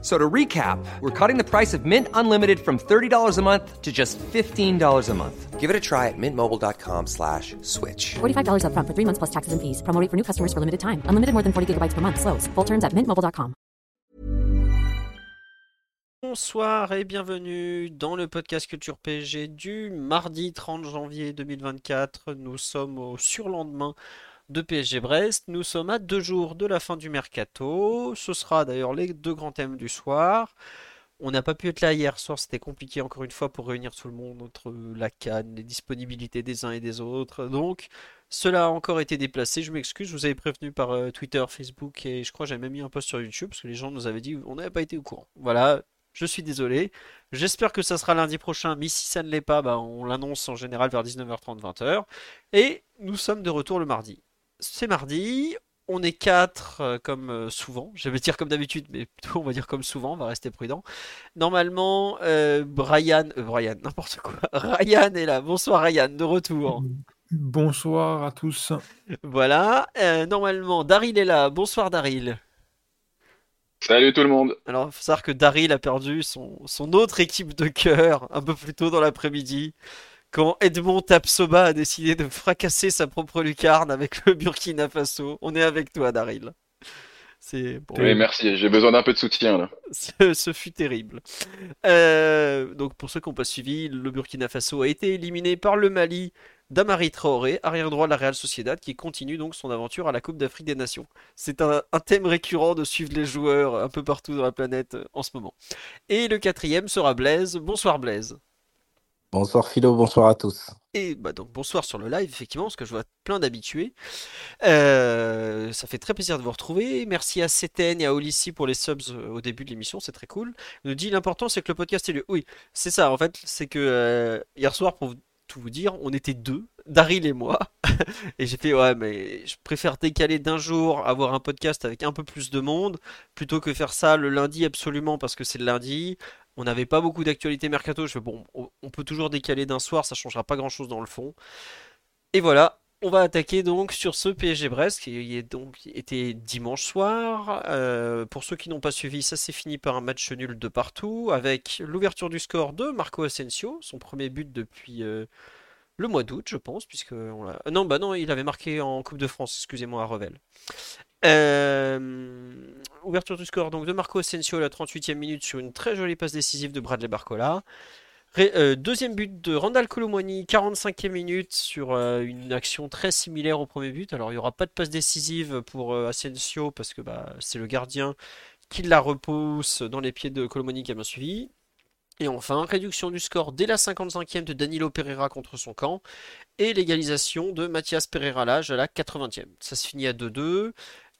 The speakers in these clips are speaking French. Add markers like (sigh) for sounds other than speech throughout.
So to recap, we're cutting the price of Mint Unlimited from $30 a month to just $15 a month. Give it a try at mintmobile.com slash switch. $45 upfront for three months plus taxes and fees. Promo rate for new customers for limited time. Unlimited more than 40 gigabytes per month. Slows. Full terms at mintmobile.com. Bonsoir et bienvenue dans le podcast Culture PSG du mardi 30 janvier 2024. Nous sommes au surlendemain de PSG Brest. Nous sommes à deux jours de la fin du mercato. Ce sera d'ailleurs les deux grands thèmes du soir. On n'a pas pu être là hier soir, c'était compliqué encore une fois pour réunir tout le monde entre la canne, les disponibilités des uns et des autres. Donc cela a encore été déplacé, je m'excuse, je vous avais prévenu par euh, Twitter, Facebook et je crois j'avais même mis un post sur YouTube parce que les gens nous avaient dit on n'avait pas été au courant. Voilà, je suis désolé. J'espère que ça sera lundi prochain, mais si ça ne l'est pas, bah, on l'annonce en général vers 19h30, 20h. Et nous sommes de retour le mardi. C'est mardi, on est quatre euh, comme euh, souvent. Je vais dire comme d'habitude, mais plutôt on va dire comme souvent, on va rester prudent. Normalement, euh, Brian, euh, Brian, n'importe quoi. (laughs) Ryan est là. Bonsoir Ryan, de retour. Bonsoir à tous. Voilà. Euh, normalement, Daryl est là. Bonsoir Daryl. Salut tout le monde. Alors, il faut savoir que Daryl a perdu son, son autre équipe de cœur un peu plus tôt dans l'après-midi, quand Edmond Tapsoba a décidé de fracasser sa propre lucarne avec le Burkina Faso. On est avec toi, Daryl. C'est bon, Oui, merci. J'ai besoin d'un peu de soutien là. ce, ce fut terrible. Euh, donc, pour ceux qui n'ont pas suivi, le Burkina Faso a été éliminé par le Mali d'Amari Traoré, arrière droit de la Real Sociedad, qui continue donc son aventure à la Coupe d'Afrique des Nations. C'est un, un thème récurrent de suivre les joueurs un peu partout dans la planète euh, en ce moment. Et le quatrième sera Blaise. Bonsoir Blaise. Bonsoir Philo, bonsoir à tous. Et bah donc bonsoir sur le live, effectivement, parce que je vois plein d'habitués. Euh, ça fait très plaisir de vous retrouver. Merci à Ceten et à Olissi pour les subs euh, au début de l'émission, c'est très cool. Il nous dit l'important c'est que le podcast ait lieu. Oui, c'est ça, en fait, c'est que euh, hier soir, pour tout vous dire, on était deux, Daryl et moi. (laughs) Et j'ai fait, ouais, mais je préfère décaler d'un jour, avoir un podcast avec un peu plus de monde, plutôt que faire ça le lundi absolument parce que c'est le lundi. On n'avait pas beaucoup d'actualité mercato. Je bon, on peut toujours décaler d'un soir, ça changera pas grand-chose dans le fond. Et voilà, on va attaquer donc sur ce PSG Brest qui est donc était dimanche soir. Euh, pour ceux qui n'ont pas suivi, ça s'est fini par un match nul de partout avec l'ouverture du score de Marco Asensio, son premier but depuis euh, le mois d'août, je pense, puisque non, bah non, il avait marqué en Coupe de France, excusez-moi, à Revel. Euh, ouverture du score donc de Marco Asensio à la 38e minute sur une très jolie passe décisive de Bradley Barcola. Euh, deuxième but de Randall Colomwani, 45e minute sur euh, une action très similaire au premier but. Alors il n'y aura pas de passe décisive pour Asensio parce que bah, c'est le gardien qui la repousse dans les pieds de Colomwani qui a bien suivi. Et enfin, réduction du score dès la 55e de Danilo Pereira contre son camp et l'égalisation de Mathias Pereira Lage à la 80e. Ça se finit à 2-2.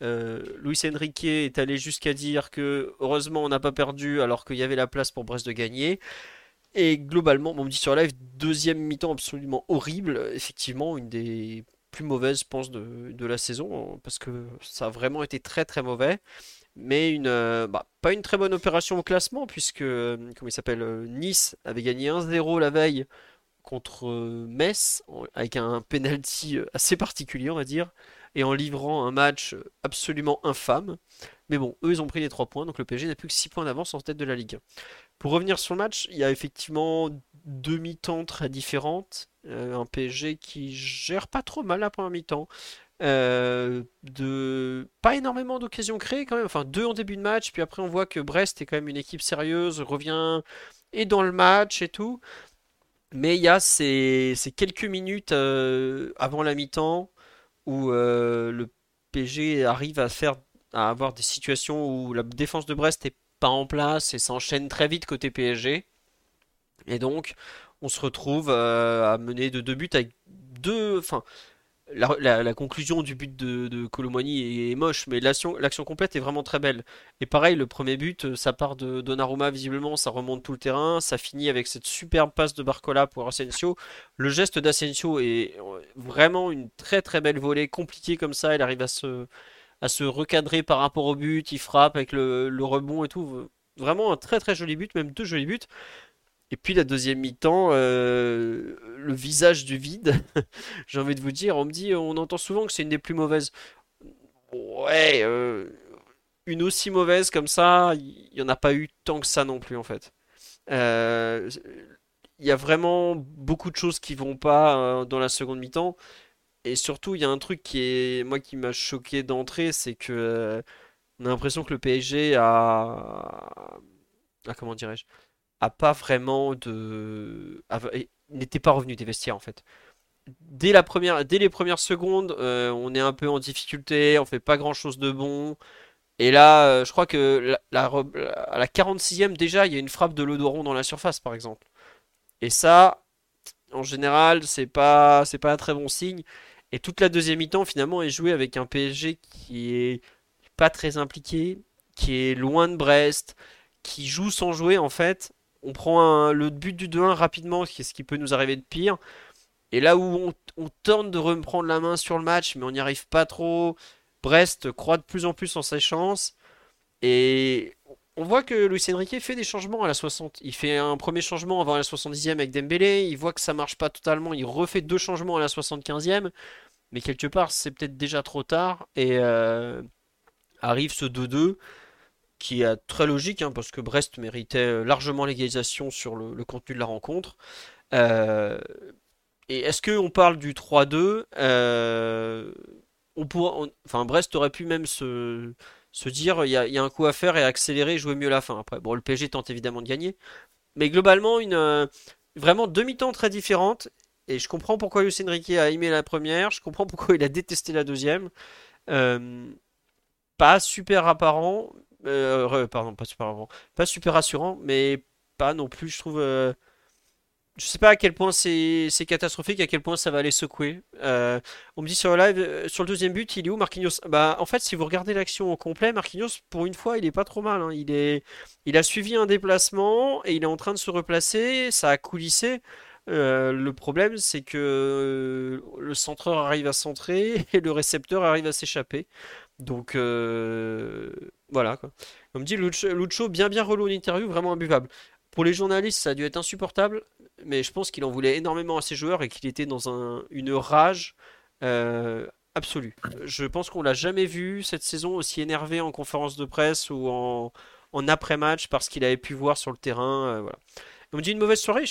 Euh, Luis Enrique est allé jusqu'à dire que heureusement on n'a pas perdu alors qu'il y avait la place pour Brest de gagner. Et globalement, on me dit sur live, deuxième mi-temps absolument horrible. Effectivement, une des plus mauvaises, je pense, de, la saison, parce que ça a vraiment été très très mauvais. Mais euh, bah, pas une très bonne opération au classement, puisque, euh, comment il s'appelle, Nice avait gagné 1-0 la veille contre Metz, avec un penalty assez particulier, on va dire, et en livrant un match absolument infâme. Mais bon, eux, ils ont pris les 3 points, donc le PSG n'a plus que 6 points d'avance en tête de la Ligue 1. Pour revenir sur le match, il y a effectivement deux mi-temps très différentes. Euh, un PSG qui gère pas trop mal la première mi-temps. Euh, pas énormément d'occasions créées quand même. Enfin, deux en début de match, puis après on voit que Brest est quand même une équipe sérieuse, revient et dans le match et tout. Mais il y a ces, ces quelques minutes euh, avant la mi-temps où euh, le PSG arrive à faire à avoir des situations où la défense de Brest est pas en place et ça enchaîne très vite côté PSG. Et donc, on se retrouve euh, à mener de deux buts avec deux. La, conclusion du but de, de Colomani est, moche, mais l'action, complète est vraiment très belle. Et pareil, le premier but, euh, ça part de Donnarumma visiblement, ça remonte tout le terrain, ça finit avec cette superbe passe de Barcola pour Asensio. Le geste d'Asensio est euh, vraiment une très très belle volée, compliquée comme ça. Il arrive à se à se recadrer par rapport au but, il frappe avec le, le rebond et tout. Vraiment un très très joli but, même deux jolis buts. Et puis la deuxième mi-temps, euh, le visage du vide, (laughs) j'ai envie de vous dire, on me dit, on entend souvent que c'est une des plus mauvaises. Ouais, euh, une aussi mauvaise comme ça, il n'y en a pas eu tant que ça non plus en fait. Euh, Il y a vraiment beaucoup de choses qui vont pas euh, dans la seconde mi-temps. Et surtout, il y a un truc qui est, moi, qui m'a choqué d'entrée, c'est que euh, on a l'impression que le PSG a, a- comment dirais-je, a pas vraiment de, n'était pas revenu des vestiaires en fait. Dès la première, dès les premières secondes, euh, on est un peu en difficulté, on fait pas grand-chose de bon. Et là, euh, je crois que à la 46e déjà, il y a une frappe de Lodoron dans la surface, par exemple. Et ça, en général, c'est pas, c'est pas un très bon signe. Et toute la deuxième mi-temps, finalement, est jouée avec un PSG qui est pas très impliqué, qui est loin de Brest, qui joue sans jouer, en fait. On prend le but du 2-1 rapidement, ce qui ce qui peut nous arriver de pire. Et là où on, on tente de reprendre la main sur le match, mais on n'y arrive pas trop. Brest croit de plus en plus en ses chances. Et on voit que Luis Enrique fait des changements à la 60. Il fait un premier changement avant la 70e avec Dembélé. Il voit que ça marche pas totalement. Il refait deux changements à la 75e. Mais quelque part, c'est peut-être déjà trop tard. Et euh, arrive ce 2-2 qui est très logique hein, parce que Brest méritait largement l'égalisation sur le, contenu de la rencontre. Euh, et est-ce qu'on parle du 3-2 Euh, on enfin, Brest aurait pu même se, se dire il y a, un coup à faire et accélérer et jouer mieux la fin. Après, bon, le PSG tente évidemment de gagner, mais globalement, une, euh, vraiment deux mi-temps très différentes. Et je comprends pourquoi Luis Enrique a aimé la première, je comprends pourquoi il a détesté la deuxième. Euh, pas super apparent, euh, pardon, pas super apparent, pas super rassurant, mais pas non plus, je trouve. euh, je sais pas à quel point c'est catastrophique, à quel point ça va les secouer. Euh, on me dit sur le live, sur le deuxième but, il est où Marquinhos? Bah, en fait, si vous regardez l'action au complet, Marquinhos, pour une fois, il est pas trop mal. hein. Il est, il a suivi un déplacement et il est en train de se replacer. Ça a coulissé. Le problème, c'est que le centreur arrive à centrer (laughs) et le récepteur arrive à s'échapper. Donc euh, voilà quoi. On me dit Lucho, bien bien relou en interview, vraiment imbuvable. Pour les journalistes, ça a dû être insupportable, mais je pense qu'il en voulait énormément à ses joueurs et qu'il était dans un- une rage euh, absolue. Je pense qu'on l'a jamais vu cette saison aussi énervé en conférence de presse ou en, après-match parce qu'il avait pu voir sur le terrain. euh, voilà. On me dit une mauvaise soirée,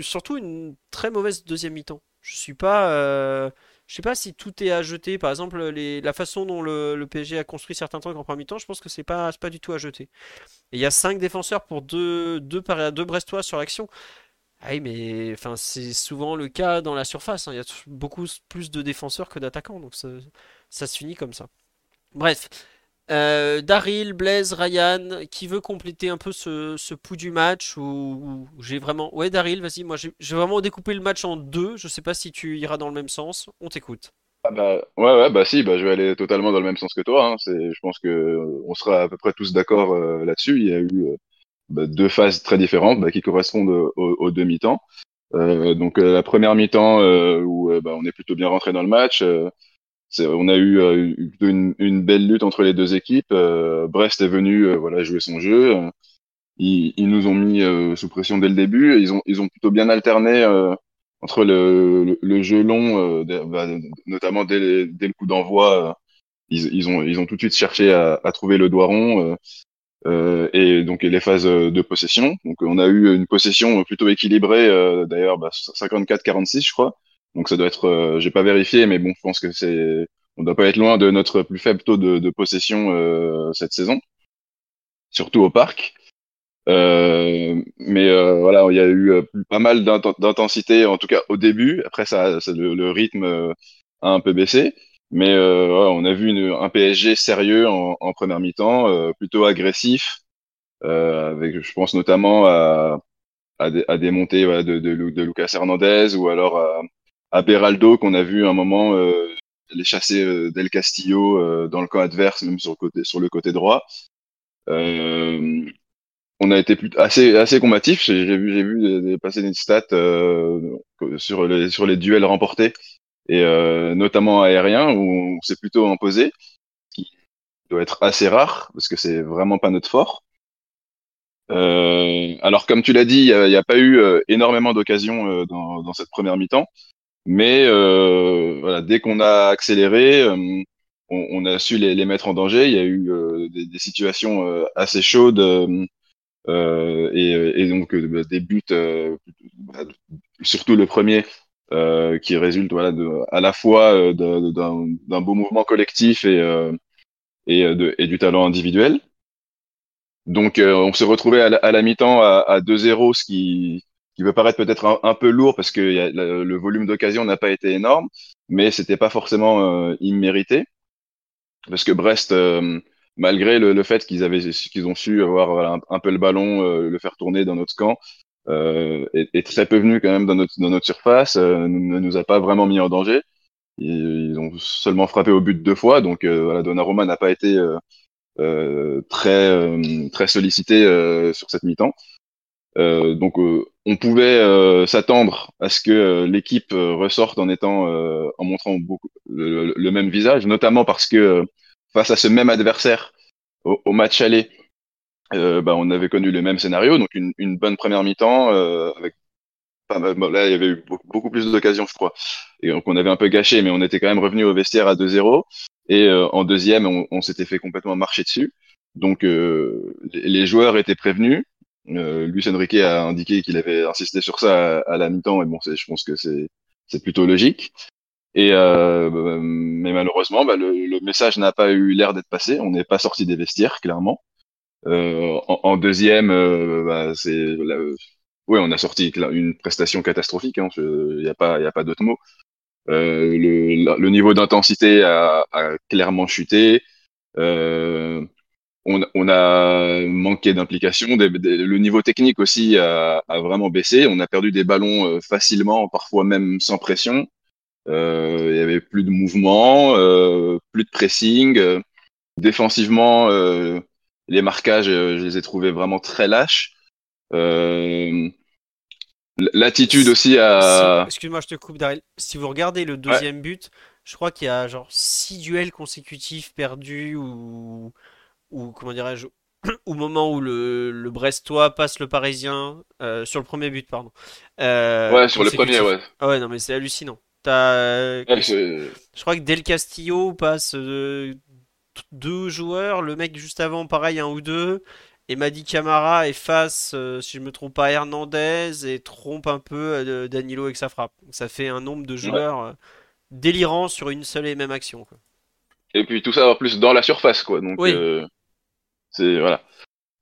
surtout une très mauvaise deuxième mi-temps. Je suis pas, euh, je sais pas si tout est à jeter. Par exemple, la façon dont le, PSG a construit certains trucs en première mi-temps, je pense que c'est pas, pas du tout à jeter. Et il y a cinq défenseurs pour deux, deux, Paris- deux Brestois sur l'action. Ah oui, mais enfin, c'est souvent le cas dans la surface. hein. Il y a beaucoup plus de défenseurs que d'attaquants, donc ça, ça se finit comme ça. Bref, euh, Daryl, Blaise, Ryan, qui veut compléter un peu ce, ce pouls du match ou ou j'ai vraiment... Ouais, Daryl, vas-y, moi j'ai vraiment découpé le match en deux. Je sais pas si tu iras dans le même sens. On t'écoute. Ah bah, ouais, ouais, bah si, bah, je vais aller totalement dans le même sens que toi. Hein. Je pense que euh, on sera à peu près tous d'accord euh, là-dessus. Il y a eu euh, bah, deux phases très différentes bah, qui correspondent aux, aux deux mi-temps. Euh, donc la première mi-temps où bah, on est plutôt bien rentré dans le match. On a eu euh, une, une belle lutte entre les deux équipes. Euh, Brest est venu euh, voilà jouer son jeu. Ils, nous ont mis sous pression dès le début. Ils ont ils ont plutôt bien alterné entre le, jeu long, bah, notamment dès, le coup d'envoi. ils, ont ils ont tout de suite cherché à, trouver le doigt rond. et donc les phases de possession. Donc on a eu une possession plutôt équilibrée, d'ailleurs bah, 54-46 je crois. Donc ça doit être, euh, j'ai pas vérifié, mais bon, je pense que c'est, on doit pas être loin de notre plus faible taux de, de possession euh, cette saison, surtout au parc. Euh, mais euh, voilà, il y a eu euh, pas mal d'inten- d'intensité, en tout cas au début. Après ça, ça- le, rythme euh, a un peu baissé. Mais voilà, on a vu une- un PSG sérieux en, en première mi-temps, plutôt agressif, avec, je pense notamment à, à, des, à des montées voilà, de, de, de Lucas Hernandez ou alors à, à Beraldo qu'on a vu un moment euh, les chasser euh, Del Castillo euh, dans le camp adverse, même sur le côté, droit. On a été plutôt assez assez combatif. J'ai vu vu passer des stats sur les sur les duels remportés et notamment aériens où on s'est plutôt imposé doit être assez rare parce que c'est vraiment pas notre fort. Alors comme tu l'as dit, il n'y a, pas eu énormément d'occasions dans, dans, cette première mi-temps, mais voilà, dès qu'on a accéléré, on, on, a su les, mettre en danger. Il y a eu des, des, situations assez chaudes euh, et, donc bah, des buts, surtout le premier, euh, qui résulte voilà, à la fois euh, d'un beau mouvement collectif et, euh, et, du talent individuel. Donc on se retrouvait à la, à la mi-temps à, à 2-0, ce qui, qui peut paraître peut-être un, peu lourd parce que le, volume d'occasion n'a pas été énorme, mais c'était pas forcément euh, immérité parce que Brest, euh, malgré le, fait qu'ils ont su avoir un, peu le ballon, euh, le faire tourner dans notre camp, est, très peu venu quand même dans notre, surface, ne nous a pas vraiment mis en danger. Ils, ont seulement frappé au but deux fois, donc voilà, Donnarumma n'a pas été très très sollicité sur cette mi-temps. donc on pouvait s'attendre à ce que l'équipe ressorte en étant en montrant le, même visage, notamment parce que face à ce même adversaire au, match aller, euh, bah, on avait connu le même scénario, donc une, bonne première mi-temps euh, avec là il y avait eu beaucoup, plus d'occasions je crois et donc on avait un peu gâché mais on était quand même revenu au vestiaire à 2-0 et euh, en deuxième on, s'était fait complètement marcher dessus. Donc euh, les, joueurs étaient prévenus euh, Luis Enrique a indiqué qu'il avait insisté sur ça à, la mi-temps et bon je pense que c'est plutôt logique et euh, mais malheureusement bah, le, le message n'a pas eu l'air d'être passé on n'est pas sorti des vestiaires clairement euh, en, en, deuxième, euh, bah, c'est oui, on a sorti une prestation catastrophique. Il hein, n'y a pas, il a pas d'autre mot. Euh, le, le, niveau d'intensité a, a, clairement chuté. Euh, on, on, a manqué d'implication. Le niveau technique aussi a, a, vraiment baissé. On a perdu des ballons euh, facilement, parfois même sans pression. Euh, il y avait plus de mouvement, euh, plus de pressing. défensivement, les marquages, je les ai trouvés vraiment très lâches. L'attitude aussi à. Excuse-moi, je te coupe, Daryl. Si vous regardez le deuxième but, je crois qu'il y a genre six duels consécutifs perdus ou, ou comment dirais-je, (clears throat) au moment où le, le Brestois passe le Parisien euh, sur le premier but, pardon. Euh, ouais, sur le premier, ouais. Ah ouais, non, mais c'est hallucinant. As... Ouais, je crois que Del Castillo passe euh, deux joueurs. Le mec juste avant, pareil, un ou deux. Et Madi Camara efface, euh, si je me trompe pas, Hernandez et trompe un peu euh, Danilo avec sa frappe. Ça fait un nombre de joueurs euh, délirants sur une seule et même action. Quoi. Et puis tout ça en plus dans la surface, quoi. Donc c'est voilà.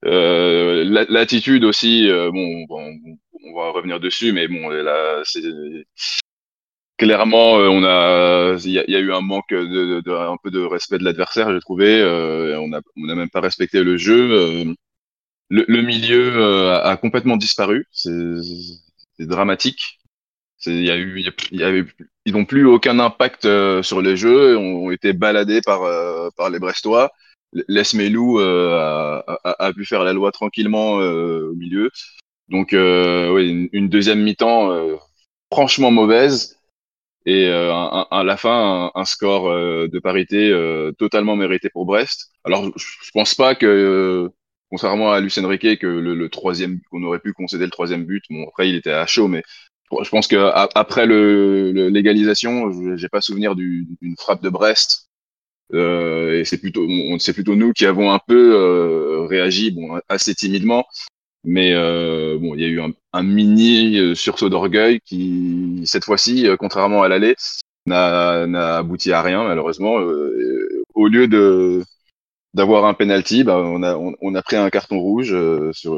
L'attitude aussi, bon, bon, on va revenir dessus, mais bon, là, c'est clairement, euh, on a, il y, a eu un manque de, de, un peu de respect de l'adversaire, j'ai trouvé. Euh, on a, on a même pas respecté le jeu. Euh, le, le, milieu euh, a, complètement disparu. C'est dramatique. Il y a eu, il y ils n'ont plus aucun impact sur les jeux. Ont été baladés par par les Brestois. Lesmelou a, a, pu faire la loi tranquillement au milieu. Donc, oui, une, deuxième mi-temps franchement mauvaise et euh, à la fin un, score euh, de parité euh, totalement mérité pour Brest. Alors je, je pense pas que contrairement à Lucien Riquet que le, troisième qu'on aurait pu concéder le troisième but. Bon après il était à chaud, mais je pense que après le l'égalisation, j'ai pas souvenir d'une frappe de Brest. Euh, et c'est plutôt c'est plutôt nous qui avons un peu euh, réagi bon assez timidement mais euh, bon, il y a eu un, un mini euh, sursaut d'orgueil qui, cette fois-ci, euh, contrairement à l'aller, n'a abouti à rien malheureusement. Euh, au lieu de d'avoir un penalty, bah, on a on, on, a pris un carton rouge sur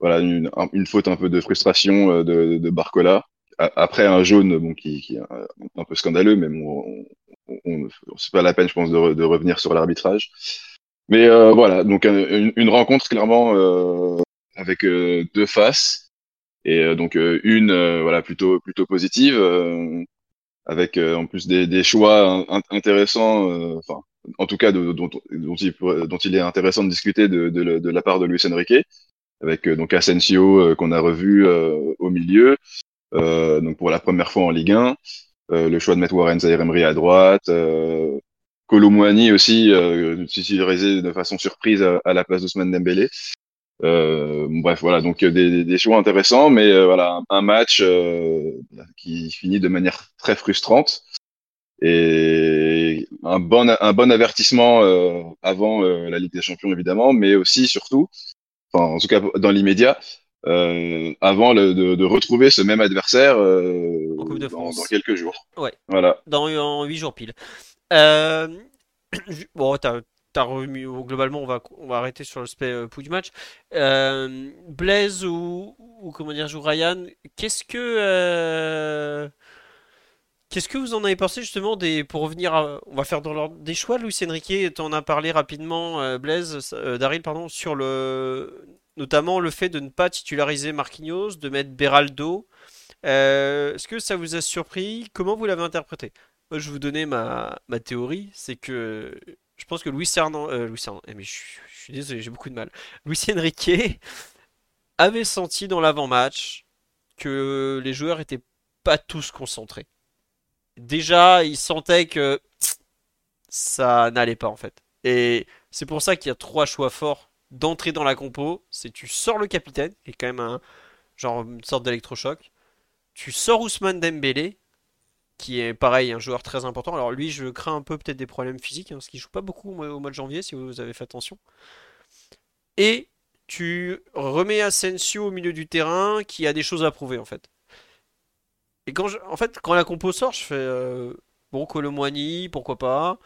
voilà une, une, faute un peu de frustration de, de Barcola. Après un jaune bon qui, qui est un, peu scandaleux, mais bon, on, on, c'est pas la peine, je pense, de, de revenir sur l'arbitrage. Mais euh, voilà, donc une, une rencontre clairement euh, avec euh, deux faces et donc une voilà plutôt plutôt positive avec en plus des, des choix intéressants, enfin en tout cas dont, dont, il, dont il est intéressant de discuter de, de, de la part de Luis Enrique, avec donc Asensio qu'on a revu au milieu, donc pour la première fois en Ligue 1, le choix de mettre Warren Zaire Emery à droite, Colomouani aussi, euh, titularisé de façon surprise à, la place d'Ousmane Dembélé. Euh, bref, voilà, donc des, des choix intéressants, mais euh, voilà, un, match euh, qui finit de manière très frustrante et un bon, un bon avertissement euh, avant euh, la Ligue des Champions évidemment, mais aussi surtout, en tout cas dans l'immédiat, euh, avant le, de, de retrouver ce même adversaire euh, En Coupe de dans, France. dans quelques jours. Ouais. Voilà. dans en 8 jours pile. Euh, (clears throat) bon, t'as, t'as remis, globalement, on va, on va arrêter sur l'aspect pouls du match. Blaise ou, ou comment dire, Ryan, qu'est-ce que, qu'est-ce que vous en avez pensé justement des, pour revenir à, on va faire dans l'ordre des choix, Luis Enrique, t'en as parlé rapidement, Blaise, Daryl, pardon, sur le, notamment le fait de ne pas titulariser Marquinhos, de mettre Beraldo. Euh, est-ce que ça vous a surpris? Comment vous l'avez interprété? Moi, je vais vous donner ma, ma théorie, c'est que je pense que Luis Hernandez, euh, Luis Hernandez, eh, mais je, je suis désolé, j'ai beaucoup de mal. Luis Enrique (laughs) avait senti dans l'avant-match que les joueurs étaient pas tous concentrés. Déjà, il sentait que ça n'allait pas en fait. Et c'est pour ça qu'il y a trois choix forts d'entrer dans la compo. C'est tu sors le capitaine, qui est quand même un genre une sorte d'électrochoc. Tu sors Ousmane Dembélé, qui est pareil, un joueur très important. Alors lui, je crains un peu peut-être des problèmes physiques, hein, parce qu'il joue pas beaucoup au mois de janvier, si vous avez fait attention. Et tu remets Asensio au milieu du terrain, qui a des choses à prouver en fait. Et quand en fait, quand la compo sort, je fais euh, bon, Colomboigny, pourquoi pas.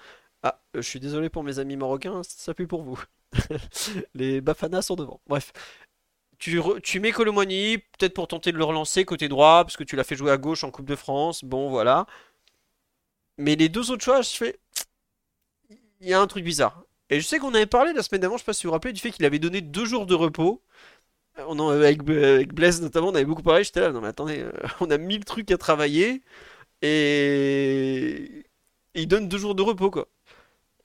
Ah, euh, je suis désolé pour mes amis marocains, ça pue pour vous. (laughs) Les Bafana sont devant. Bref, tu, mets Colomboigny, peut-être pour tenter de le relancer côté droit, parce que tu l'as fait jouer à gauche en Coupe de France. Bon, voilà. Mais les deux autres choix, je fais. Il y a un truc bizarre. Et je sais qu'on avait parlé la semaine d'avant, je sais pas si vous vous rappelez, du fait qu'il avait donné deux jours de repos. On en, avec, avec Blaise notamment, on avait beaucoup parlé. J'étais là, non mais attendez, euh, on a mille trucs à travailler et il donne deux jours de repos quoi.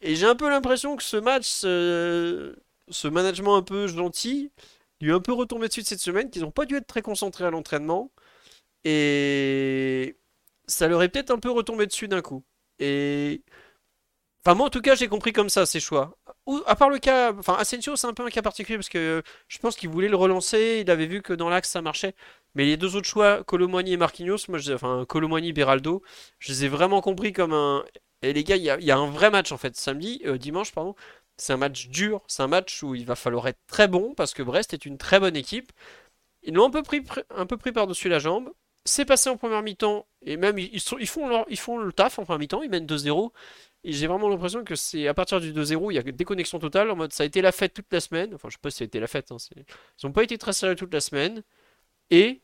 Et j'ai un peu l'impression que ce match, ce, management un peu gentil, lui est un peu retombé dessus de cette semaine, qu'ils n'ont pas dû être très concentrés à l'entraînement et ça leur est peut-être un peu retombé dessus d'un coup. Et Enfin, moi, en tout cas, j'ai compris comme ça, ses choix. Ou, à part le cas, enfin, Asensio, c'est un peu un cas particulier parce que je pense qu'il voulait le relancer, il avait vu que dans l'axe ça marchait. Mais les deux autres choix, Colomboigny et Marquinhos, moi, je, enfin, Beraldo, je les ai vraiment compris comme un. Et les gars, il y a, un vrai match en fait, samedi, euh, dimanche, pardon. C'est un match dur, c'est un match où il va falloir être très bon parce que Brest est une très bonne équipe. Ils l'ont un peu pris, un peu pris par-dessus la jambe. C'est passé en première mi-temps et même ils, font leur- ils font le taf en première mi-temps, ils mènent 2-0. Et j'ai vraiment l'impression que c'est à partir du 2-0, il y a une déconnexion totale en mode ça a été la fête toute la semaine. Enfin, je sais pas si ça a été la fête, hein, ils n'ont pas été très sérieux toute la semaine. Et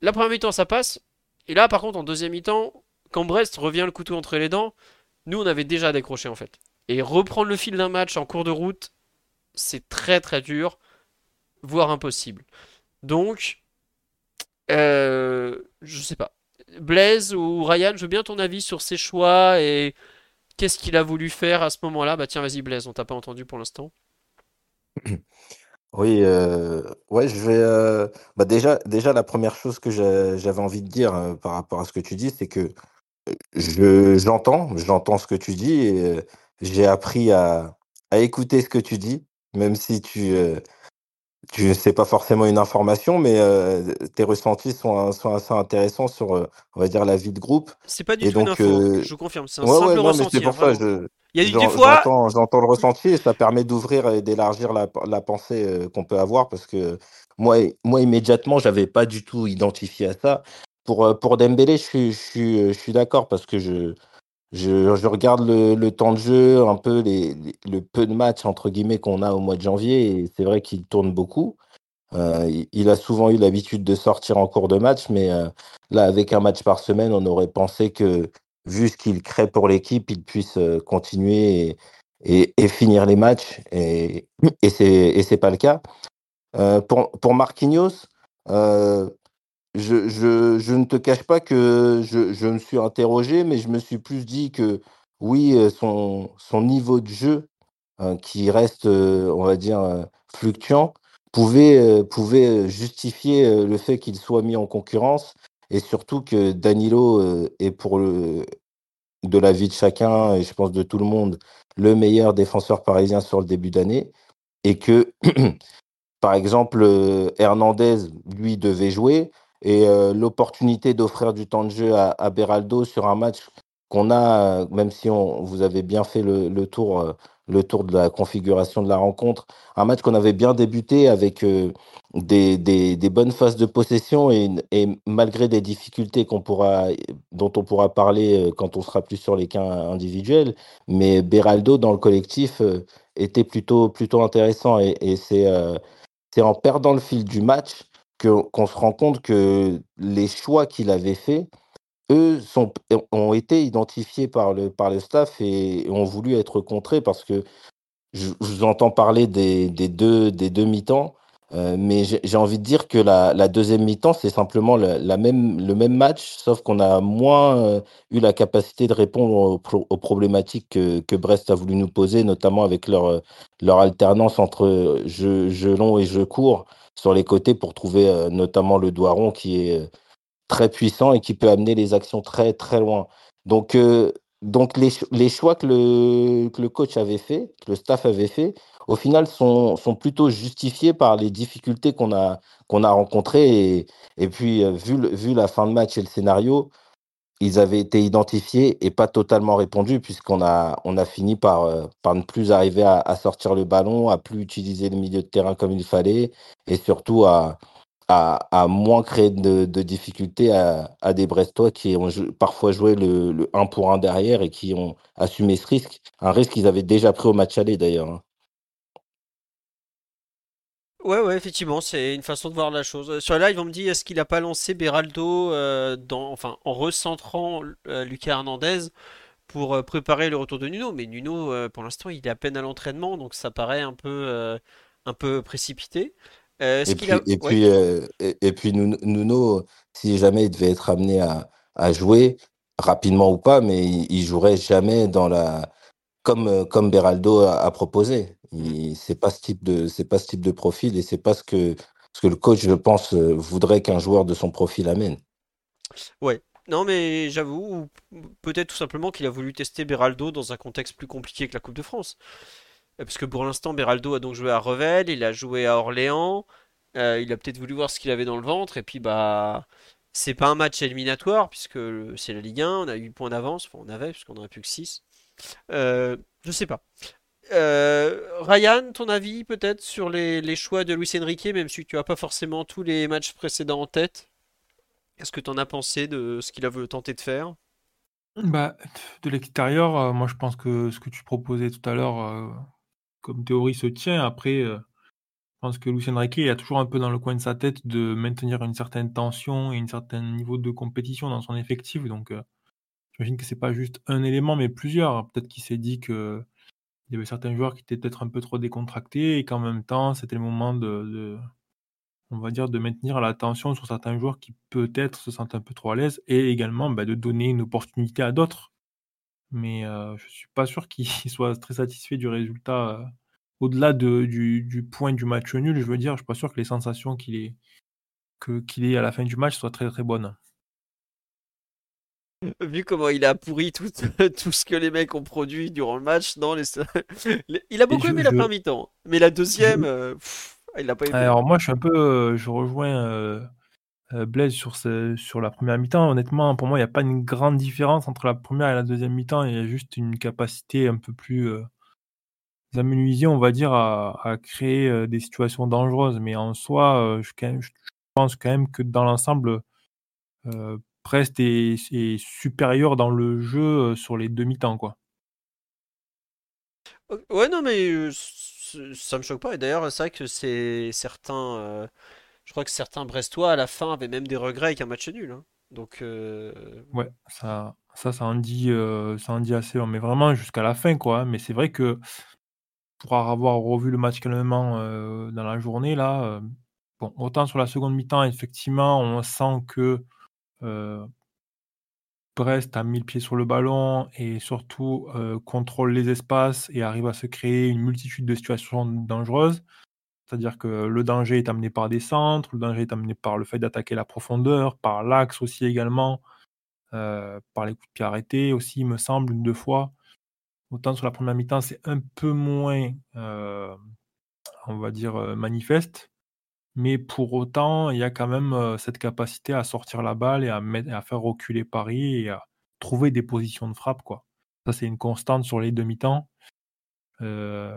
la première mi-temps, ça passe. Et là, par contre, en deuxième mi-temps, quand Brest revient le couteau entre les dents, nous, on avait déjà décroché en fait. Et reprendre le fil d'un match en cours de route, c'est très très dur, voire impossible. Donc, euh, je sais pas. Blaise ou Ryan, je veux bien ton avis sur ses choix et qu'est-ce qu'il a voulu faire à ce moment-là. Bah tiens, vas-y Blaise, on t'a pas entendu pour l'instant. Oui, euh, ouais, je vais. euh, bah déjà, déjà, la première chose que j'a- j'avais envie de dire euh, par rapport à ce que tu dis, c'est que je j'entends, j'entends ce que tu dis et euh, j'ai appris à, à écouter ce que tu dis, même si tu euh, tu sais pas forcément une information, mais euh, tes ressentis sont, sont assez intéressants sur, euh, on va dire, la vie de groupe. C'est pas du Et tout une info, euh, je confirme, c'est un ouais, ouais, simple mais ressenti, c'est pour hein, ça, je, Il y a des, fois, j'entends, j'entends le ressenti et ça permet d'ouvrir et d'élargir la, la pensée qu'on peut avoir parce que moi, moi immédiatement, j'avais pas du tout identifié à ça. Pour, euh, pour Dembélé, je suis, euh, je suis d'accord parce que je, je, regarde le, temps de jeu, un peu les, le peu de matchs entre guillemets qu'on a au mois de janvier et c'est vrai qu'il tourne beaucoup. Euh, il, a souvent eu l'habitude de sortir en cours de match, mais là, avec un match par semaine, on aurait pensé que, vu ce qu'il crée pour l'équipe, il puisse continuer et, finir les matchs. Et, et c'est pas le cas. Pour, pour Marquinhos, je, je, je ne te cache pas que je, je me suis interrogé, mais je me suis plus dit que oui, euh, son, son niveau de jeu, euh, qui reste, euh, on va dire, euh, fluctuant, pouvait, pouvait justifier le fait qu'il soit mis en concurrence et surtout que Danilo est pour le, de la vie de chacun, et je pense de tout le monde, le meilleur défenseur parisien sur le début d'année. Et que, (clears throat) par exemple, Hernandez, lui, devait jouer. Et euh, l'opportunité d'offrir du temps de jeu à, Beraldo sur un match qu'on a, euh, même si on, vous avez bien fait le, tour, euh, le tour de la configuration de la rencontre, un match qu'on avait bien débuté avec des, bonnes phases de possession et, malgré des difficultés dont on pourra parler quand on sera plus sur les cas individuels, mais Beraldo dans le collectif était plutôt, intéressant et, c'est en perdant le fil du match qu'on se rend compte que les choix qu'il avait faits eux sont, ont été identifiés par le, par le staff et ont voulu être contrés parce que je, vous entends parler des, des deux, des deux mi-temps, euh, mais j'ai envie de dire que la, la deuxième mi-temps, c'est simplement la, même, le même match, sauf qu'on a moins euh, eu la capacité de répondre aux, pro- aux problématiques que, que Brest a voulu nous poser, notamment avec leur, leur alternance entre jeu, jeu long et jeu court sur les côtés pour trouver euh, notamment le doigt rond qui est euh, très puissant et qui peut amener les actions très très loin. Donc, euh, donc les, les choix que le, que le coach avait fait, que le staff avait fait, au final sont, sont plutôt justifiés par les difficultés qu'on a, a rencontrées. Et, et puis, vu, vu la fin de match et le scénario, ils avaient été identifiés et pas totalement répondus puisqu'on a, on a fini par, euh, par ne plus arriver à, sortir le ballon, à plus utiliser le milieu de terrain comme il fallait et surtout à, à, moins créer de, difficultés à, des Brestois qui ont parfois joué le, le 1 pour 1 derrière et qui ont assumé ce risque. Un risque qu'ils avaient déjà pris au match aller d'ailleurs. hein. Ouais, ouais, effectivement, c'est une façon de voir la chose. Euh, Sur la live, on me dit est-ce qu'il a pas lancé Beraldo euh, dans, enfin, en recentrant euh, Lucas Hernandez pour euh, préparer le retour de Nuno? Mais Nuno, euh, pour l'instant, il est à peine à l'entraînement, donc ça paraît un peu, un peu précipité. Et a... puis, et Ouais. puis, et, et puis Nuno, Nuno, si jamais il devait être amené à, à jouer, rapidement ou pas, mais il, il jouerait jamais dans la, comme, euh, comme Beraldo a, a proposé. Mm. C'est pas ce type de, c'est pas ce type de profil et c'est pas ce que, ce que le coach, je pense, euh, voudrait qu'un joueur de son profil amène. Ouais. Non, mais j'avoue, ou peut-être tout simplement qu'il a voulu tester Beraldo dans un contexte plus compliqué que la Coupe de France. Euh, Parce que pour l'instant, Beraldo a donc joué à Revel, il a joué à Orléans, euh, il a peut-être voulu voir ce qu'il avait dans le ventre, et puis bah, c'est pas un match éliminatoire, puisque c'est la Ligue 1, on a 8 points d'avance, enfin on avait, puisqu'on n'aurait plus que 6. Euh, je sais pas. Euh, Ryan, ton avis peut-être sur les, choix de Luis Enrique, même si tu as pas forcément tous les matchs précédents en tête? Qu'est-ce que tu en as pensé de ce qu'il a tenter de faire? Bah, de l'extérieur, euh, moi je pense que ce que tu proposais tout à l'heure comme théorie se tient. Après, je pense que Lucien Riquet il a toujours un peu dans le coin de sa tête de maintenir une certaine tension et un certain niveau de compétition dans son effectif. Donc, j'imagine que c'est pas juste un élément, mais plusieurs. Peut-être qu'il s'est dit que il y avait certains joueurs qui étaient peut-être un peu trop décontractés et qu'en même temps, c'était le moment de, on va dire, de maintenir la tension sur certains joueurs qui peut-être se sentent un peu trop à l'aise et également bah, de donner une opportunité à d'autres. Mais euh, je suis pas sûr qu'il (laughs) soit très satisfait du résultat. euh, au-delà de, du, point du match nul, je veux dire, je suis pas sûr que les sensations qu'il ait, que, qu'il ait à la fin du match soient très très bonnes. (laughs) Vu comment il a pourri tout, (laughs) tout ce que les mecs ont produit durant le match, non, les- (laughs) il a beaucoup je- aimé la je- première mi-temps, mais la deuxième, je- euh, pff, il l'a pas aimé. Alors moi, je suis un peu, euh, je rejoins euh, Blaise sur, ce- sur la première mi-temps. Honnêtement, pour moi, il n'y a pas une grande différence entre la première et la deuxième mi-temps. Il y a juste une capacité un peu plus euh, amenuisée, on va dire, à, à créer euh, des situations dangereuses. Mais en soi, je, quand même- je pense quand même que dans l'ensemble, Brest est, est supérieur dans le jeu sur les deux mi-temps, quoi. Ouais, non, mais euh, ça me choque pas. Et d'ailleurs, c'est vrai que c'est certains, euh, je crois que certains Brestois à la fin avaient même des regrets avec un match nul. hein. Donc, euh, Ouais, ça, ça, ça en dit, ça en dit assez long, mais vraiment jusqu'à la fin, quoi. hein. Mais c'est vrai que pour avoir revu le match calmement dans la journée, là, bon, autant sur la seconde mi-temps, effectivement, on sent que Brest a mis le pied sur le ballon et surtout euh, contrôle les espaces et arrive à se créer une multitude de situations dangereuses. C'est-à-dire que le danger est amené par des centres, le danger est amené par le fait d'attaquer la profondeur, par l'axe aussi également. euh, par les coups de pied arrêtés aussi, il me semble, une deux fois. Autant sur la première mi-temps, c'est un peu moins, euh, on va dire, euh, manifeste. Mais pour autant, il y a quand même cette capacité à sortir la balle et à, faire reculer Paris et à trouver des positions de frappe. Ça, c'est une constante sur les demi-temps. En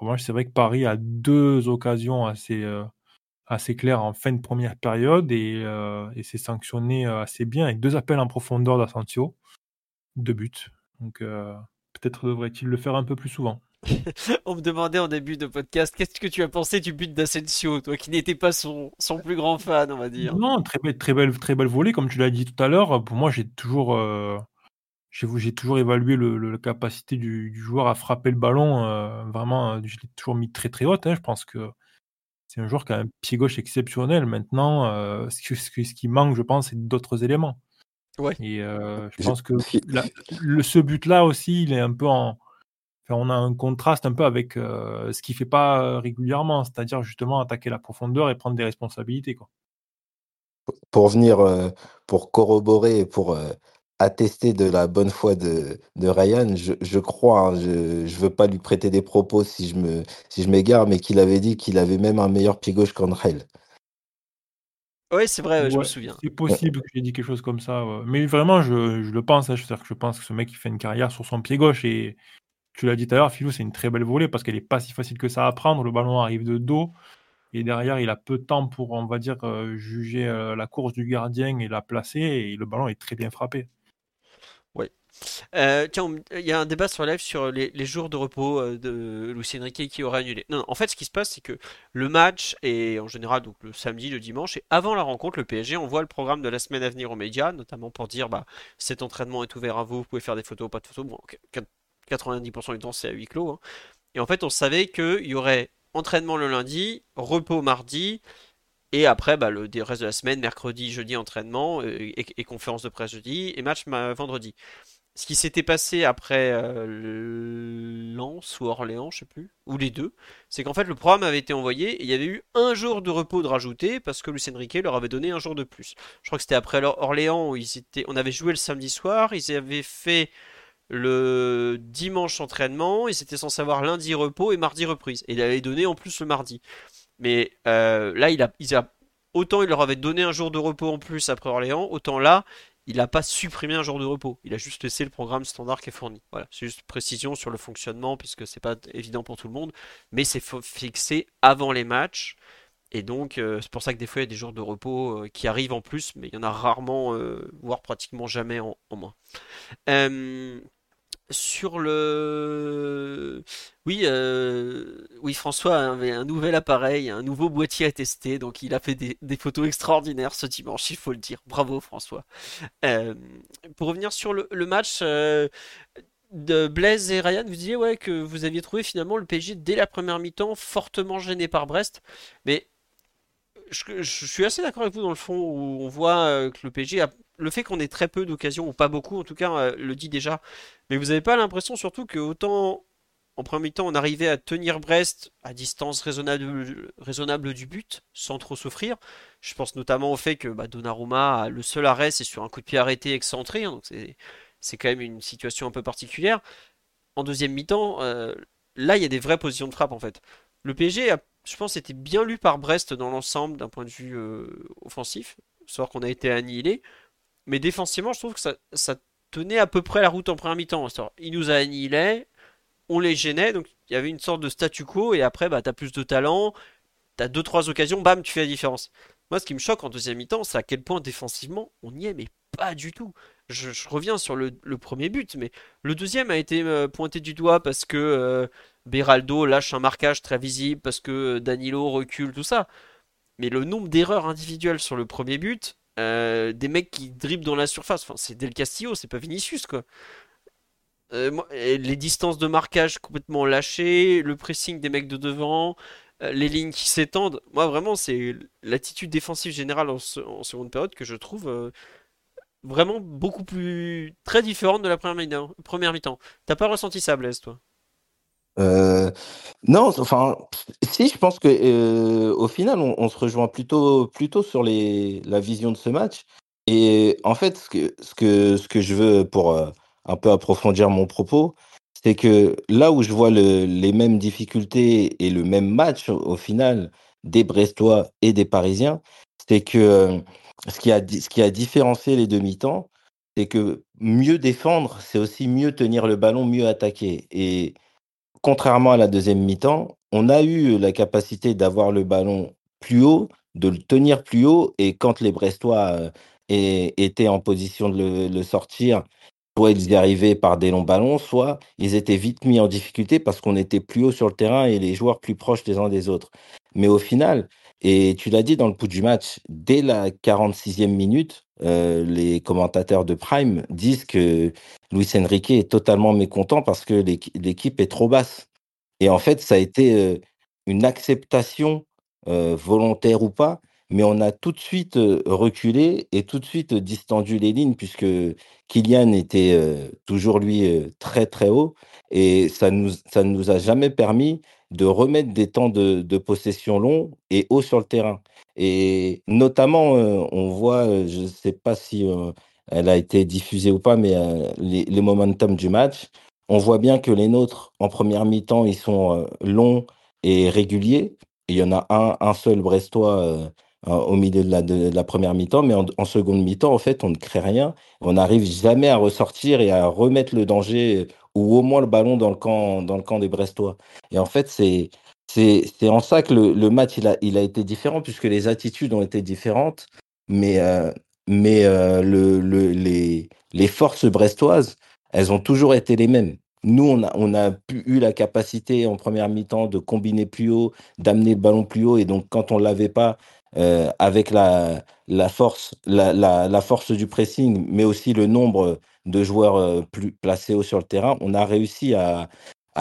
revanche, c'est vrai que Paris a deux occasions assez, claires en fin de première période et, c'est sanctionné assez bien avec deux appels en profondeur d'Asensio, deux buts. Donc peut-être devrait-il le faire un peu plus souvent. (laughs) On me demandait en début de podcast, qu'est-ce que tu as pensé du but d'Asensio, toi qui n'étais pas son, son plus grand fan, on va dire? Non, très belle, très belle, très belle volée, comme tu l'as dit tout à l'heure. Pour moi, j'ai toujours, euh, j'ai j'ai toujours évalué le, le- la capacité du, du joueur à frapper le ballon. euh, vraiment, euh, je l'ai toujours mis très très haute. hein. Je pense que c'est un joueur qui a un pied gauche exceptionnel. Maintenant, euh, ce, qui- ce qui ce qui manque, je pense, c'est d'autres éléments. Ouais. Et euh, je pense que si- la- le, ce but-là aussi, il est un peu en. Enfin, on a un contraste un peu avec euh, ce qu'il fait pas euh, régulièrement, c'est-à-dire justement attaquer la profondeur et prendre des responsabilités. Quoi. pour venir, euh, pour corroborer et pour euh, attester de la bonne foi de, de Ryan, je, je crois, hein, je ne veux pas lui prêter des propos si je me, si je m'égare, mais qu'il avait dit qu'il avait même un meilleur pied gauche qu'Angel. Ouais, c'est vrai, ouais, je me souviens. C'est possible que j'ai dit quelque chose comme ça. ouais. Mais vraiment, je, je le pense. hein, C'est-à-dire que je pense que ce mec, il fait une carrière sur son pied gauche. Et tu l'as dit tout à l'heure, Philou, c'est une très belle volée parce qu'elle n'est pas si facile que ça à prendre. Le ballon arrive de dos. Et derrière, il a peu de temps pour, on va dire, euh, juger euh, la course du gardien et la placer. Et le ballon est très bien frappé. Euh, tiens, il y a un débat sur live sur les, jours de repos de Luis Enrique qui aurait annulé. Non, en fait, ce qui se passe, c'est que le match est en général donc le samedi, le dimanche, et avant la rencontre, le PSG envoie le programme de la semaine à venir aux médias, notamment pour dire bah cet entraînement est ouvert à vous, vous pouvez faire des photos, pas de photos. Bon, 90% du temps, c'est à huis clos. hein. Et en fait, on savait qu'il y aurait entraînement le lundi, repos mardi. Et après, bah, le reste de la semaine, mercredi, jeudi, entraînement, euh, et, conférence de presse jeudi, et match ma- vendredi. Ce qui s'était passé après euh, le- Lens ou Orléans, je sais plus, ou les deux, c'est qu'en fait le programme avait été envoyé et il y avait eu un jour de repos de rajouter parce que Luis Enrique leur avait donné un jour de plus. Je crois que c'était après Orléans où ils étaient, on avait joué le samedi soir, ils avaient fait le dimanche entraînement, ils étaient censés avoir lundi repos et mardi reprise. Et il avait donné en plus le mardi. Mais euh, là, il a, autant il leur avait donné un jour de repos en plus après Orléans, autant là, il n'a pas supprimé un jour de repos. Il a juste laissé le programme standard qui est fourni. Voilà, c'est juste précision sur le fonctionnement, puisque c'est pas évident pour tout le monde, mais c'est fixé avant les matchs. Et donc, euh, c'est pour ça que des fois, il y a des jours de repos euh, qui arrivent en plus, mais il y en a rarement, voire pratiquement jamais en moins. Sur le... Oui, euh, oui, François avait un nouvel appareil, un nouveau boîtier à tester, donc il a fait des, photos extraordinaires ce dimanche, il faut le dire. Bravo François. Euh, pour revenir sur le, match euh, de Blaise et Ryan, vous disiez ouais, que vous aviez trouvé finalement le PSG dès la première mi-temps fortement gêné par Brest, mais je, je suis assez d'accord avec vous dans le fond où on voit que le PSG a le fait qu'on ait très peu d'occasions, ou pas beaucoup en tout cas, euh, le dit déjà. Mais vous n'avez pas l'impression surtout que autant en premier mi-temps on arrivait à tenir Brest à distance raisonnable, du but, sans trop souffrir. Je pense notamment au fait que bah, Donnarumma, le seul arrêt, c'est sur un coup de pied arrêté excentré, hein, donc c'est c'est quand même une situation un peu particulière. En deuxième mi-temps, euh, là il y a des vraies positions de frappe en fait. Le PSG a, je pense, été bien lu par Brest dans l'ensemble d'un point de vue euh, offensif, savoir qu'on a été annihilé. Mais défensivement, je trouve que ça, tenait à peu près la route en première mi-temps. Il nous a annihilés, on les gênait, donc il y avait une sorte de statu quo, et après, bah, t'as plus de talent, t'as deux, trois occasions, bam, tu fais la différence. Moi, ce qui me choque en deuxième mi-temps, c'est à quel point défensivement, on y est, mais pas du tout. Je, reviens sur le, le premier but, mais le deuxième a été euh, pointé du doigt parce que euh, Beraldo lâche un marquage très visible, parce que euh, Danilo recule, tout ça. Mais le nombre d'erreurs individuelles sur le premier but, euh, des mecs qui dribblent dans la surface, enfin, c'est Del Castillo, c'est pas Vinicius, quoi. Euh, les distances de marquage complètement lâchées, le pressing des mecs de devant, euh, les lignes qui s'étendent. Moi, vraiment, c'est l'attitude défensive générale en, se- en seconde période que je trouve vraiment beaucoup plus très différente de la première mi-temps. Première mi-temps. T'as pas ressenti ça, Blaise, toi? Euh, non, enfin, si, je pense que euh, au final, on, se rejoint plutôt, plutôt sur la vision de ce match. Et en fait, ce que, ce que, ce que je veux pour euh, un peu approfondir mon propos, c'est que là où je vois le- les mêmes difficultés et le même match au, final des Brestois et des Parisiens, c'est que ce qui a, ce qui a différencié les demi-temps, c'est que mieux défendre, c'est aussi mieux tenir le ballon, mieux attaquer. Et contrairement à la deuxième mi-temps, on a eu la capacité d'avoir le ballon plus haut, de le tenir plus haut, et quand les Brestois euh, étaient en position de le, sortir, soit ils y arrivaient par des longs ballons, soit ils étaient vite mis en difficulté parce qu'on était plus haut sur le terrain et les joueurs plus proches les uns des autres. Mais au final, et tu l'as dit dans le pouls du match, dès la 46e minute, euh, les commentateurs de Prime disent que Luis Enrique est totalement mécontent parce que l'équi- l'équipe est trop basse. Et en fait, ça a été euh, une acceptation, euh, volontaire ou pas, mais on a tout de suite euh, reculé et tout de suite distendu les lignes puisque Kylian était toujours lui très très haut et ça nous ça ne nous a jamais permis de remettre des temps de, possession longs et hauts sur le terrain. Et notamment, on voit, je ne sais pas si elle a été diffusée ou pas, mais euh, les, momentum du match, on voit bien que les nôtres, en première mi-temps, ils sont euh, longs et réguliers. Il y en a un, seul Brestois euh, au milieu de la, première mi-temps, mais en, seconde mi-temps, en fait, on ne crée rien. On n'arrive jamais à ressortir et à remettre le danger ou au moins le ballon dans le camp, dans le camp des Brestois. Et en fait, c'est c'est en ça que le, le match il a, il a été différent, puisque les attitudes ont été différentes, mais, euh, mais euh, le, le, les, forces brestoises, elles ont toujours été les mêmes. Nous, on a, on eu la capacité en première mi-temps de combiner plus haut, d'amener le ballon plus haut, et donc quand on l'avait pas, euh, avec la, force, la, force du pressing, mais aussi le nombre de joueurs euh, plus placés haut sur le terrain, on a réussi à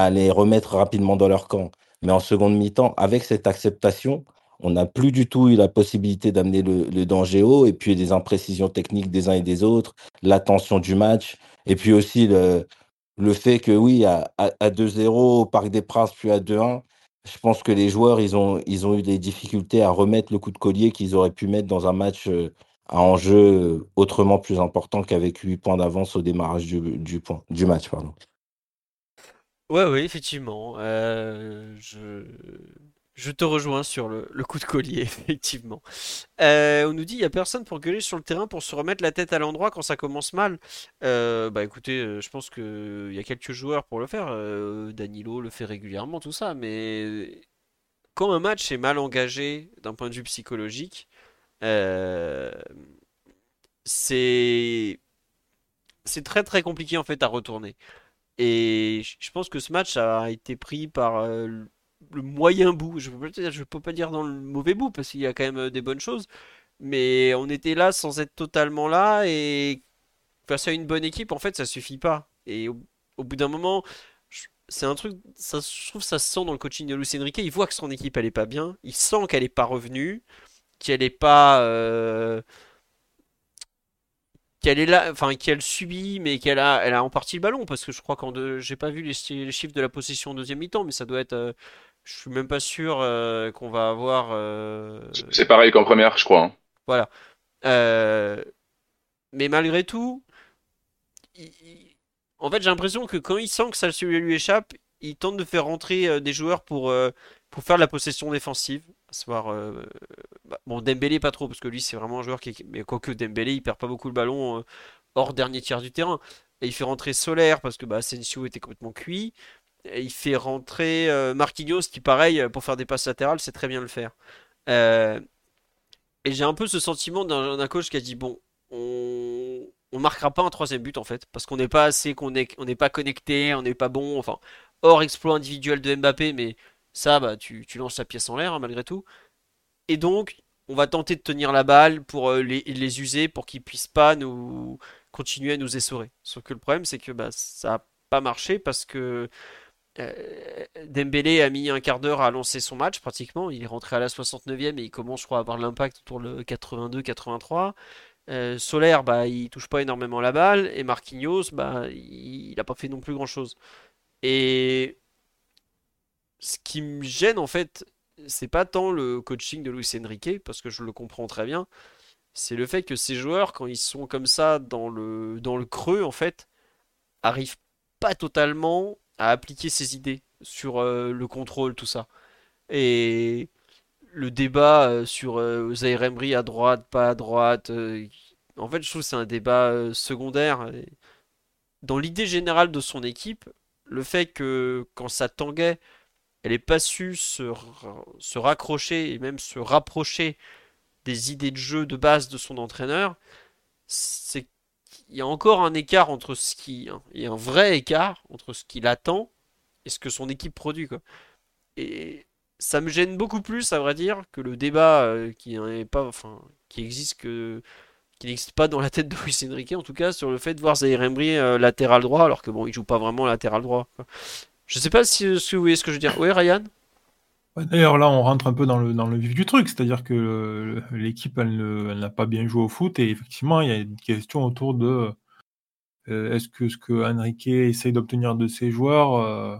les remettre rapidement dans leur camp. Mais en seconde mi-temps, avec cette acceptation, on n'a plus du tout eu la possibilité d'amener le, danger haut, et puis des imprécisions techniques des uns et des autres, la tension du match, et puis aussi le, fait que oui, à, à, à 2-0 au Parc des Princes, puis à 2-1, je pense que les joueurs, ils ont, eu des difficultés à remettre le coup de collier qu'ils auraient pu mettre dans un match euh, à enjeu euh, autrement plus important qu'avec 8 points d'avance au démarrage du, match. Pardon. Ouais, ouais, effectivement. euh, je... je te rejoins sur le, coup de collier, (laughs) effectivement. Euh, on nous dit il y a personne pour gueuler sur le terrain pour se remettre la tête à l'endroit quand ça commence mal. Euh, bah écoutez, euh, je pense que il y a quelques joueurs pour le faire. Danilo le fait régulièrement, tout ça. Mais quand un match est mal engagé d'un point de vue psychologique, c'est c'est très très compliqué en fait à retourner. Et je pense que ce match a été pris par le moyen bout. Je peux peux pas dire dans le mauvais bout parce qu'il y a quand même euh, des bonnes choses. Mais on était là sans être totalement là et face à une bonne équipe, en fait, ça suffit pas. Et au, bout d'un moment, c'est un truc, ça, je trouve ça se sent dans le coaching de Luis Enrique. Il voit que son équipe elle est pas bien. Il sent qu'elle est pas revenue, qu'elle est pas, euh, qu'elle est là, enfin qu'elle subit, mais qu'elle a, elle a en partie le ballon, parce que je crois qu'en deux, j'ai pas vu les chiffres de la possession en deuxième mi-temps, mais ça doit être, euh, je suis même pas sûr euh, qu'on va avoir, euh, C'est pareil qu'en première, je crois. hein. voilà. Euh, mais malgré tout, il- en fait, j'ai l'impression que quand il sent que ça lui échappe, il tente de faire rentrer des joueurs pour, pour faire de la possession défensive. À savoir, bah, bon, Dembélé pas trop, parce que lui, c'est vraiment un joueur qui. Mais quoique Dembélé, il perd pas beaucoup le ballon hors dernier tiers du terrain. Et il fait rentrer Solaire, parce que bah, Asensio était complètement cuit. Il fait rentrer euh, Marquinhos, qui pareil, pour faire des passes latérales, c'est très bien le faire. Euh, et j'ai un peu ce sentiment d'un coach qui a dit, bon, on, on marquera pas un troisième but en fait, parce qu'on n'est pas assez, qu'on est, on n'est pas connecté, on n'est pas bon, enfin, hors exploit individuel de Mbappé, mais ça, bah, tu, tu lances la pièce en l'air hein, malgré tout. Et donc, on va tenter de tenir la balle pour euh, les, les user, pour qu'ils puissent pas nous continuer à nous essorer. Sauf que le problème, c'est que bah, ça a pas marché parce que Dembélé a mis un quart d'heure à lancer son match pratiquement. Il est rentré à la 69e et il commence, à avoir l'impact autour le 82-83. Euh, Solaire, bah, il touche pas énormément la balle. Et Marquinhos, bah, il, il a pas fait non plus grand-chose. Et ce qui me gêne, en fait, c'est pas tant le coaching de Luis Enrique, parce que je le comprends très bien. C'est le fait que ces joueurs, quand ils sont comme ça dans le, dans le creux, en fait, arrivent pas totalement à appliquer ses idées sur euh, le contrôle, tout ça. Et le débat euh, sur euh, Zaire Emery à droite, pas à droite, euh, en fait, je trouve que c'est un débat secondaire. Dans l'idée générale de son équipe, le fait que quand ça tanguait, elle n'ait pas su se, se raccrocher et même se rapprocher des idées de jeu de base de son entraîneur, c'est qu'il y a encore un écart entre ce qui, il y a un vrai écart entre ce qu'il attend et ce que son équipe produit, quoi. Et ça me gêne beaucoup plus, à vrai dire, que le débat euh, qui n'existe pas dans la tête de (laughs) Luis Enrique, en tout cas, sur le fait de voir Zaire Emery euh, latéral droit, alors que bon, il joue pas vraiment latéral droit. quoi. Je sais pas si, si vous voyez ce que je veux dire. Oui, Ryan? D'ailleurs, là, on rentre un peu dans le, vif du truc, c'est-à-dire que le- l'équipe, elle n'a pas bien joué au foot, et effectivement, il y a une question autour de euh, est-ce que ce que Enrique essaye d'obtenir de ses joueurs euh,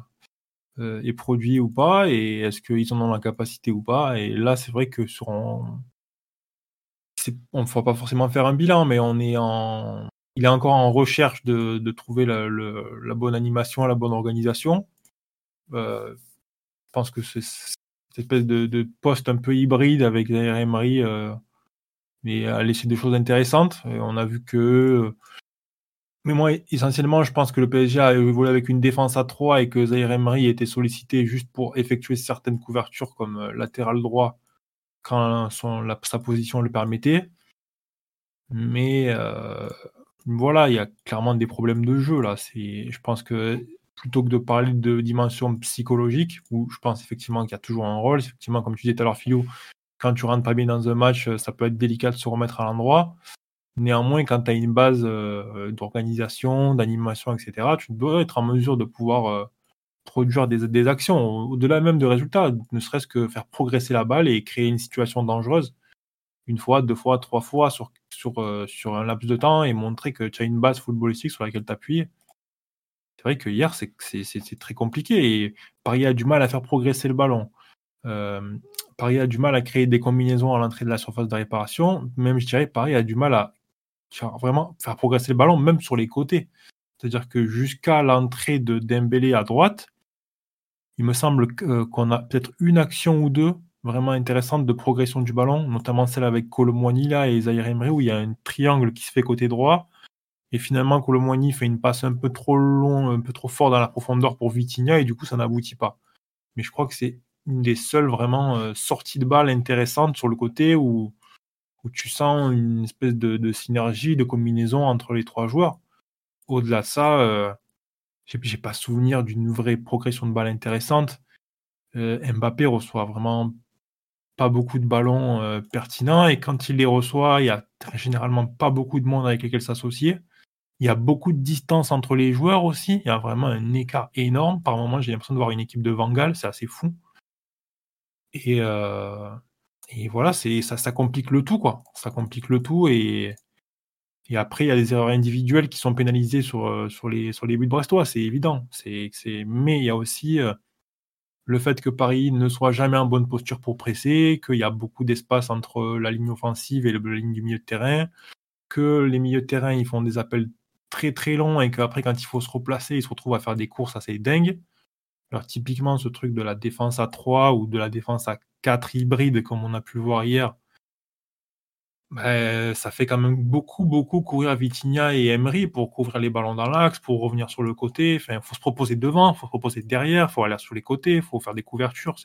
euh, est produit ou pas, et est-ce qu'ils en ont la capacité ou pas. Et là, c'est vrai que sur on ne va pas forcément faire un bilan, mais on est il est encore en recherche de, trouver la, bonne animation, la bonne organisation. Euh, je pense que c'est espèce de, poste un peu hybride avec Emery, euh, mais a laissé des choses intéressantes. Et on a vu que, mais moi, essentiellement, je pense que le PSG a évolué avec une défense à 3 et que Zaire Emery était sollicité juste pour effectuer certaines couvertures comme euh, latéral droit quand son, la- sa position le permettait. Mais euh, voilà, il y a clairement des problèmes de jeu là. Je pense que plutôt que de parler de dimension psychologique, où je pense effectivement qu'il y a toujours un rôle, effectivement, comme tu disais tout à l'heure, Philo, quand tu rentres pas bien dans un match, ça peut être délicat de se remettre à l'endroit. Néanmoins, quand tu as une base euh, d'organisation, d'animation, etc., tu dois être en mesure de pouvoir euh, produire des, des actions, au- au-delà même de résultats, ne serait-ce que faire progresser la balle et créer une situation dangereuse une fois, deux fois, trois fois sur, sur, euh, sur un laps de temps et montrer que tu as une base footballistique sur laquelle t'appuyer. C'est vrai que hier, c'est très compliqué et Paris a du mal à faire progresser le ballon. Euh, Paris a du mal à créer des combinaisons à l'entrée de la surface de réparation. Même, je dirais, Paris a du mal à vraiment faire progresser le ballon, même sur les côtés. C'est-à-dire que jusqu'à l'entrée de Dembélé à droite, il me semble euh, qu'on a peut-être une action ou deux vraiment intéressantes de progression du ballon, notamment celle avec Colomboigny là et Zaire Emery où il y a un triangle qui se fait côté droit et finalement Colomboigny fait une passe un peu trop long, un peu trop fort dans la profondeur pour Vitinha et du coup ça n'aboutit pas. Mais je crois que c'est une des seules vraiment euh, sorties de balle intéressantes sur le côté où, où tu sens une espèce de, synergie, de combinaison entre les trois joueurs. Au-delà de ça, euh, j'ai pas souvenir d'une vraie progression de balle intéressante. Euh, Mbappé reçoit vraiment pas beaucoup de ballons euh, pertinents et quand il les reçoit, il y a généralement pas beaucoup de monde avec lequel s'associer. Il y a beaucoup de distance entre les joueurs aussi. Il y a vraiment un écart énorme. Par moment, j'ai l'impression de voir une équipe de Vangal, c'est assez fou. Et, euh, voilà, ça, complique le tout, quoi. Ça complique le tout et, après, il y a des erreurs individuelles qui sont pénalisées sur, euh, les, buts brestois, c'est évident. Mais il y a aussi euh, le fait que Paris ne soit jamais en bonne posture pour presser, qu'il y a beaucoup d'espace entre la ligne offensive et la ligne du milieu de terrain, que les milieux de terrain ils font des appels très très longs et qu'après, quand il faut se replacer, ils se retrouvent à faire des courses assez dingues. Alors, typiquement, ce truc de la défense à 3 ou de la défense à 4 hybride, comme on a pu voir hier, ben, ça fait quand même beaucoup, beaucoup courir Vitinha et Emery pour couvrir les ballons dans l'axe, pour revenir sur le côté. Enfin, il faut se proposer devant, il faut se proposer derrière, il faut aller sur les côtés, il faut faire des couvertures.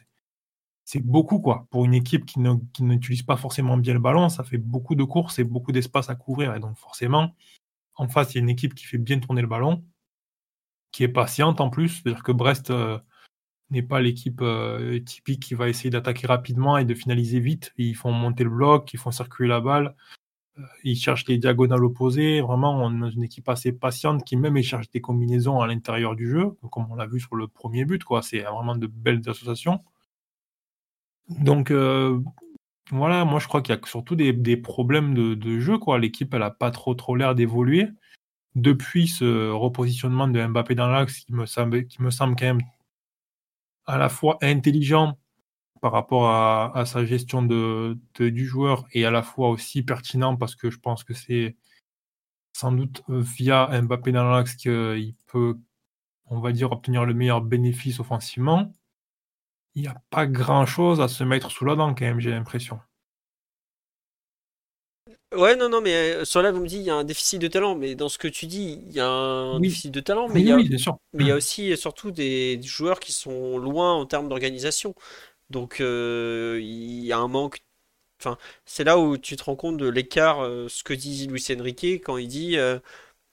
C'est, beaucoup, quoi. Pour une équipe qui n'utilise pas forcément bien le ballon, ça fait beaucoup de courses et beaucoup d'espace à couvrir. Et donc, forcément, en face, il y a une équipe qui fait bien tourner le ballon, qui est patiente en plus. C'est-à-dire que Brest euh, n'est pas l'équipe euh, typique qui va essayer d'attaquer rapidement et de finaliser vite. Ils font monter le bloc, ils font circuler la balle, euh, ils cherchent les diagonales opposées. Vraiment, on est une équipe assez patiente qui même cherche des combinaisons à l'intérieur du jeu, comme on l'a vu sur le premier but. C'est vraiment de belles associations. Donc voilà, moi je crois qu'il y a surtout des, problèmes de, jeu. L'équipe, elle a pas trop trop l'air d'évoluer. Depuis ce repositionnement de Mbappé dans l'axe, qui me semble, quand même à la fois intelligent par rapport à, sa gestion du joueur et à la fois aussi pertinent parce que je pense que c'est sans doute via Mbappé dans l'axe qu'il peut, on va dire, obtenir le meilleur bénéfice offensivement. Il n'y a pas grand-chose à se mettre sous la dent quand même, j'ai l'impression. Ouais, non, non, mais euh, sur là, vous me dites, il y a un déficit de talent, mais dans ce que tu dis, il y a un Oui. déficit de talent, mais Oui, il y a, oui, bien sûr. mais il y a aussi et surtout des joueurs qui sont loin en termes d'organisation. Donc, euh, il y a un manque. Enfin, c'est là où tu te rends compte de l'écart, euh, ce que dit Luis Enrique quand il dit euh,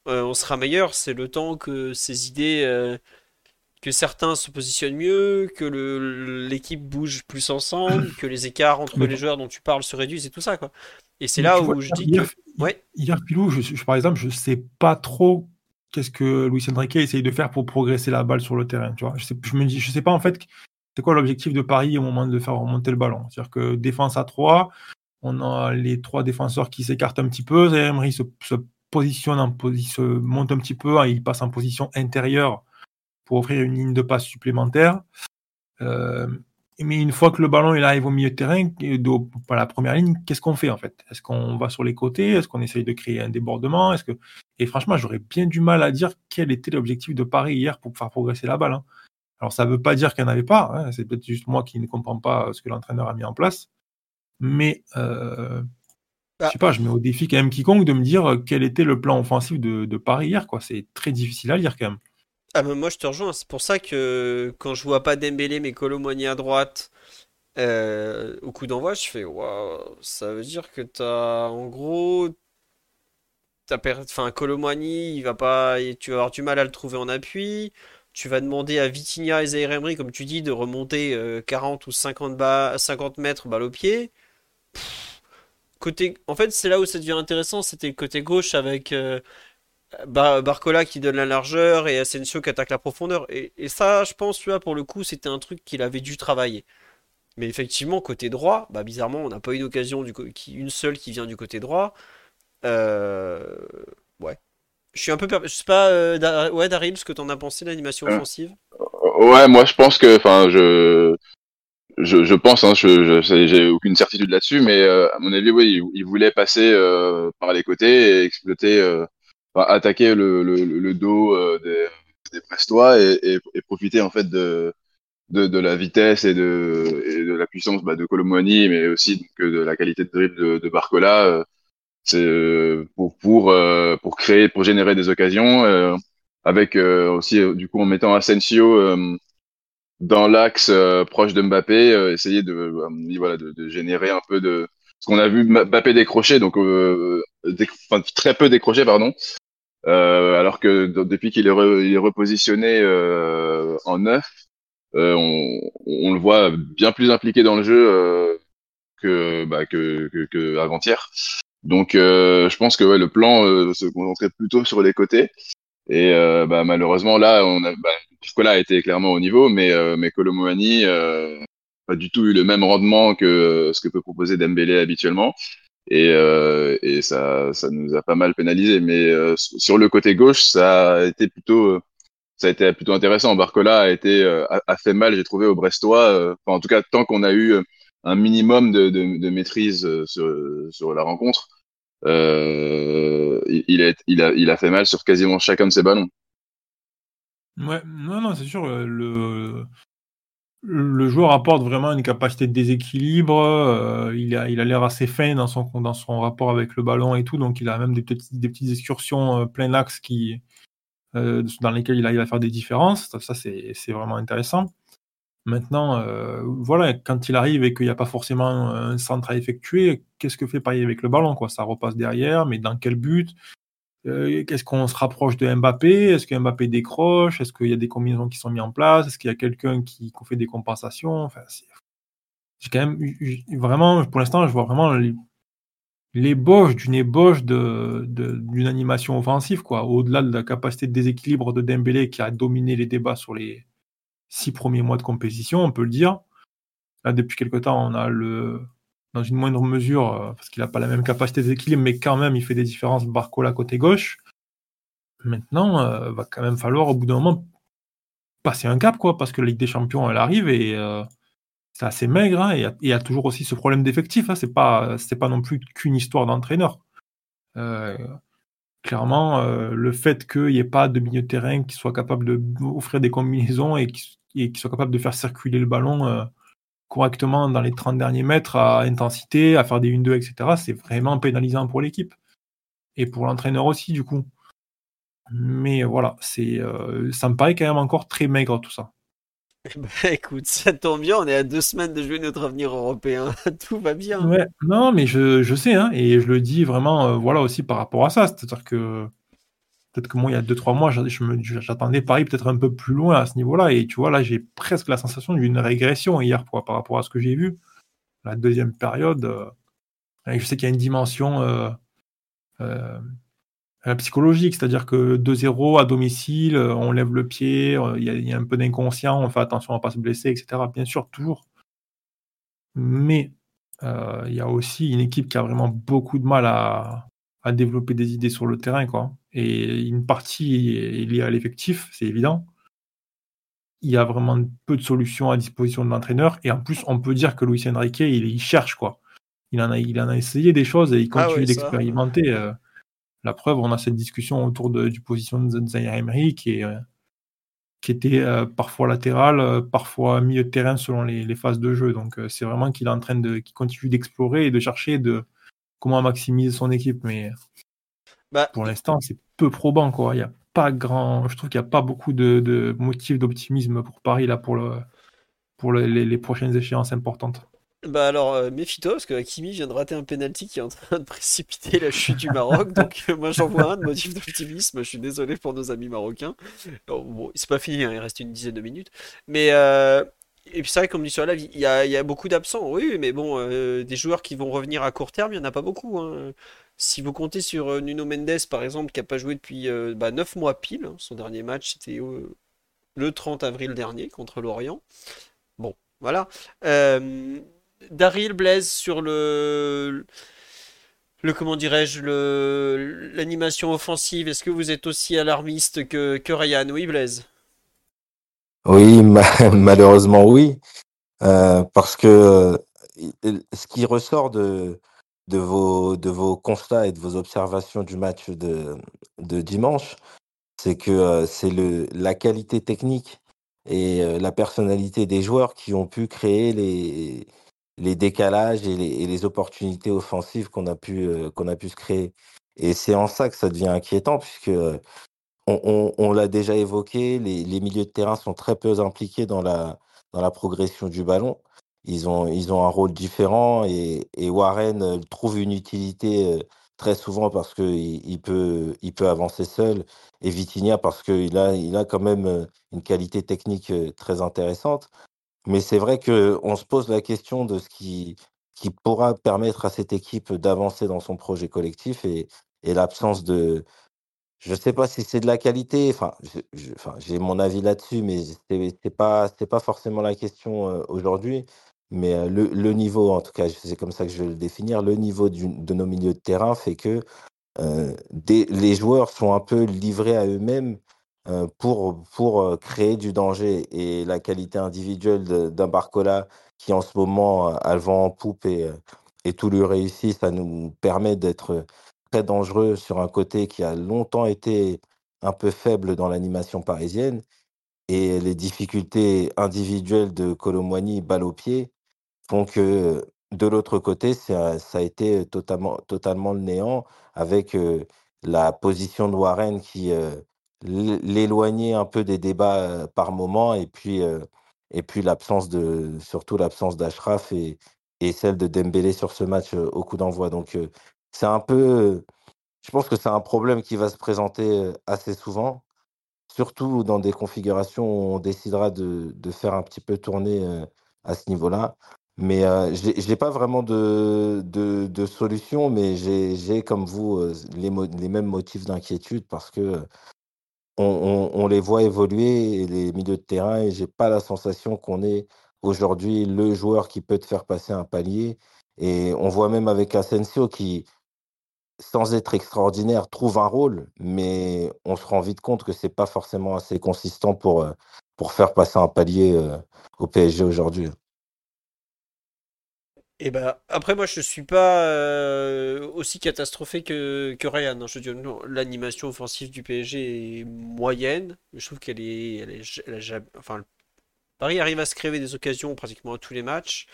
euh, on sera meilleur, c'est le temps que ces idées, euh, que certains se positionnent mieux, que l'équipe bouge plus ensemble, (coughs) que les écarts entre Mais les joueurs dont tu parles se réduisent et tout ça, quoi. Et c'est là vois, où je hier, dis que. hier, Ouais. hier, Pilou, je, je- par exemple, je sais pas trop qu'est-ce que Luis Enrique essaye de faire pour progresser la balle sur le terrain. Tu vois, je, sais, je me dis, je sais pas en fait c'est quoi l'objectif de Paris au moment de faire remonter le ballon? C'est-à-dire que défense à 3, on a les trois défenseurs qui s'écartent un petit peu. Emery se, se positionne en position, se monte un petit peu, hein, il passe en position intérieure pour offrir une ligne de passe supplémentaire. Euh, mais une fois que le ballon il arrive au milieu de terrain, la première ligne, qu'est-ce qu'on fait en fait? Est-ce qu'on va sur les côtés? Est-ce qu'on essaye de créer un débordement? Est-ce que et franchement, j'aurais bien du mal à dire quel était l'objectif de Paris hier pour faire progresser la balle. hein. Alors ça ne veut pas dire qu'il n'y en avait pas. hein. C'est peut-être juste moi qui ne comprends pas ce que l'entraîneur a mis en place. Mais euh, je Ah. sais pas, je mets au défi quand même quiconque de me dire quel était le plan offensif de, Paris hier. C'est très difficile à lire quand même. Ah mais moi je te rejoins, c'est pour ça que quand je vois pas Dembélé mais Colomboigny à droite euh, au coup d'envoi, je fais waouh, ça veut dire que t'as en gros t'as per... enfin Colomboigny, il va pas tu vas avoir du mal à le trouver en appui. Tu vas demander à Vitinha et Zaïre Emery, comme tu dis, de remonter euh, 40 ou 50, bas, 50 mètres balle au pied. Côté... En fait, c'est là où ça devient intéressant, c'était le côté gauche avec euh, Ba- Barcola qui donne la largeur et Asensio qui attaque la profondeur. Et, et ça, je pense, tu vois, pour le coup, c'était un truc qu'il avait dû travailler. Mais effectivement, côté droit, bah bizarrement, on n'a pas eu d'occasion, une seule qui vient du côté droit. Euh, ouais. Je suis un peu per... Je sais pas, euh, ouais, Darim, ce que t'en as pensé l'animation Euh. offensive? Ouais, moi je pense que, enfin, je, je, je pense, hein, je, j'ai aucune certitude là-dessus, mais euh, à mon avis, oui, il, il voulait passer euh, par les côtés et exploiter, euh, enfin, attaquer le, le, le dos euh, des, des Brestois et, et, et profiter en fait de, de, de la vitesse et de, et de la puissance bah, de Colomboigny, mais aussi donc, de la qualité de dribble de, de Barcola. euh, c'est euh, pour pour euh, pour créer, pour générer des occasions, euh, avec euh, aussi euh, du coup en mettant Asensio euh, dans l'axe euh, proche de Mbappé, euh, essayer de euh, voilà de, de générer un peu de ce qu'on a vu Mbappé décrocher, donc euh, très peu décrocher pardon, euh, alors que depuis qu'il est, repositionné euh, en neuf, euh, on, le voit bien plus impliqué dans le jeu euh, que bah, que avant-hier. Donc je pense que le plan se concentrait plutôt sur les côtés. Et bah, malheureusement là, on a bah, Nicolas a été clairement au niveau, mais mais pas du tout eu le même rendement que euh, ce que peut proposer Dembélé habituellement. Et, euh, et ça, ça nous a pas mal pénalisé. Mais euh, sur le côté gauche, ça a été plutôt, ça a été plutôt intéressant. Barcola a été, a, fait mal, j'ai trouvé au Brestois. Enfin, en tout cas, tant qu'on a eu un minimum de, de, maîtrise sur, la rencontre, il, a, il a, il a fait mal sur quasiment chacun de ses ballons. Ouais, non, non, c'est sûr. Le, le joueur apporte vraiment une capacité de déséquilibre. euh, il a, il a l'air assez fin dans son, dans son rapport avec le ballon et tout. Donc, il a même des petites, des petites excursions euh, plein axe qui, euh, dans lesquelles il arrive à faire des différences. Ça, ça, c'est vraiment intéressant. Maintenant, euh, voilà, quand il arrive et qu'il n'y a pas forcément un centre à effectuer, qu'est-ce que fait Paris avec le ballon, quoi? Ça repasse derrière, mais dans quel but? Euh, Est-ce qu'on se rapproche de Mbappé? Est-ce que Mbappé décroche? Est-ce qu'il y a des combinaisons qui sont mises en place? Est-ce qu'il y a quelqu'un qui, fait des compensations? Enfin, j'ai quand même vraiment, pour l'instant, je vois vraiment l'ébauche d'une ébauche de, de- d'une animation offensive, quoi. Au-delà de la capacité de déséquilibre de Dembélé qui a dominé les débats sur les six premiers mois de compétition, on peut le dire. Là, depuis quelque temps, on a le, dans une moindre mesure, euh, parce qu'il n'a pas la même capacité d'équilibre, mais quand même, il fait des différences Barcola côté gauche. Maintenant, euh, va quand même falloir, au bout d'un moment, passer un cap, quoi, parce que la Ligue des Champions, elle arrive et euh, c'est assez maigre. hein, et il y a- toujours aussi ce problème d'effectif. Hein, c'est pas, pas non plus qu'une histoire d'entraîneur. Euh, clairement, le fait qu'il n'y ait pas de milieu de terrain qui soit capable d'offrir des combinaisons et qui, et qui soit capable de faire circuler le ballon correctement dans les 30 derniers mètres à intensité, à faire des 1-2, etc., c'est vraiment pénalisant pour l'équipe. Et pour l'entraîneur aussi, du coup. Mais voilà, c'est, euh, ça me paraît quand même encore très maigre tout ça. (laughs) Bah écoute, ça tombe bien, on est à deux semaines de jouer notre avenir européen. (laughs) Tout va bien. Ouais, non, mais je, je sais, hein, et je le dis vraiment, euh, voilà aussi par rapport à ça. C'est-à-dire que peut-être que moi, il y a 2-3 mois, j'attendais Paris peut-être un peu plus loin à ce niveau-là. Et tu vois, là, j'ai presque la sensation d'une régression hier par rapport à ce que j'ai vu. La deuxième période, euh, je sais qu'il y a une dimension euh, euh, psychologique, c'est-à-dire que 2-0 à domicile, on lève le pied, il y, a- un peu d'inconscient, on fait attention à ne pas se blesser, etc. Bien sûr, toujours. Mais il y a aussi une équipe qui a vraiment beaucoup de mal à, à développer des idées sur le terrain. Quoi. Et une partie est liée à l'effectif, c'est évident. Il y a vraiment peu de solutions à disposition de l'entraîneur. Et en plus, on peut dire que Luis Enrique, il, il cherche. quoi. Il en, a, il en a essayé des choses et il Ah continue ouais, d'expérimenter. euh. la preuve, on a cette discussion autour de, du position de Zaire Emery qui, est, euh, qui était euh, parfois latéral, parfois milieu de terrain selon les, les phases de jeu. Donc c'est vraiment qu'il est en train de, qu'il continue d'explorer et de chercher de comment maximiser son équipe. Mais Bah, pour l'instant, c'est peu probant. Quoi. Il y a pas grand, je trouve qu'il n'y a pas beaucoup de, de motifs d'optimisme pour Paris là pour le pour le- les, les prochaines échéances importantes. Bah alors, euh, méfie-toi, parce que Hakimi vient de rater un penalty qui est en train de précipiter la chute du Maroc. Donc, euh, moi, j'en vois un de motif d'optimisme. Je suis désolé pour nos amis marocains. Alors, bon, c'est pas fini, hein, il reste une dizaine de minutes. Mais, euh, et puis c'est vrai, comme dit sur la vie, il y a, il y a beaucoup d'absents. Oui, mais bon, euh, des joueurs qui vont revenir à court terme, il n'y en a pas beaucoup. hein. Si vous comptez sur euh, Nuno Mendes, par exemple, qui n'a pas joué depuis euh, bah, 9 mois pile, hein, son dernier match, c'était euh, le 30 avril dernier contre l'Orient. Bon, voilà. Daryl Blaise sur le, le comment dirais-je, l'animation offensive. Est-ce que vous êtes aussi alarmiste que, que Ryan? Oui, Blaise. Oui, (laughs) ma- malheureusement oui, parce que ce qui ressort de, de vos, de vos constats et de vos observations du match de, de dimanche, c'est que euh, c'est la qualité technique et euh, la personnalité des joueurs qui ont pu créer les, les décalages et les, et les opportunités offensives qu'on a pu, euh, qu'on a pu se créer. Et c'est en ça que ça devient inquiétant, puisque euh, on, on- on l'a déjà évoqué, les, les milieux de terrain sont très peu impliqués dans la, dans la progression du ballon. Ils ont, ils ont un rôle différent et, Warren euh, trouve une utilité euh, très souvent parce qu'il il peut, il peut avancer seul et Vitinha parce qu'il a, il a quand même euh, une qualité technique très intéressante. Mais c'est vrai qu'on se pose la question de ce qui, qui pourra permettre à cette équipe d'avancer dans son projet collectif et, et l'absence de, je sais pas si c'est de la qualité, enfin, j'ai mon avis là-dessus, mais c'est c'est pas, pas forcément la question aujourd'hui. Mais euh, le, niveau, en tout cas, c'est comme ça que je vais le définir, le niveau de nos milieux de terrain fait que euh, les joueurs sont un peu livrés à eux-mêmes euh, pour, pour créer du danger. Et la qualité individuelle d'un Barcola qui en ce moment a le vent en poupe et, et tout lui réussit, ça nous permet d'être très dangereux sur un côté qui a longtemps été un peu faible dans l'animation parisienne. Et les difficultés individuelles de Colomboigny, balle au pied, que de l'autre côté, ça, a été totalement, totalement le néant avec la position de Warren qui l'éloignait un peu des débats par moment et puis, et puis l'absence de, surtout l'absence d'Ashraf et, et celle de Dembélé sur ce match au coup d'envoi. Donc c'est un peu, je pense que c'est un problème qui va se présenter assez souvent, surtout dans des configurations où on décidera de, de faire un petit peu tourner à ce niveau-là. Mais euh, j'ai j'ai pas vraiment de, de, solution, mais j'ai comme vous euh, les, mêmes motifs d'inquiétude parce que on, on- les voit évoluer, les milieux de terrain, et j'ai pas la sensation qu'on est aujourd'hui le joueur qui peut te faire passer un palier. Et on voit même avec Asensio qui, sans être extraordinaire, trouve un rôle, mais on se rend vite compte que c'est pas forcément assez consistant pour, euh, pour faire passer un palier euh, au PSG aujourd'hui. Et bah, après, moi, je suis pas euh, aussi catastrophé que, que Ryan. hein. Je veux dire, non, l'animation offensive du PSG est moyenne. Je trouve qu'elle est, elle est, elle a jamais- enfin, Paris arrive à se créer des occasions pratiquement à tous les matchs.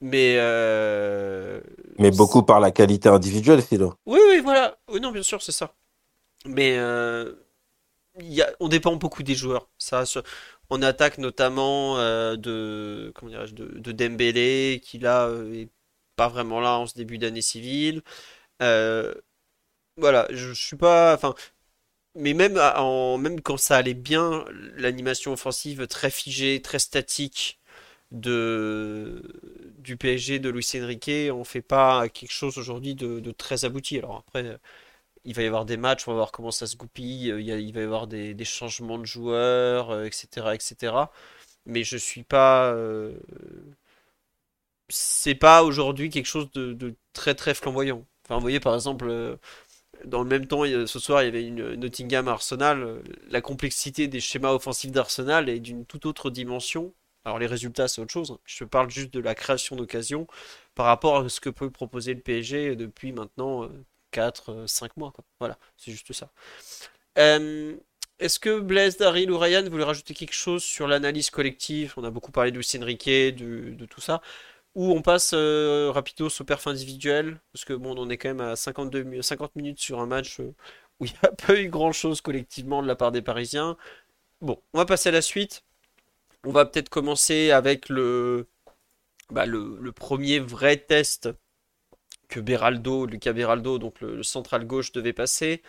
Mais euh, Mais beaucoup par la qualité individuelle, Philo. oui, oui, voilà. Oui, non, bien sûr, c'est ça. Mais euh, y a, on dépend beaucoup des joueurs. Ça, on attaque notamment euh, de, comment de, de Dembélé, qui là euh, est pas vraiment là en ce début d'année civile. Euh, voilà, je, suis pas, enfin, mais même en, même quand ça allait bien, l'animation offensive très figée, très statique de du PSG de Luis Enrique, on fait pas quelque chose aujourd'hui de, de très abouti. Alors après, il va y avoir des matchs, on va voir comment ça se goupille, euh, il va y avoir des, changements de joueurs, euh, etc., etc. Mais je suis pas, euh, c'est pas aujourd'hui quelque chose de, très très flamboyant. Enfin, vous voyez par exemple, euh, dans le même temps, ce soir, il y avait une Nottingham Arsenal. La complexité des schémas offensifs d'Arsenal est d'une toute autre dimension. Alors les résultats, c'est autre chose. Je parle juste de la création d'occasions par rapport à ce que peut proposer le PSG depuis maintenant euh, 4-5 mois, quoi. Voilà, c'est juste ça. Euh, est-ce que Blaise, Daryl ou Ryan voulaient rajouter quelque chose sur l'analyse collective? On a beaucoup parlé de Enrique, de, tout ça. Ou on passe euh, rapidos au perf individuel, parce que bon, on est quand même à 52, mi- 50 minutes sur un match euh, où il n'y a (laughs) pas eu grand-chose collectivement de la part des Parisiens. Bon, on va passer à la suite. On va peut-être commencer avec le, bah, le premier vrai test que Beraldo, Lucas Beraldo, donc le, central gauche, devait passer.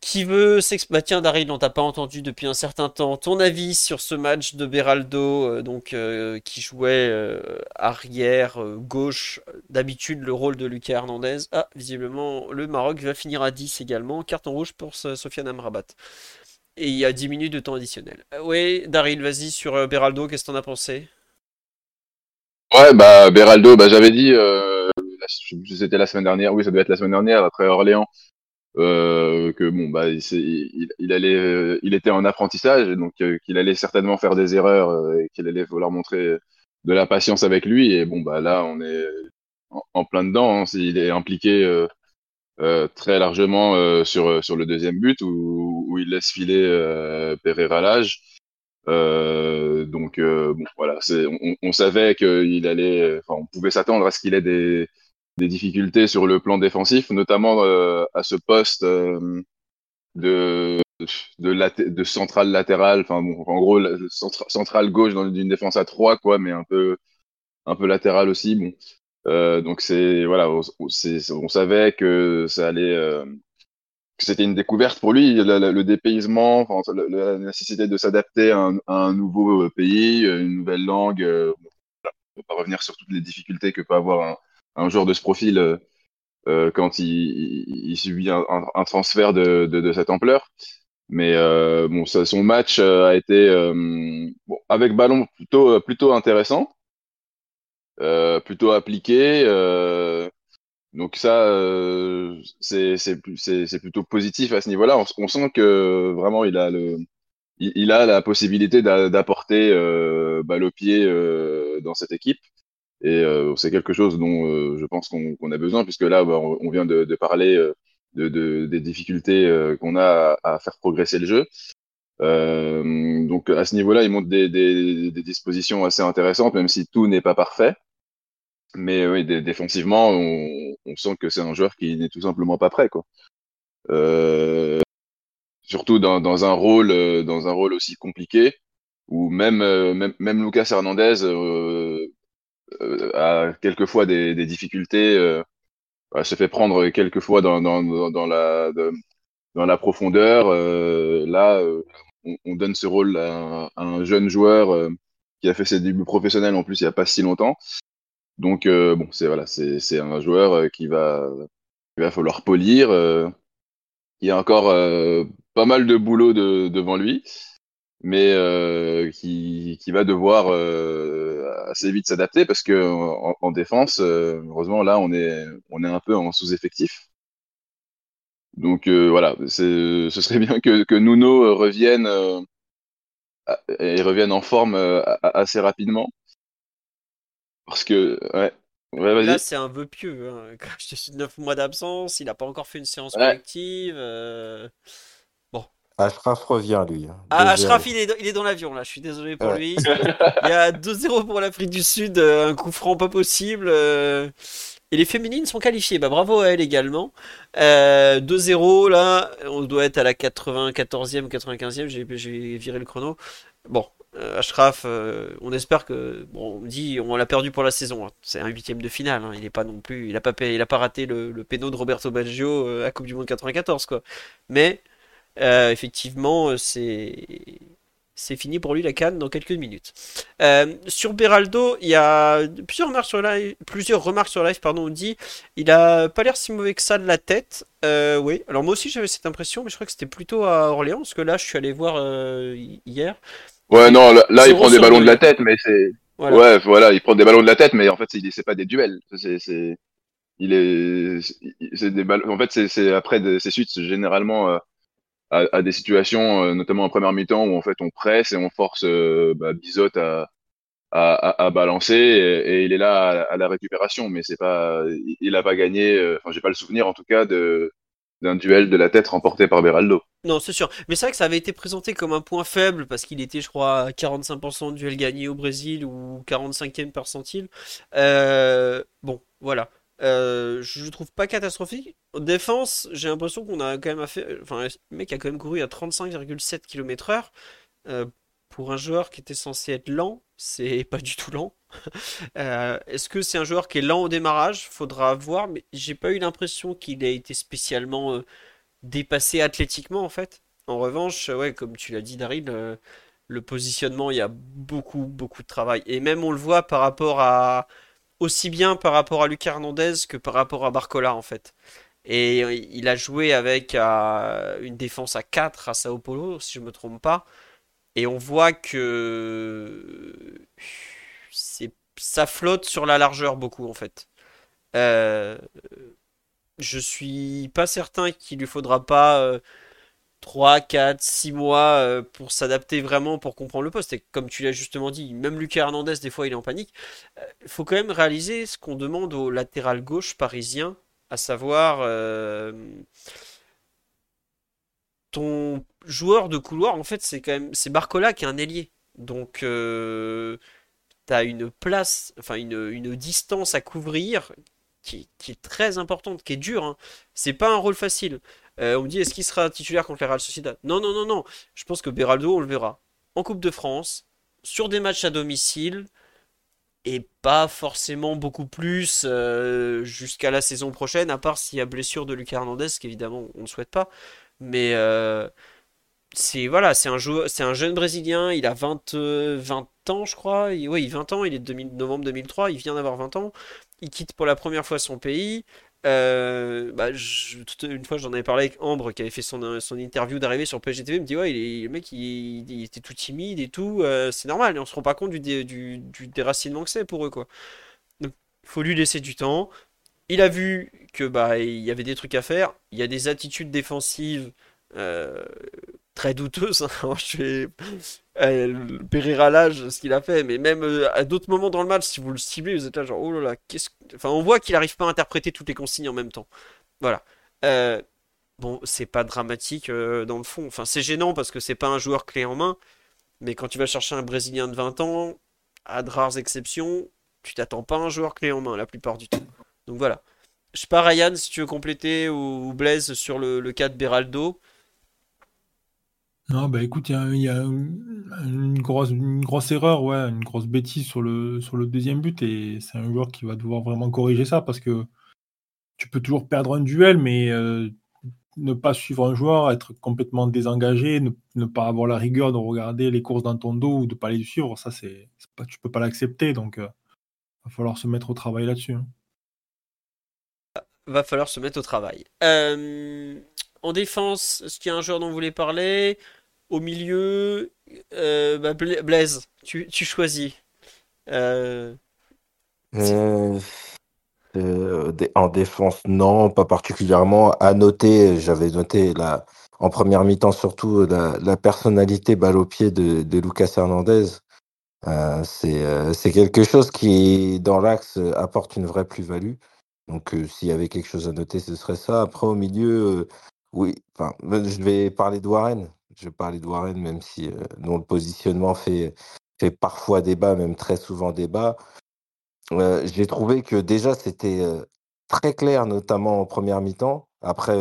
Qui veut s'exprimer? Bah tiens, Daryl, on t'a pas entendu depuis un certain temps. Ton avis sur ce match de Beraldo, euh, donc euh, qui jouait euh, arrière gauche, d'habitude le rôle de Lucas Hernandez. Ah, visiblement, le Maroc va finir à 10 également. Carton rouge pour So- Sofiane Amrabat. Et il y a 10 minutes de temps additionnel. Ouais, Daryl, vas-y sur Beraldo, qu'est-ce que t'en as pensé? Ouais, bah Beraldo, bah j'avais dit, c'était la semaine dernière, oui, ça devait être la semaine dernière après Orléans, euh, que bon bah il, allait, euh, il était en apprentissage, donc euh, qu'il allait certainement faire des erreurs euh, et qu'il allait falloir montrer de la patience avec lui. Et bon bah là, on est en, plein dedans. hein. il est impliqué très largement sur sur le deuxième but où, où il laisse filer euh, Pereira Lage. Euh, donc euh, bon, voilà, on, on savait qu'il allait, enfin, on pouvait s'attendre à ce qu'il ait des, des difficultés sur le plan défensif, notamment euh, à ce poste euh, de de, de central latéral, enfin bon, en gros la- centra- central gauche dans une défense à trois quoi, mais un peu un peu latéral aussi. Bon, Euh, donc c'est voilà, on, savait que ça allait. c'était une découverte pour lui, le dépaysement, la, nécessité de s'adapter à, un nouveau pays, une nouvelle langue. euh, on va pas revenir sur toutes les difficultés que peut avoir un, un joueur de ce profil euh, euh, quand il, subit un, transfert de, cette ampleur. Mais euh, bon, son match a été avec ballon plutôt plutôt intéressant, plutôt appliqué. donc ça, c'est plutôt positif à ce niveau-là. On, on sent que vraiment il a le il, a la possibilité d'a- d'apporter euh, au pied euh, dans cette équipe. Et euh, c'est quelque chose dont euh, je pense qu'on qu'on a besoin, puisque là, bah, on, vient de, de parler euh, de, de- des difficultés qu'on a à, à faire progresser le jeu. Donc à ce niveau-là, il montre des, des, des dispositions assez intéressantes, même si tout n'est pas parfait. Mais oui, dé- défensivement, on, on sent que c'est un joueur qui n'est tout simplement pas prêt, quoi. Euh, surtout dans, dans un rôle, dans un rôle aussi compliqué, où même, même, même Lucas Hernandez euh, a quelquefois des, des difficultés, euh, se fait prendre quelquefois dans, dans, la, profondeur. Euh, là, euh, on, on donne ce rôle à un, jeune joueur euh, qui a fait ses débuts professionnels en plus il y a pas si longtemps. Donc euh, bon, c'est voilà, c'est un joueur euh, qui va il va falloir polir. euh, il y a encore euh, pas mal de boulot de, devant lui, mais euh, qui, qui va devoir euh, assez vite s'adapter parce que en, en défense, euh, heureusement là, on est on est un peu en sous-effectif. Donc voilà, ce serait bien que, que Nuno revienne et revienne en forme assez rapidement parce que ouais, Ouais, Là, c'est un vœu pieux. Hein. Quand je te suis 9 mois d'absence, il n'a pas encore fait une séance Ouais. collective. Ashraf revient, lui. hein. Ah, 2-0. Ashraf, il est, dans- il est dans l'avion là. Je suis désolé pour Ouais. lui. (laughs) Il y a 2-0 pour l'Afrique du Sud, euh, un coup franc pas possible. euh, Et les féminines sont qualifiées. Bah, bravo à elles également. Euh, 2-0 là, on doit être à la 94e, 95e. J'ai viré le chrono. Bon, euh, Ashraf, euh, on espère que. Bon, on dit, on l'a perdu pour la saison. hein. C'est un huitième de finale. hein. Il est pas non plus. Il a pas, pa- il a pas raté le, le péno de Roberto Baggio euh, à Coupe du Monde 94 quoi. Mais euh, effectivement, euh, c'est c'est fini pour lui la canne dans quelques minutes. Euh, sur Beraldo, il y a plusieurs remarques sur live, plusieurs remarques sur live, pardon, on dit il a pas l'air si mauvais que ça de la tête. Euh, oui, alors moi aussi j'avais cette impression, mais je crois que c'était plutôt à Orléans, parce que là je suis allé voir euh, hier. Ouais, non, là, là, il prend des ballons de la tête, mais c'est. Voilà. Ouais, voilà, il prend des ballons de la tête, mais en fait, c'est pas des duels. C'est, il est, c'est des ballons. En fait, c'est, c'est après des, ces suites généralement à, des situations, euh, notamment en première mi-temps, où en fait on presse et on force euh, bah, Bizot à, à, balancer et, il est là à, la récupération, mais c'est pas, il- a pas gagné. euh, Enfin, j'ai pas le souvenir en tout cas de d'un duel de la tête remporté par Beraldo. Non, c'est sûr. Mais c'est vrai que ça avait été présenté comme un point faible parce qu'il était, je crois, à 45% de duel gagné au Brésil ou 45e percentile. Euh, bon, voilà. Euh, je trouve pas catastrophique. En défense, j'ai l'impression qu'on a quand même fait. Enfin, le mec a quand même couru à 35,7 km/h. Euh, pour un joueur qui était censé être lent, c'est (laughs) pas du tout lent. (laughs) Euh, est-ce que c'est un joueur qui est lent au démarrage? Faudra voir, mais j'ai pas eu l'impression qu'il ait été spécialement euh, dépassé athlétiquement en fait. En revanche, ouais, comme tu l'as dit, Daryl, le positionnement, il y a beaucoup, beaucoup de travail. Et même on le voit par rapport à aussi bien par rapport à Lucas Hernandez que par rapport à Barcola en fait. Et euh, il a joué avec euh, une défense à 4 à Sao Paulo, si je me trompe pas. Et on voit que ça flotte sur la largeur beaucoup en fait. Euh, je suis pas certain qu'il lui faudra pas euh, 3, 4, 6 mois euh, pour s'adapter vraiment, pour comprendre le poste. Et comme tu l'as justement dit, même Lucas Hernandez, des fois, il est en panique. Euh, Il faut quand même réaliser ce qu'on demande au latéral gauche parisien, à savoir euh, ton joueur de couloir, en fait, c'est quand même c'est Barcola qui est un ailier. Donc, euh, t'as une place, enfin une, une distance à couvrir qui, qui est très importante, qui est dure. hein. C'est pas un rôle facile. Euh, on me dit est-ce qu'il sera titulaire contre la Real Sociedad? Non, non, non, non. Je pense que Beraldo, on le verra en Coupe de France, sur des matchs à domicile, et pas forcément beaucoup plus euh, jusqu'à la saison prochaine, à part s'il y a blessure de Lucas Hernandez, qu'évidemment on ne souhaite pas. Mais euh, c'est voilà, c'est un un jeune Brésilien, il a 20, euh, 20 ans, je crois. Oui, 20 ans, il est de 2000 novembre 2003, il vient d'avoir 20 ans. Il quitte pour la première fois son pays. Euh, bah, une fois, j'en avais parlé avec Ambre qui avait fait son, son interview d'arrivée sur PGTV. Il me dit, ouais, il le mec, il, était tout timide et tout. euh, c'est normal, on se rend pas compte du, dé- du, du déracinement que c'est pour eux, quoi. Donc, faut lui laisser du temps. Il a vu que bah il y avait des trucs à faire. Il y a des attitudes défensives euh, très douteuses. hein. (laughs) Je vais euh, périr à l'âge ce qu'il a fait, mais même euh, à d'autres moments dans le match, si vous le ciblez, vous êtes là genre oh là là, qu'est-ce que... Enfin, on voit qu'il n'arrive pas à interpréter toutes les consignes en même temps. Voilà. Euh, bon, c'est pas dramatique euh, dans le fond. Enfin, c'est gênant parce que c'est pas un joueur clé en main, mais quand tu vas chercher un Brésilien de 20 ans, à de rares exceptions, tu t'attends pas à un joueur clé en main la plupart du temps. Donc voilà. Je sais pas, Ryan, si tu veux compléter ou, ou Blaise sur le, le cas de Beraldo. Non, bah écoute, il y a, une grosse, erreur, ouais, une grosse bêtise sur le, sur le deuxième but, et c'est un joueur qui va devoir vraiment corriger ça parce que tu peux toujours perdre un duel, mais euh, ne pas suivre un joueur, être complètement désengagé, ne, ne pas avoir la rigueur de regarder les courses dans ton dos ou de pas les suivre, ça c'est, pas, tu peux pas l'accepter, donc il va falloir se mettre au travail là-dessus. hein. Va falloir se mettre au travail. Euh, en défense, est-ce qu'il y a un joueur dont vous voulez parler? Au milieu, euh, bah, Bla- Blaise, tu, tu choisis. Euh, Euh, en défense, non, pas particulièrement. À noter, j'avais noté la, en première mi-temps surtout la, personnalité balle au pied de, de Lucas Hernandez. Euh, c'est quelque chose qui, dans l'axe, apporte une vraie plus-value. Donc, s'il y avait quelque chose à noter, ce serait ça. Après, au milieu, oui, enfin, je vais parler de Warren. Je parler de Warren, même si euh, dont le positionnement fait, fait parfois débat, même très souvent débat. Euh, j'ai trouvé que déjà, c'était euh, très clair, notamment en première mi-temps. Après,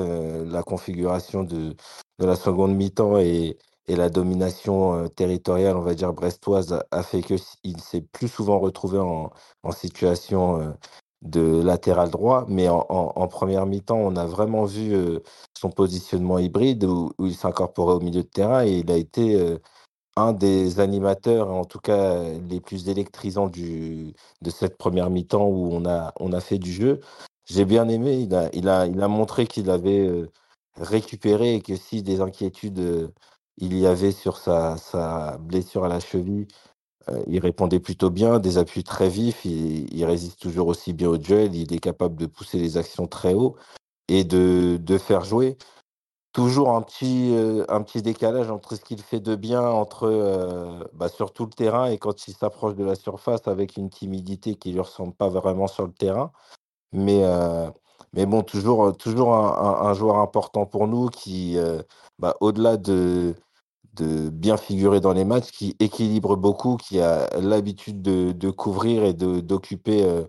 la configuration de, de la seconde mi-temps et, et la domination territoriale, on va dire, brestoise, a, fait qu'il s'est plus souvent retrouvé en, en situation de latéral droit. Mais en, première mi-temps, on a vraiment vu euh, son positionnement hybride où, il s'incorporait au milieu de terrain et il a été euh, un des animateurs, en tout cas les plus électrisants du, de cette première mi-temps où on a, on a fait du jeu. J'ai bien aimé, il a, il a, il a montré qu'il avait euh, récupéré et que si des inquiétudes il y avait sur sa, sa blessure à la cheville, euh, il répondait plutôt bien, des appuis très vifs, il, résiste toujours aussi bien au duel, il est capable de pousser les actions très haut et de, de faire jouer toujours un petit, euh, un petit décalage entre ce qu'il fait de bien entre, euh, bah, sur tout le terrain et quand il s'approche de la surface avec une timidité qui lui ressemble pas vraiment sur le terrain. Mais, euh, mais bon, toujours, toujours un, joueur important pour nous qui, bah, au-delà de, de bien figurer dans les matchs, qui équilibre beaucoup, qui a l'habitude de, couvrir et d'occuper euh,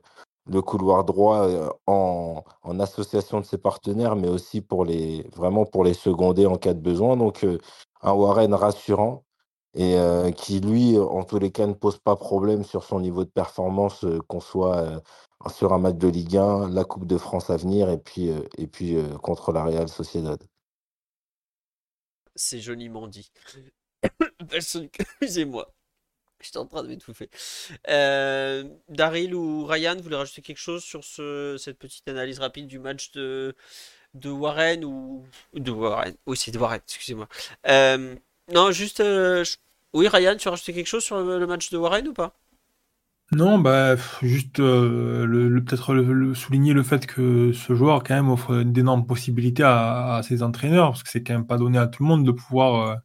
le couloir droit euh, en, association de ses partenaires, mais aussi pour les vraiment pour les seconder en cas de besoin. Donc euh, un Warren rassurant et qui lui, en tous les cas, ne pose pas problème sur son niveau de performance, qu'on soit sur un match de Ligue 1, la Coupe de France à venir, et puis et puis contre la Real Sociedad. C'est joliment dit. (coughs) (coughs) Excusez-moi. J'étais en train de m'étouffer. Euh, Daryl ou Ryan, vous voulez rajouter quelque chose sur ce, cette petite analyse rapide du match de, Warren ou de Warren? Oui, c'est de Warren, excusez-moi. Euh, non, juste. euh, Oui, Ryan, tu as rajouté quelque chose sur le match de Warren ou pas? Non, bah, juste euh, le, peut-être le- souligner le fait que ce joueur quand même offre d'énormes possibilités à, ses entraîneurs, parce que c'est quand même pas donné à tout le monde de pouvoir euh,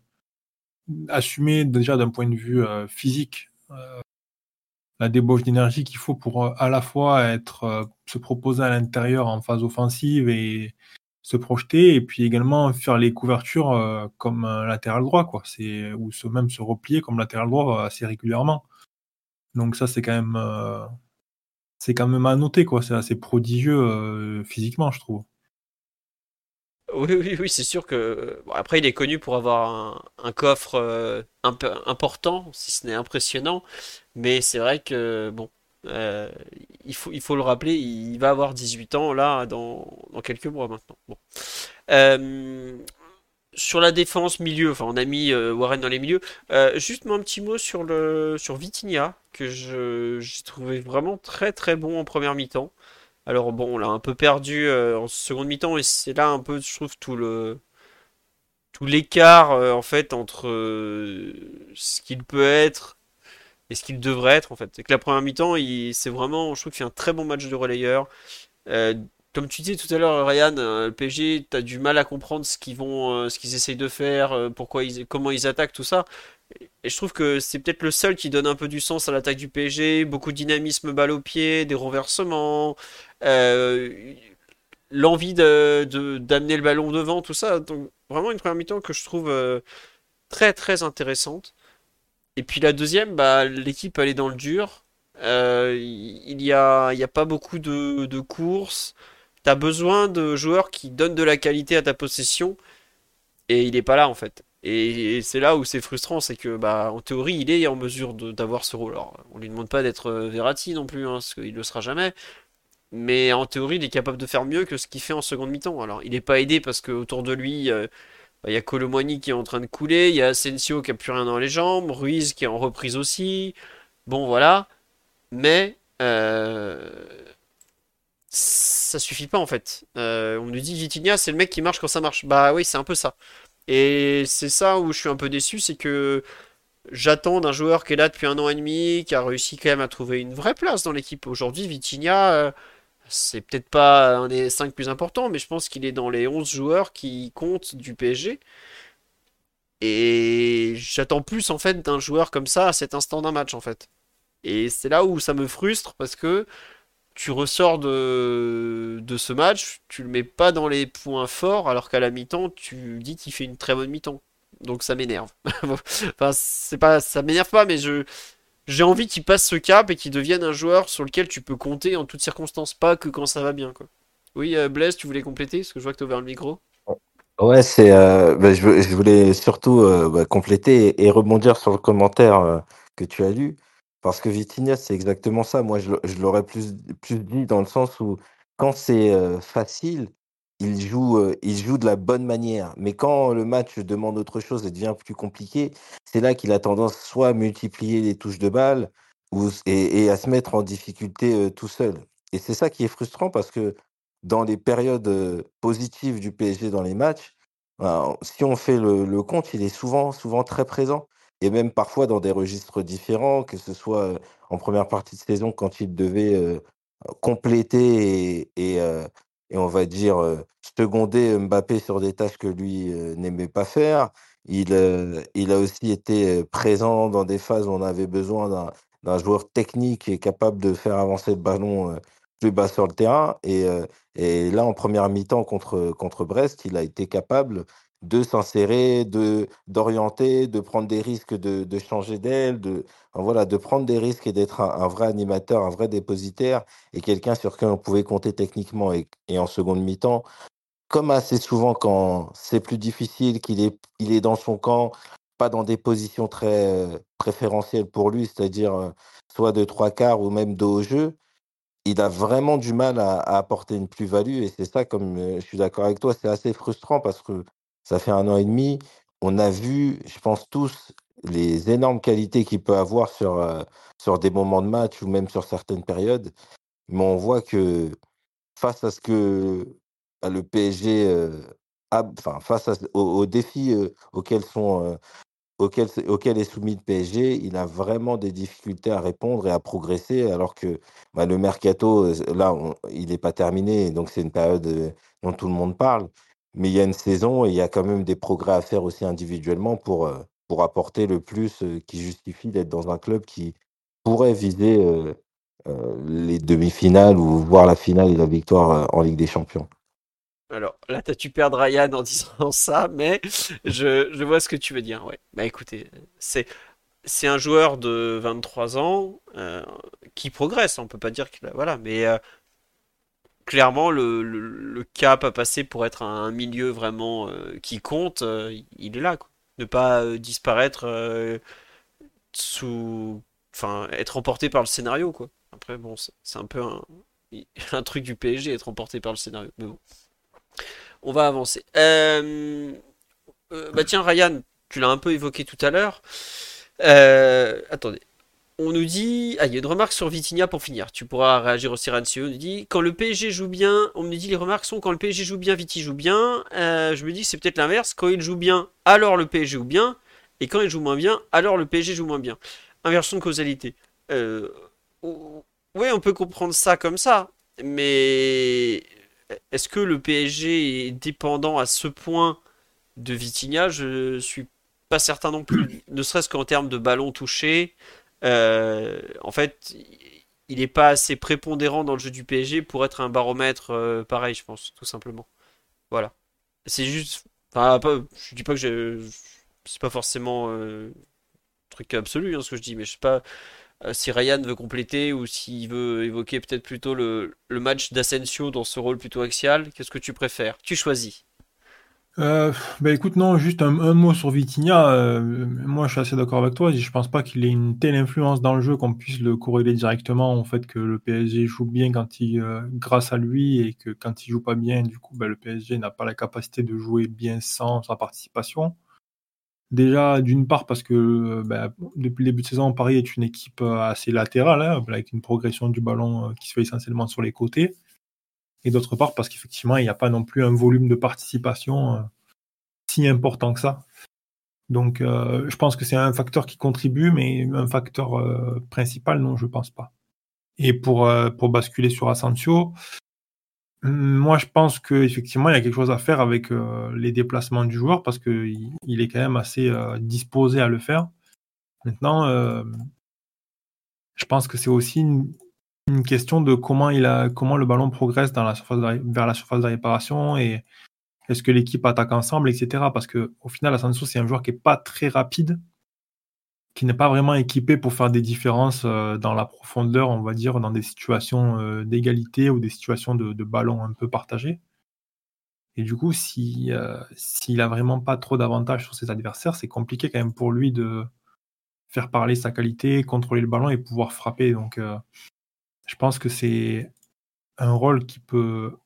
assumer déjà d'un point de vue euh, physique la débauche d'énergie qu'il faut pour à la fois être se proposer à l'intérieur en phase offensive et se projeter, et puis également faire les couvertures comme un latéral droit, quoi. C'est ou se même se replier comme latéral droit assez régulièrement. Donc ça, c'est quand même euh, c'est quand même à noter, quoi. C'est assez prodigieux euh, physiquement, je trouve. Oui, oui, oui, c'est sûr que. après, il est connu pour avoir un, coffre euh, imp- important, si ce n'est impressionnant. Mais c'est vrai que, bon, il faut, il faut le rappeler, il va avoir 18 ans, là, dans, dans quelques mois maintenant. Sur la défense milieu, enfin, on a mis euh, Warren dans les milieux. Euh, juste moi, un petit mot sur le, sur Vitinha, que j'ai trouvé vraiment très très bon en première mi-temps. Alors bon, on l'a un peu perdu euh, en seconde mi-temps et c'est là un peu, je trouve, tout le tout l'écart en fait entre ce qu'il peut être et ce qu'il devrait être en fait. C'est que la première mi-temps, il c'est vraiment, je trouve qu'il fait un très bon match de relayeur. Comme tu disais tout à l'heure, Ryan, euh, le PSG, t'as du mal à comprendre ce qu'ils vont, euh, ce qu'ils essayent de faire, euh, pourquoi ils, comment ils attaquent, tout ça. Et je trouve que c'est peut-être le seul qui donne un peu du sens à l'attaque du PSG, beaucoup de dynamisme balle au pied, des renversements, l'envie de, d'amener le ballon devant, tout ça. Donc vraiment une première mi-temps que je trouve très très intéressante. Et puis la deuxième, bah, l'équipe elle est dans le dur. Il y a, y a pas beaucoup de courses. T'as besoin de joueurs qui donnent de la qualité à ta possession et il est pas là en fait. Et, c'est là où c'est frustrant, c'est que bah en théorie il est en mesure d'avoir ce rôle. Alors on lui demande pas d'être euh, Verratti non plus, hein, parce qu'il le sera jamais. Mais en théorie il est capable de faire mieux que ce qu'il fait en seconde mi-temps. Alors il est pas aidé parce que autour de lui euh, bah, il y a Colomboigny qui est en train de couler, il y a Asensio qui a plus rien dans les jambes, Ruiz qui est en reprise aussi. Bon voilà, mais euh, ça suffit pas en fait. Euh, on nous dit Vitinha c'est le mec qui marche quand ça marche. Bah oui c'est un peu ça. Et c'est ça où je suis un peu déçu, c'est que j'attends d'un joueur qui est là depuis un an et demi, qui a réussi quand même à trouver une vraie place dans l'équipe. Aujourd'hui, Vitinha, euh, c'est peut-être pas un des 5 plus importants, mais je pense qu'il est dans les 11 joueurs qui comptent du PSG. Et j'attends plus en fait d'un joueur comme ça à cet instant d'un match en fait. Et c'est là où ça me frustre parce que tu ressors de, de ce match, tu le mets pas dans les points forts alors qu'à la mi-temps tu dis qu'il fait une très bonne mi-temps. Donc ça m'énerve. (laughs) enfin, c'est pas, ça m'énerve pas, mais je, j'ai envie qu'il passe ce cap et qu'il devienne un joueur sur lequel tu peux compter en toutes circonstances, pas que quand ça va bien. Quoi. Oui, euh, Blaise, tu voulais compléter Parce que je vois que tu as ouvert le micro. Ouais, c'est. euh, bah, je, voulais surtout euh, bah, compléter et, et rebondir sur le commentaire euh, que tu as lu. Parce que Vitinha, c'est exactement ça. Moi, je, l'aurais plus, dit dans le sens où quand c'est euh, facile, il joue, euh, il joue de la bonne manière. Mais quand le match demande autre chose et devient plus compliqué, c'est là qu'il a tendance soit à multiplier les touches de balle ou, et, à se mettre en difficulté euh, tout seul. Et c'est ça qui est frustrant parce que dans les périodes positives du PSG dans les matchs, ben, si on fait le, le compte, il est souvent, souvent très présent. Et même parfois dans des registres différents, que ce soit en première partie de saison quand il devait compléter et, et, on va dire seconder Mbappé sur des tâches que lui n'aimait pas faire. Il, il a aussi été présent dans des phases où on avait besoin d'un joueur technique et capable de faire avancer le ballon plus bas sur le terrain. Et, et là, en première mi-temps contre, contre Brest, il a été capable de s'insérer, de d'orienter, de prendre des risques, de, de changer d'aile, de, voilà, de prendre des risques et d'être un, vrai animateur, un vrai dépositaire et quelqu'un sur qui on pouvait compter techniquement. Et, en seconde mi-temps, comme assez souvent quand c'est plus difficile, qu'il est, il est dans son camp, pas dans des positions très euh, préférentielles pour lui, c'est-à-dire euh, soit de trois quarts ou même de haut jeu, il a vraiment du mal à, à apporter une plus-value. Et c'est ça, comme euh, je suis d'accord avec toi, c'est assez frustrant parce que ça fait un an et demi, on a vu, je pense tous, les énormes qualités qu'il peut avoir sur, euh, sur des moments de match ou même sur certaines périodes. Mais on voit que face à ce que bah, le PSG euh, a, enfin, face à- aux, aux défis euh, auxquels sont est soumis le PSG, il a vraiment des difficultés à répondre et à progresser, alors que bah, le mercato, là, il n'est pas terminé, donc c'est une période dont tout le monde parle. Mais il y a une saison et il y a quand même des progrès à faire aussi individuellement pour, euh, pour apporter le plus euh, qui justifie d'être dans un club qui pourrait viser euh, les demi-finales ou voir la finale et la victoire en Ligue des Champions. Alors là, t'as-tu perdre Ryan en (laughs) disant ça, mais je, je vois ce que tu veux dire. Ouais. Bah écoutez, c'est c'est un joueur de 23 ans qui progresse. On peut pas dire que voilà, mais clairement le, cap à passer pour être un milieu vraiment euh, qui compte, euh, il est là. Quoi. Ne pas euh, disparaître sous, enfin, être emporté par le scénario, quoi. Après, bon, c'est un peu un, (laughs) un truc du PSG, être emporté par le scénario. Mais bon, on va avancer. Bah tiens, Ryan, tu l'as un peu évoqué tout à l'heure. Attendez. On nous dit. Ah, il y a une remarque sur Vitinha pour finir. Tu pourras réagir aussi, Rancio. On nous dit quand le PSG joue bien. On me dit les remarques sont quand le PSG joue bien, Viti joue bien. Euh, je me dis c'est peut-être l'inverse. Quand il joue bien, alors le PSG joue bien. Et quand il joue moins bien, alors le PSG joue moins bien. Inversion de causalité. Euh, o- ouais, on peut comprendre ça comme ça. Mais est-ce que le PSG est dépendant à ce point de Vitinha? Je suis pas certain non plus. Ne serait-ce qu'en termes de ballon touché. Euh, en fait, il n'est pas assez prépondérant dans le jeu du PSG pour être un baromètre euh, pareil, je pense, tout simplement. Voilà. C'est juste. Enfin, pas- je dis pas que j'ai- c'est pas forcément euh, un truc absolu hein, ce que je dis, mais je sais pas si Ryan veut compléter ou s'il veut évoquer peut-être plutôt le, le match d'Asensio dans ce rôle plutôt axial. Qu'est-ce que tu préfères? Tu choisis. Euh, bah écoute, non, juste un, un mot sur Vitinha. euh, moi, je suis assez d'accord avec toi. Je pense pas qu'il ait une telle influence dans le jeu qu'on puisse le corréler directement au fait que le PSG joue bien quand il, euh, grâce à lui et que quand il joue pas bien, du coup, bah, le PSG n'a pas la capacité de jouer bien sans sa participation. Déjà, d'une part, parce que euh, bah, depuis le début de saison, Paris est une équipe euh, assez latérale, hein, avec une progression du ballon euh, qui se fait essentiellement sur les côtés. Et d'autre part, parce qu'effectivement, il n'y a pas non plus un volume de participation euh, si important que ça. Donc, euh, je pense que c'est un facteur qui contribue, mais un facteur euh, principal, non, je pense pas. Et pour, pour basculer sur Asensio, Moi, je pense qu'effectivement, il y a quelque chose à faire avec les déplacements du joueur parce qu'il il est quand même assez disposé à le faire. Maintenant, je pense que c'est aussi une, une question de comment, le ballon progresse la surface de vers la surface de réparation et est-ce que l'équipe attaque ensemble, etc. Parce que au final, Asensio, c'est un joueur qui est pas très rapide, qui n'est pas vraiment équipé pour faire des différences euh, dans la profondeur, on va dire, dans des situations euh, d'égalité ou des situations de, ballon un peu partagé. Et du coup, si, euh, s'il a vraiment pas trop d'avantages sur ses adversaires, c'est compliqué quand même pour lui de faire parler sa qualité, contrôler le ballon et pouvoir frapper. Je pense que c'est un rôle qui peut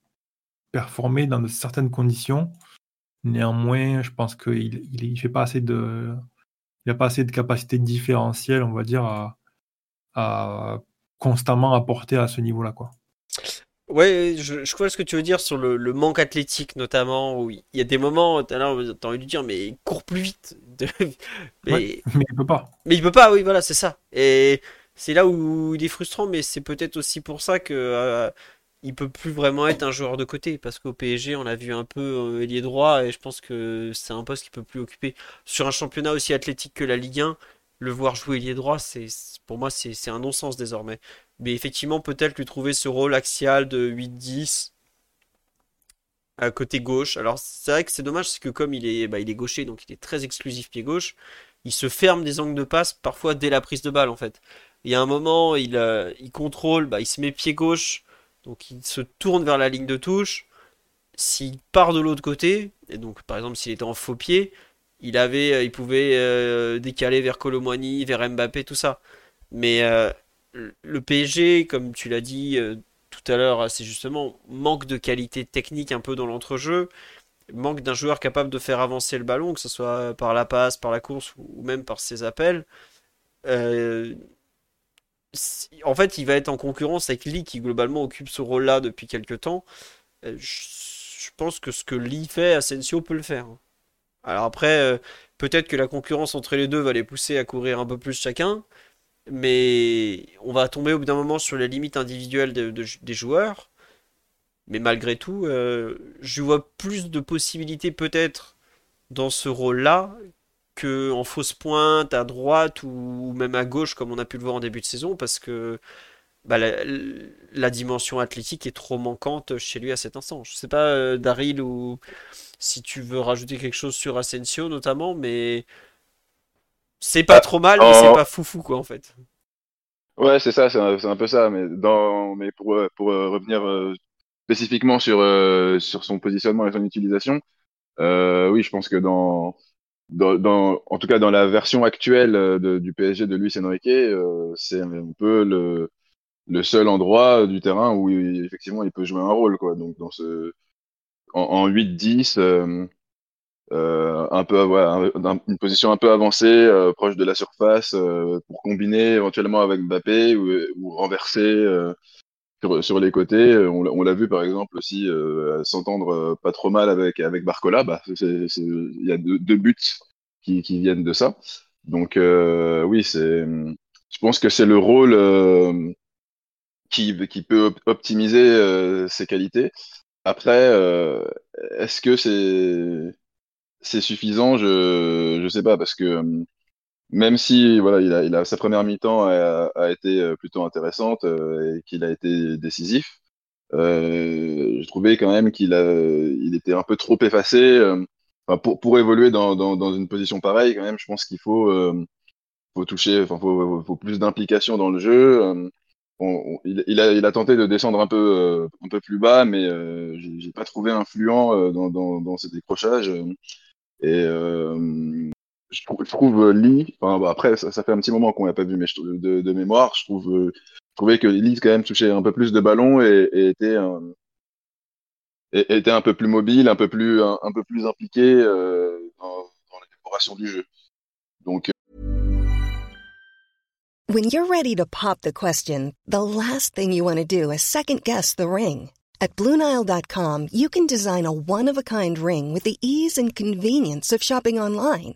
performer dans de certaines conditions. Néanmoins, je pense qu'il il, il fait pas assez de, il a pas assez de capacité différentielle, on va dire, à, à constamment apporter à ce niveau-là, quoi. Ouais, je, je vois ce que tu veux dire sur le, le manque athlétique notamment, où il y a des moments, t'as envie de dire, mais cours plus vite. (laughs) De- Mais, Ouais, mais il peut pas. mais il peut pas, oui, voilà, c'est ça. Et c'est là où il est frustrant, mais c'est peut-être aussi pour ça que euh, il peut plus vraiment être un joueur de côté, parce qu'au PSG, on l'a vu un peu euh, ailier droit, et je pense que c'est un poste qu'il peut plus occuper. Sur un championnat aussi athlétique que la Ligue 1, le voir jouer ailier droit, c'est, pour moi, c'est un non-sens désormais. Mais effectivement, peut-être lui trouver ce rôle axial de 8-10 à côté gauche. Alors, c'est vrai que c'est dommage, c'est que comme il est, bah, il est gaucher, donc il est très exclusif pied gauche, il se ferme des angles de passe parfois dès la prise de balle en fait. Il y a un moment, il, euh, il contrôle, bah, il se met pied gauche, donc il se tourne vers la ligne de touche. S'il part de l'autre côté, et donc par exemple s'il était en faux pied, il avait, euh, il pouvait euh, décaler vers Colomboigny, vers Mbappé, tout ça. Mais le PSG, comme tu l'as dit tout à l'heure, c'est justement manque de qualité technique un peu dans l'entrejeu, manque d'un joueur capable de faire avancer le ballon, que ce soit par la passe, par la course ou même par ses appels. En fait, il va être en concurrence avec Lee qui globalement occupe ce rôle-là depuis quelques temps. Euh, je, pense que ce que Lee fait, Asensio peut le faire. Alors après, euh, peut-être que la concurrence entre les deux va les pousser à courir un peu plus chacun, mais on va tomber au bout d'un moment sur les limites individuelles de- de- des joueurs. Mais malgré tout, euh, je vois plus de possibilités peut-être dans ce rôle-là que en fausse pointe à droite ou même à gauche comme on a pu le voir en début de saison parce que bah, la, la dimension athlétique est trop manquante chez lui à cet instant. Je sais pas, euh, Daryl, ou si tu veux rajouter quelque chose sur Asensio notamment, mais c'est pas trop mal, mais c'est Oh. pas foufou quoi en fait. Ouais, c'est ça, c'est un, un peu ça. Mais dans, mais pour euh, pour euh, revenir euh, spécifiquement sur euh, sur son positionnement et son utilisation, euh, oui, je pense que dans en tout cas dans la version actuelle euh, du PSG de Luis Enrique, euh, c'est un peu le le seul endroit du terrain où il- effectivement il peut jouer un rôle quoi. Donc dans ce en, en 8-10. euh, euh, un peu voilà, un- un- une position un peu avancée, euh, proche de la surface, euh, pour combiner éventuellement avec Mbappé ou, ou renverser euh, sur, les côtés. Euh, On, l'a vu par exemple aussi euh, s'entendre euh, pas trop mal avec avec Barcola. Bah, il y a deux, buts qui, viennent de ça. Donc oui, je pense que c'est le rôle qui qui peut op- optimiser ses qualités. Après, est-ce que c'est c'est suffisant, je je sais pas parce que même si voilà, il a, il a sa première mi-temps a, a été euh, plutôt intéressante euh, et qu'il a été décisif, euh, je trouvais quand même qu'il a il était un peu trop effacé. euh, pour pour évoluer dans, dans dans une position pareille, quand même, je pense qu'il faut euh, faut toucher, enfin faut faut plus d'implication dans le jeu. euh, on- on- il, a, il a tenté de descendre un peu, un peu plus bas, mais j'ai pas trouvé influent dans, dans, décrochages. euh, et euh, je trouve, euh, Lee, enfin, bah, après, ça, fait un petit moment qu'on l'a pas vu, mais de, mémoire, je trouve, euh, trouvais que Lee quand même touchait un peu plus de ballons et, était, un, était un peu plus mobile, un peu plus, un, peu plus impliqué euh, dans, dans l'élaboration du jeu. Donc, When you're ready to pop the question, the last thing you want to do is second guess the ring. At Bluenile.com, you can design a one of a kind ring with the ease and convenience of shopping online.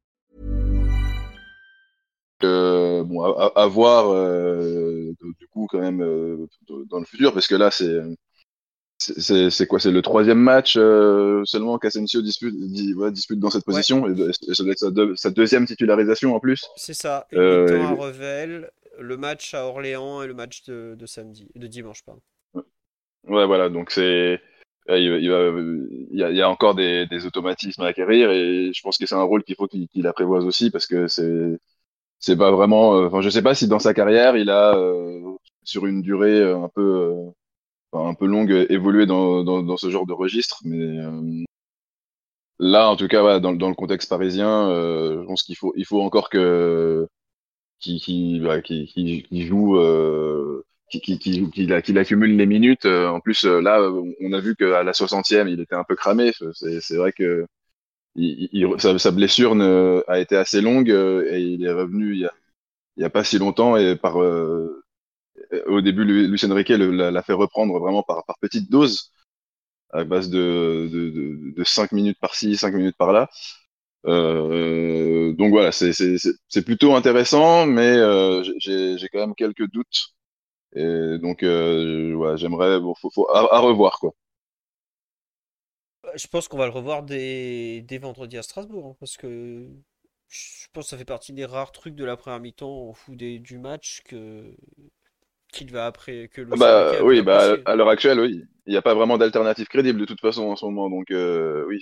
Euh, bon, à, à- à voir euh, du coup quand même euh, dans le futur, parce que là c'est c'est- quoi? C'est le troisième match euh, seulement qu'Asensio dispute, ouais, dispute dans cette position, et, ça doit être sa, deux- sa deuxième titularisation en plus. C'est ça. À et- Revel, le match à Orléans et le match de, de samedi, de dimanche, pardon. Ouais, voilà, donc c'est. Il, il va- il y, a, il y a encore des, des automatismes à acquérir et je pense que c'est un rôle qu'il faut qu'il qu'il apprivoise aussi parce que c'est c'est pas vraiment. euh, Enfin, je sais pas si dans sa carrière il a euh, sur une durée euh, un peu euh, un peu longue euh, évolué dans, dans, dans ce genre de registre, mais euh, là en tout cas voilà, dans, dans le contexte parisien, euh, je pense qu'il faut il faut encore que qui qui bah, qui, qui, qui joue euh, qui, qui, qui, accumule les minutes. Euh, en plus, euh, là, euh, on a vu qu'à la 60e, il était un peu cramé. C'est vrai que sa, blessure a été assez longue euh, et il est revenu il y a, pas si longtemps. Et par euh, au début, Lu- Lucien Riquet l'a, fait reprendre vraiment par, par petites doses, à base de, de, de, de 5 minutes par-ci, 5 minutes par-là. Euh, donc voilà, c'est, plutôt intéressant, mais euh, j'ai, quand même quelques doutes. Et donc, euh, ouais, j'aimerais, à, à revoir, quoi. Je pense qu'on va le revoir dès, dès vendredi à Strasbourg, hein, parce que je pense que ça fait partie des rares trucs de la première mi-temps au fout des, du match que qu'il va après que Enrique Bah, a oui, bah, à l'heure actuelle, oui. Il n'y a pas vraiment d'alternative crédible de toute façon en ce moment, donc euh, oui,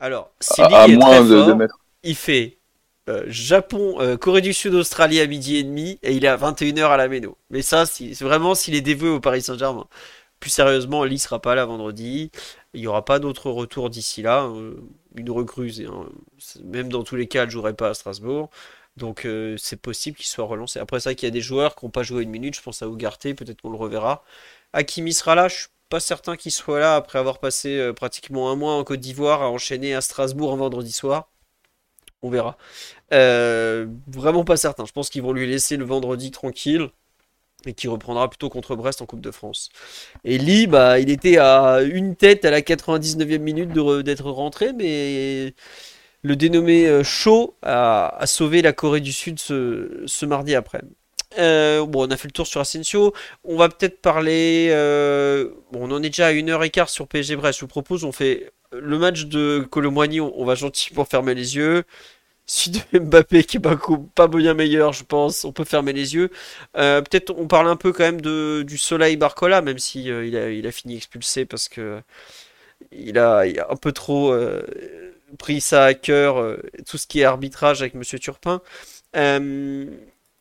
Alors, à, Silly à est moins très de, de fort. mettre. Il fait euh, Japon, euh, Corée du Sud, Australie à midi et demi, et il est à 21h à la Méno. Mais ça, c'est vraiment s'il est dévoué au Paris Saint-Germain. Plus sérieusement, Lee sera pas là vendredi. Il n'y aura pas d'autres retours d'ici là. euh, une recrue, c'est- même dans tous les cas, elle ne jouerait pas à Strasbourg. Donc euh, c'est possible qu'il soit relancé. Après ça, qu'il y a des joueurs qui n'ont pas joué une minute. Je pense à Ougarté, peut-être qu'on le reverra. Hakimi sera là. Je suis pas certain qu'il soit là après avoir passé euh, pratiquement un mois en Côte d'Ivoire à enchaîner à Strasbourg un vendredi soir. On verra. Vraiment pas certain. Je pense qu'ils vont lui laisser le vendredi tranquille et qu'il reprendra plutôt contre Brest en Coupe de France. Et Lee, bah, il était à une tête à la 99e minute d'être rentré, mais le dénommé euh, Shaw a, sauvé la Corée du Sud ce, ce mardi après. Euh, bon, on a fait le tour sur Asensio. On va peut-être parler. euh, bon, on en est déjà à une heure et quart sur PSG Brest. Je vous propose, on fait le match de Colomboigny. On, on va gentiment fermer les yeux. Celui de Mbappé qui est pas, pas bien meilleur, je pense. On peut fermer les yeux. Euh, peut-être on parle un peu quand même de, du Soleil Barcola, même si euh, il a, il a fini expulsé parce que il a, un peu trop euh, pris ça à cœur, tout ce qui est arbitrage avec Monsieur Turpin.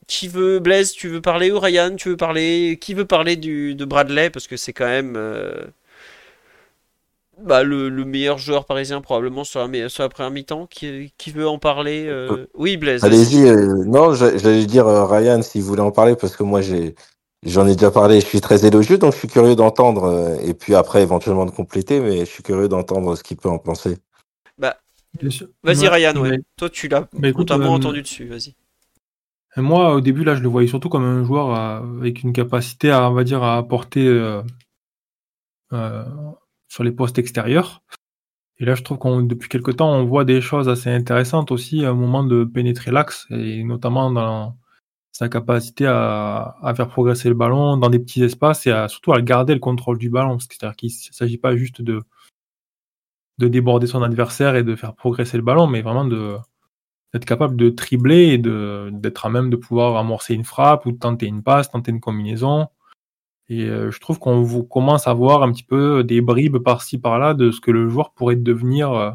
Qui veut, Blaise, tu veux parler ou Ryan, tu veux parler, qui veut parler du, de Bradley? Parce que c'est quand même bah, le, le meilleur joueur parisien probablement sur la, sur la première mi-temps. Qui, qui veut en parler euh, Oui, Blaise. Allez-y, euh, non, j'a- j'allais dire euh, Ryan s'il voulait en parler parce que moi j'ai j'en ai déjà parlé, je suis très élogieux donc je suis curieux d'entendre euh, et puis après éventuellement de compléter mais je suis curieux d'entendre ce qu'il peut en penser. Bah, Bien sûr. vas-y Ryan, ouais. mais- Toi, tu l'as Bah, écoute, notamment euh, entendu dessus. Vas-y. Moi, au début, là, je le voyais surtout comme un joueur avec une capacité à, on va dire, à apporter euh, euh, sur les postes extérieurs. Et là, je trouve qu'on, depuis quelque temps, on voit des choses assez intéressantes aussi au moment de pénétrer l'axe, et notamment dans sa capacité à, faire progresser le ballon dans des petits espaces et surtout à garder le contrôle du ballon. C'est-à-dire qu'il ne s'agit pas juste de, de déborder son adversaire et de faire progresser le ballon, mais vraiment d'être capable de tribler et d'être à même de pouvoir amorcer une frappe ou de tenter une passe, tenter une combinaison. Et euh, je trouve qu'on commence à voir un petit peu des bribes par-ci par-là de ce que le joueur pourrait devenir euh,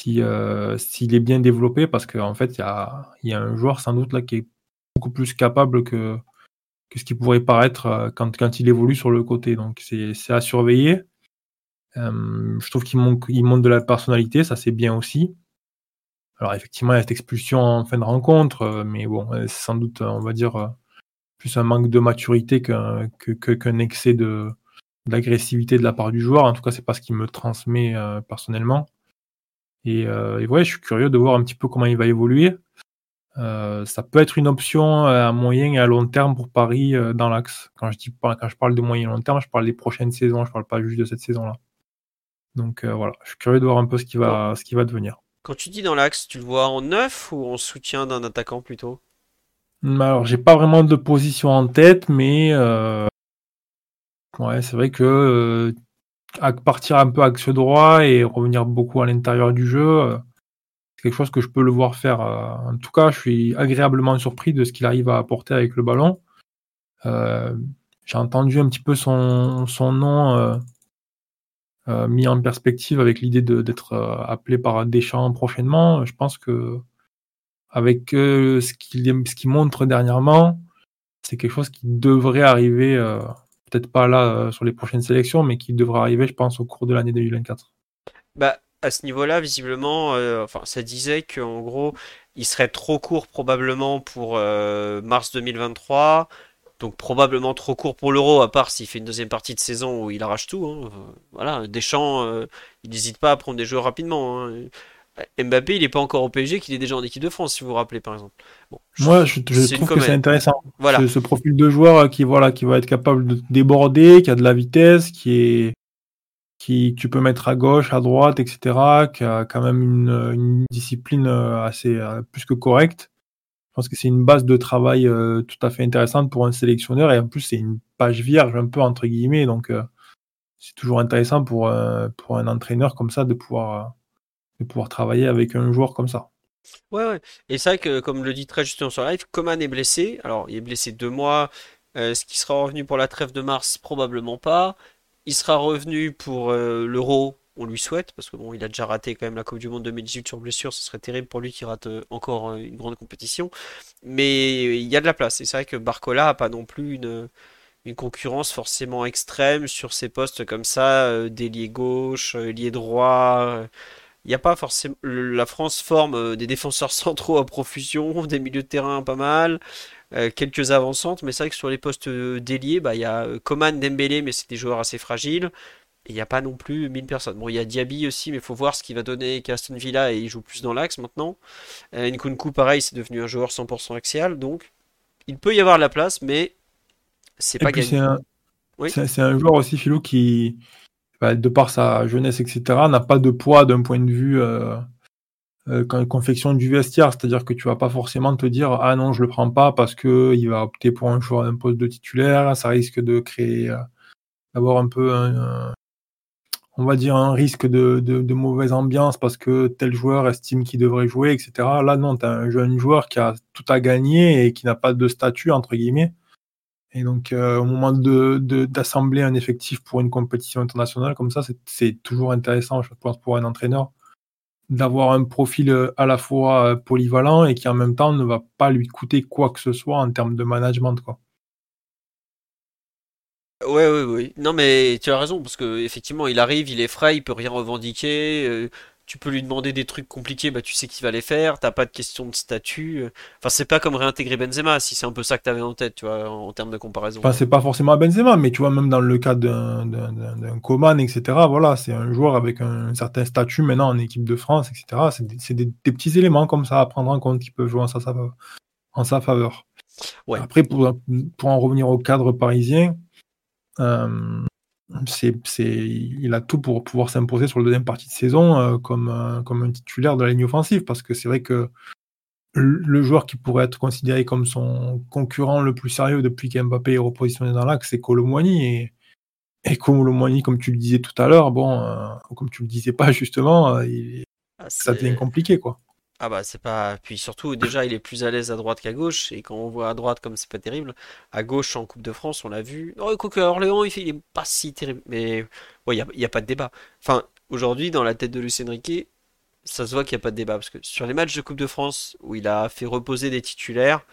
si, euh, s'il est bien développé, parce qu'en fait, il y a, un joueur sans doute là qui est beaucoup plus capable que, ce qui pourrait paraître quand, il évolue sur le côté. Donc c'est, à surveiller. Je trouve qu'il monte de la personnalité, ça c'est bien aussi. Alors effectivement, il y a cette expulsion en fin de rencontre, mais bon, c'est sans doute, on va dire, plus un manque de maturité qu'un, que, excès de, d'agressivité de la part du joueur. En tout cas, c'est pas ce qui me transmet euh, personnellement. Et, euh, et ouais, je suis curieux de voir un petit peu comment il va évoluer. Euh, ça peut être une option à moyen et à long terme pour Paris dans l'axe. Quand je dis pas, quand je parle de moyen et long terme, je parle des prochaines saisons, je parle pas juste de cette saison-là. Donc voilà, je suis curieux de voir un peu ce qui va, ce qui va devenir. Quand tu dis dans l'axe, tu le vois en neuf ou en soutien d'un attaquant plutôt? Hum, Alors, j'ai pas vraiment de position en tête, mais euh, ouais, c'est vrai que euh, partir un peu axe droit et revenir beaucoup à l'intérieur du jeu, euh, c'est quelque chose que je peux le voir faire. euh. En tout cas, je suis agréablement surpris de ce qu'il arrive à apporter avec le ballon. Euh, j'ai entendu un petit peu son, son nom mis en perspective avec l'idée d'être appelé par Deschamps prochainement. Je pense que avec euh, ce qu'il montre dernièrement, c'est quelque chose qui devrait arriver, euh, peut-être pas là euh, sur les prochaines sélections, mais qui devrait arriver, je pense, au cours de l'année 2024. Bah, à ce niveau-là, visiblement, enfin, ça disait qu'en gros, il serait trop court probablement pour mars 2023, donc probablement trop court pour l'Euro, à part s'il fait une deuxième partie de saison où il arrache tout. hein. Voilà, Deschamps, il n'hésite pas à prendre des joueurs rapidement. hein. Mbappé, il n'est pas encore au PSG, qu'il est déjà en équipe de France, si vous vous rappelez, par exemple. Bon, Moi, je, trouve que c'est intéressant. Voilà. Ce, ce profil de joueur euh, qui, voilà, qui va être capable de déborder, qui a de la vitesse, qui est, qui tu peux mettre à gauche, à droite, etc., qui a quand même une, une discipline euh, assez euh, plus que correcte. Je pense que c'est une base de travail euh, tout à fait intéressante pour un sélectionneur et en plus c'est une page vierge un peu entre guillemets, donc euh, c'est toujours intéressant pour euh, pour un entraîneur comme ça de pouvoir de pouvoir travailler avec un joueur comme ça. Ouais, ouais. Et c'est vrai que, comme le dit très justement sur live, Coman est blessé. Alors, il est blessé deux mois. Euh, Est-ce qu'il sera revenu pour la trêve de mars? Probablement pas. Il sera revenu pour euh, l'Euro. On lui souhaite, parce que bon, il a déjà raté quand même la Coupe du Monde 2018 sur blessure. Ce serait terrible pour lui qui rate euh, encore euh, une grande compétition. Mais il y a de la place. Et c'est vrai que Barcola a pas non plus une, une concurrence forcément extrême sur ces postes comme ça, d'ailier gauche, ailier droit. Il n'y a pas forcément. La France forme euh, des défenseurs (laughs) centraux à profusion, des milieux de terrain pas mal, euh, quelques avancantes, mais c'est vrai que sur les postes euh, bah, il y a Coman, Dembélé, mais c'est des joueurs assez fragiles. Et il n'y a pas non plus 1000 personnes. Bon, il y a Diaby aussi, mais il faut voir ce qu'il va donner avec Aston Villa et il joue plus dans l'axe maintenant. Euh, Nkunku, pareil, c'est devenu un joueur 100% axial, donc il peut y avoir de la place, mais c'est pas c'est gagné. un, Oui. c'est c'est un joueur aussi, Philou, qui, bah, de par sa jeunesse, etc., n'a pas de poids d'un point de vue euh, euh, confection du vestiaire. C'est-à-dire que tu vas pas forcément te dire ah non, je le prends pas parce que il va opter pour un choix d'un poste de titulaire. Ça risque de créer, euh, d'avoir un peu un, un- on va dire un risque de, de, de mauvaise ambiance parce que tel joueur estime qu'il devrait jouer, etc. Là, non, tu as un jeune joueur qui a tout à gagner et qui n'a pas de statut, entre guillemets. Et donc, euh, au moment de, de- d'assembler un effectif pour une compétition internationale comme ça, c'est, toujours intéressant, je pense, pour un entraîneur, d'avoir un profil euh, à la fois euh, polyvalent et qui en même temps ne va pas lui coûter quoi que ce soit en termes de management. Quoi. Ouais, ouais, ouais. Non, mais tu as raison, parce que effectivement, il arrive, il est frais, il peut rien revendiquer. Tu peux lui demander des trucs compliqués, bah tu sais qu'il va les faire. T'as pas de question de statut. euh. Enfin, c'est pas comme réintégrer Benzema, si c'est un peu ça que t'avais en tête, tu vois, en, en termes de comparaison. Enfin, c'est pas forcément à Benzema, mais tu vois, même dans le cas d'un, d'un, d'un, d'un Coman, etc., voilà, c'est un joueur avec un, certain statut maintenant en équipe de France, etc. C'est, des, c'est des, des petits éléments comme ça à prendre en compte qui peuvent jouer en sa, sa- en sa faveur. Ouais. Après, pour, pour en revenir au cadre parisien, euh, c'est, c'est, il a tout pour pouvoir s'imposer sur le deuxième partie de saison euh, comme, euh, comme un titulaire de la ligne offensive, parce que c'est vrai que le joueur qui pourrait être considéré comme son concurrent le plus sérieux depuis qu'Mbappé est repositionné dans l'axe, c'est Colomboigny. Et, et Colomboigny, comme tu le disais tout à l'heure, bon, euh, comme tu le disais pas (laughs) justement, euh, il- Ah, ça devient compliqué, quoi. Ah bah c'est pas. Puis surtout, déjà, il est plus à l'aise à droite qu'à gauche. Et quand on voit à droite, comme c'est pas terrible, à gauche en Coupe de France, on l'a vu. Oh, quoique Orléans, il fait... est pas si terrible. Mais ouais, il y a, pas de débat. Enfin, aujourd'hui, dans la tête de Luis Enrique, ça se voit qu'il n'y a pas de débat. Parce que sur les matchs de Coupe de France où il a fait reposer des titulaires,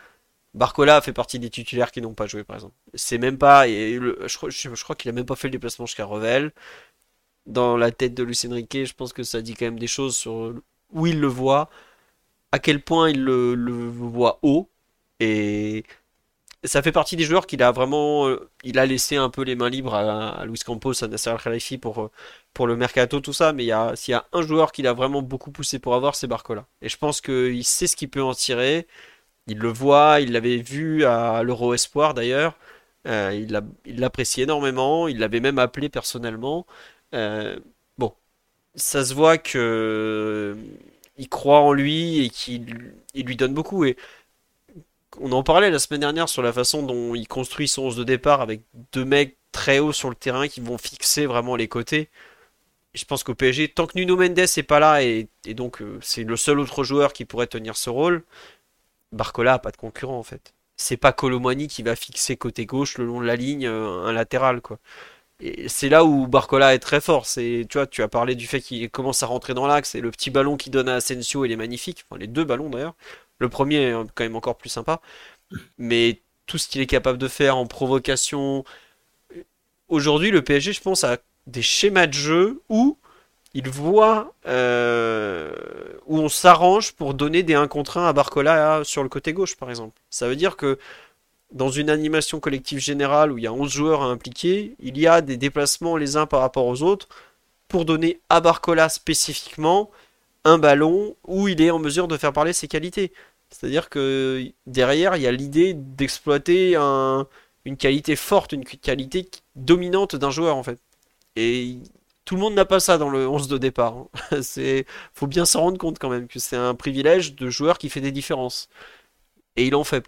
Barcola fait partie des titulaires qui n'ont pas joué, par exemple. C'est même pas. Et je, crois, je, crois qu'il a même pas fait le déplacement jusqu'à Revel. Dans la tête de Lucien Riquet, je pense que ça dit quand même des choses sur où il le voit, à quel point il le, voit haut. Et ça fait partie des joueurs qu'il a vraiment. Euh, il a laissé un peu les mains libres à, Luis Campos, à Nasser Al-Khalifi pour, pour le mercato, tout ça. Mais s'il y a un joueur qu'il a vraiment beaucoup poussé pour avoir, c'est Barcola. Et je pense qu'il sait ce qu'il peut en tirer. Il le voit, il l'avait vu à l'Euro Espoir d'ailleurs. Euh, il l'apprécie énormément, il l'avait même appelé personnellement. Euh, bon, ça se voit que euh, il croit en lui et qu'il lui donne beaucoup. Et on en parlait la semaine dernière sur la façon dont il construit son 11 de départ avec deux mecs très hauts sur le terrain qui vont fixer vraiment les côtés. je pense qu'au PSG, tant que Nuno Mendes n'est pas là et, donc c'est le seul autre joueur qui pourrait tenir ce rôle, Barcola a pas de concurrent en fait. C'est pas Colomani qui va fixer côté gauche le long de la ligne euh, un latéral quoi. C'est là où Barcola est très fort. C'est, tu vois, tu as parlé du fait qu'il commence à rentrer dans l'axe et le petit ballon qu'il donne à Asensio, il est magnifique. Enfin, les deux ballons d'ailleurs. Le premier est quand même encore plus sympa. Mais tout ce qu'il est capable de faire en provocation. Aujourd'hui, le PSG, je pense, a des schémas de jeu où il voit euh, où on s'arrange pour donner des 1 contre 1 à Barcola sur le côté gauche, par exemple. Ça veut dire que dans une animation collective générale où il y a 11 joueurs à impliquer, il y a des déplacements les uns par rapport aux autres pour donner à Barcola spécifiquement un ballon où il est en mesure de faire parler ses qualités. C'est-à-dire que derrière, il y a l'idée d'exploiter une qualité forte, une qualité dominante d'un joueur en fait. Et tout le monde n'a pas ça dans le 11 de départ. Il hein. (laughs) Faut bien s'en rendre compte quand même que c'est un privilège de joueur qui fait des différences. Et il en fait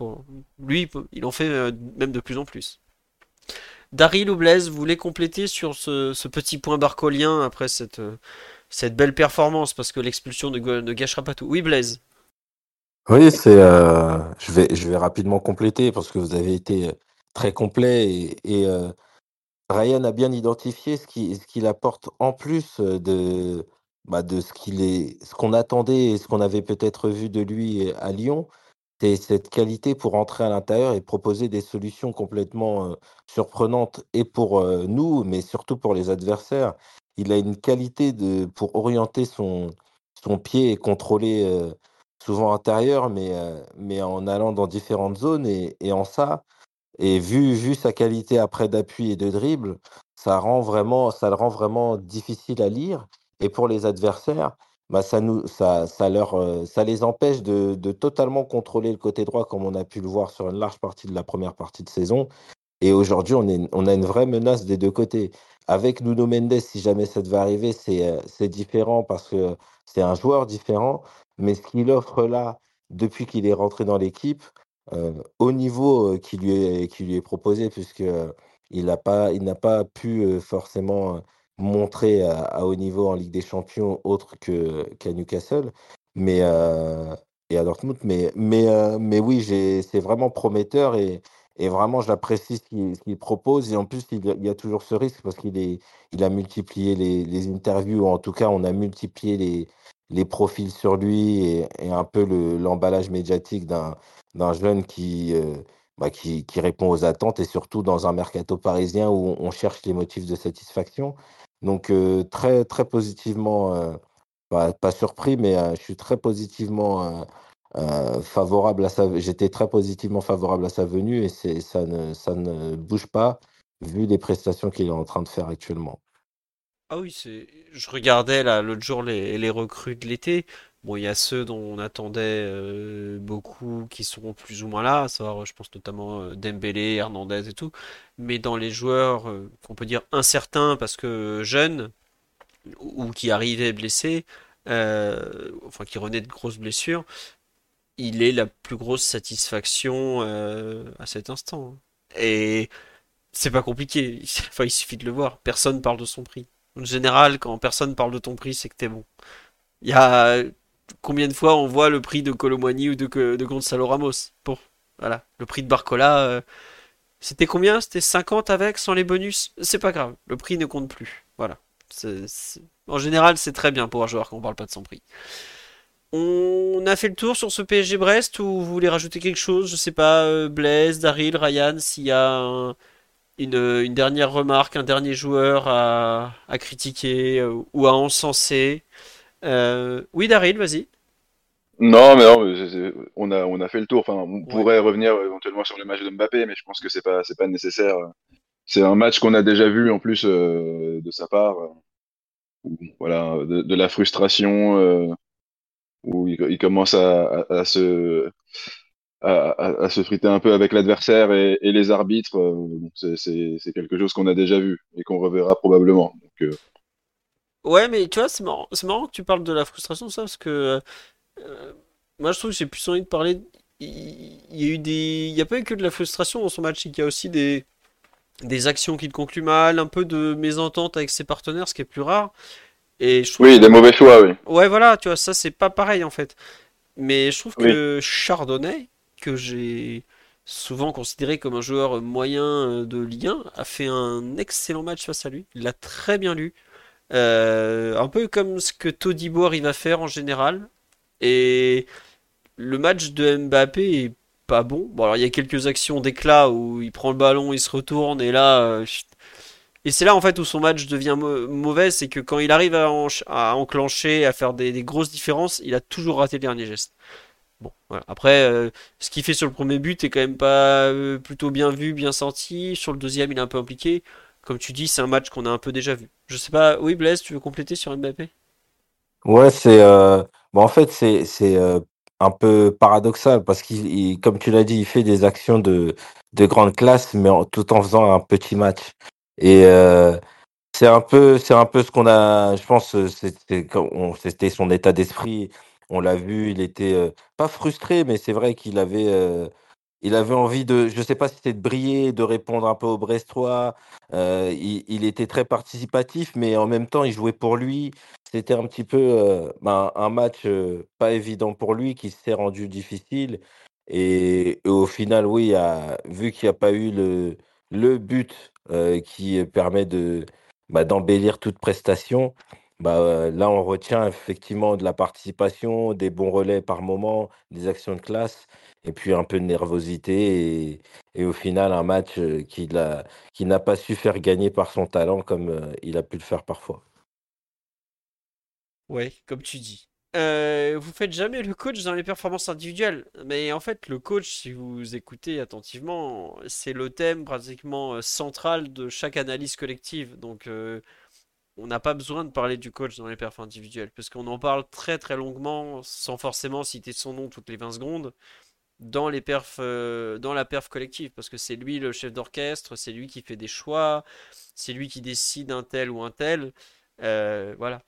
lui, il en fait euh, même de plus en plus. Daryl ou Blaise, vous voulez compléter sur ce, petit point barcolien après cette, euh, cette belle performance? Parce que l'expulsion ne, ne, gâchera pas tout. Oui, Blaise. Oui, c'est. Euh, je vais je vais rapidement compléter parce que vous avez été très complet et, Ryan a bien identifié ce qui ce qu'il apporte en plus, de, bah, de ce qu'il est ce qu'on attendait et ce qu'on avait peut-être vu de lui à Lyon. Cette qualité pour entrer à l'intérieur et proposer des solutions complètement, surprenantes et pour, nous, mais surtout pour les adversaires. Il a une qualité de pour orienter son son pied et contrôler, souvent intérieur, mais, mais en allant dans différentes zones et et en ça et vu, vu sa qualité après d'appui et de dribble, ça, rend vraiment, ça le rend vraiment difficile à lire. Et pour les adversaires, bah ça, nous, ça, ça, leur, euh, ça les empêche de, de, totalement contrôler le côté droit comme on a pu le voir sur une large partie de la première partie de saison. Et aujourd'hui, on, on a une vraie menace des deux côtés. Avec Nuno Mendes, si jamais ça devait arriver, c'est euh, différent parce que c'est un joueur différent. Mais ce qu'il offre là, depuis qu'il est rentré dans l'équipe, au niveau qui, lui est, qui lui est proposé, puisqu'il n'a pas, pas pu forcément montrer à, haut niveau en Ligue des Champions autre qu'à Newcastle mais, et à Dortmund. Mais, mais, mais oui, c'est vraiment prometteur et, vraiment, je l'apprécie ce qu'il propose. Et en plus, il, y a toujours ce risque parce qu'il il a multiplié les, interviews, ou en tout cas, on a multiplié les, les profils sur lui et, un peu l'emballage médiatique d'un d'un jeune qui, euh, bah, qui, qui, répond aux attentes et surtout dans un mercato parisien où on cherche les motifs de satisfaction. Donc euh, très, très positivement, euh, pas, surpris, mais je suis très positivement favorable à sa j'étais très positivement favorable à sa venue et ça ne, ça ne bouge pas vu les prestations qu'il est en train de faire actuellement. Ah oui, je regardais là l'autre jour les recrues de l'été. Bon, il y a ceux dont on attendait euh, beaucoup qui seront plus ou moins là, à savoir, je pense notamment euh, Dembélé, Hernandez et tout. Mais dans les joueurs euh, qu'on peut dire incertains parce que jeunes ou qui arrivaient blessés, enfin qui renaient de grosses blessures, il est la plus grosse satisfaction à cet instant. Et c'est pas compliqué. (laughs) Enfin, il suffit de le voir. Personne parle de son prix. En général, quand personne parle de ton prix, c'est que t'es bon. Il y a combien de fois on voit le prix de Colomani ou de, de Gonzalo Ramos Bon, voilà. Le prix de Barcola, euh, c'était combien? C'était 50 avec, sans les bonus? C'est pas grave. Le prix ne compte plus. Voilà. En général, c'est très bien pour un joueur qu'on parle pas de son prix. On a fait le tour sur ce PSG Brest ou vous voulez rajouter quelque chose? Je sais pas, euh, Blaise, Daryl, Ryan, s'il y a un- une, une dernière remarque, un dernier joueur à, à critiquer euh, ou à encenser. Euh, Oui, Daryl, vas-y. Non, mais non, mais on a, on a fait le tour. Enfin, on Ouais. pourrait revenir éventuellement sur le match de Mbappé, mais je pense que c'est pas, c'est pas nécessaire. C'est un match qu'on a déjà vu en plus euh, de sa part. euh, voilà, de, de la frustration, euh, où il, il commence à, à, à se, à, se friter un peu avec l'adversaire et, et les arbitres. euh, c'est, quelque chose qu'on a déjà vu et qu'on reverra probablement. Donc, Ouais, mais tu vois, c'est marrant, c'est marrant que tu parles de la frustration, ça, parce que euh, moi, je trouve que j'ai plus envie de parler. Il y a eu des, il y a pas eu que de la frustration dans son match, il y a aussi des, des actions qui le concluent mal, un peu de mésentente avec ses partenaires, ce qui est plus rare. Et je oui, que- des mauvais choix, oui. Ouais, voilà, tu vois, ça c'est pas pareil en fait. Mais je trouve Oui. que Chardonnay, que j'ai souvent considéré comme un joueur moyen euh, de Ligue 1, a fait un excellent match face à lui. Il l'a très bien lu. Euh, un peu comme ce que Todibo arrive à faire en général. Et le match de Mbappé est pas bon. Bon, alors il y a quelques actions d'éclat où il prend le ballon, il se retourne, et là. euh. Et c'est là en fait où son match devient mau- mauvais, c'est que quand il arrive à, ench- à enclencher, à faire des, grosses différences, il a toujours raté le dernier geste. Bon, voilà. Après, euh, ce qu'il fait sur le premier but est quand même pas plutôt bien vu, bien senti. Sur le deuxième, il est un peu impliqué. Comme tu dis, c'est un match qu'on a un peu déjà vu. Je sais pas, oui Blaise, tu veux compléter sur Mbappé? Ouais, c'est euh, bon, en fait c'est euh, un peu paradoxal parce qu'il il- comme tu l'as dit, il fait des actions de de grande classe mais tout en faisant un petit match. Et euh, c'est un peu un peu ce qu'on a je pense c'était son état d'esprit. On l'a vu, il était pas frustré mais c'est vrai qu'il avait il avait envie de je sais pas si c'était de briller, de répondre un peu aux Brestois. Euh, il, était très participatif mais en même temps, il jouait pour lui. C'était un petit peu euh, ben, un match euh, pas évident pour lui qui s'est rendu difficile. Et, au final, oui, vu qu'il n'y a pas eu le, but qui permet de, bah, d'embellir toute prestation, bah, là, on retient effectivement de la participation, des bons relais par moment, des actions de classe, et puis un peu de nervosité. Et, au final, un match euh, qu'il a, qu'il n'a pas su faire gagner par son talent comme euh, il a pu le faire parfois. Ouais, comme tu dis. Euh, vous faites jamais le coach dans les performances individuelles, mais en fait, le coach, si vous écoutez attentivement, c'est le thème pratiquement euh, central de chaque analyse collective. Donc, on n'a pas besoin de parler du coach dans les perfs individuelles, parce qu'on en parle très très longuement, sans forcément citer son nom toutes les 20 secondes, dans les perfs, euh, dans la perf collective, parce que c'est lui le chef d'orchestre, c'est lui qui fait des choix, c'est lui qui décide un tel ou un tel. Euh, voilà.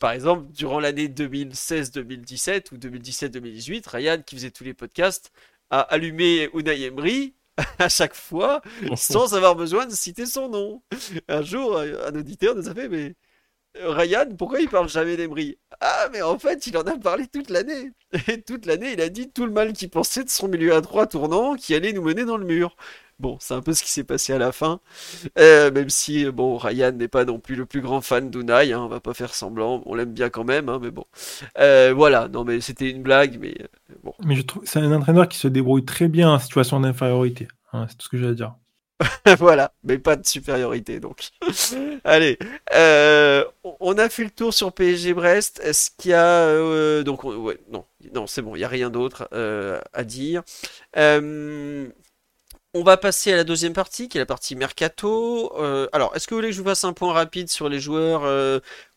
Par exemple, durant l'année 2016-2017 ou 2017-2018, Ryan, qui faisait tous les podcasts, a allumé Unai Emery (laughs) à chaque fois sans avoir besoin de citer son nom. Un jour, un auditeur nous a fait, mais Ryan, pourquoi il parle jamais d'Emery? Ah, mais en fait, il en a parlé toute l'année. Et toute l'année, il a dit tout le mal qu'il pensait de son milieu à droit tournant qui allait nous mener dans le mur. Bon, c'est un peu ce qui s'est passé à la fin. Euh, même si, bon, Ryan n'est pas non plus le plus grand fan d'Unai, hein, on va pas faire semblant, on l'aime bien quand même, hein, mais bon. Euh, voilà, non mais c'était une blague, mais euh, bon. Mais je trouve c'est un entraîneur qui se débrouille très bien en situation d'infériorité. hein, c'est tout ce que j'ai à dire. (laughs) Voilà, mais pas de supériorité donc. (laughs) Allez, euh, on- a fait le tour sur PSG Brest. Est-ce qu'il y a euh, donc non, c'est bon, il y a rien d'autre euh, à dire. On va passer à la deuxième partie, qui est la partie mercato. Alors, est-ce que vous voulez que je vous fasse un point rapide sur les joueurs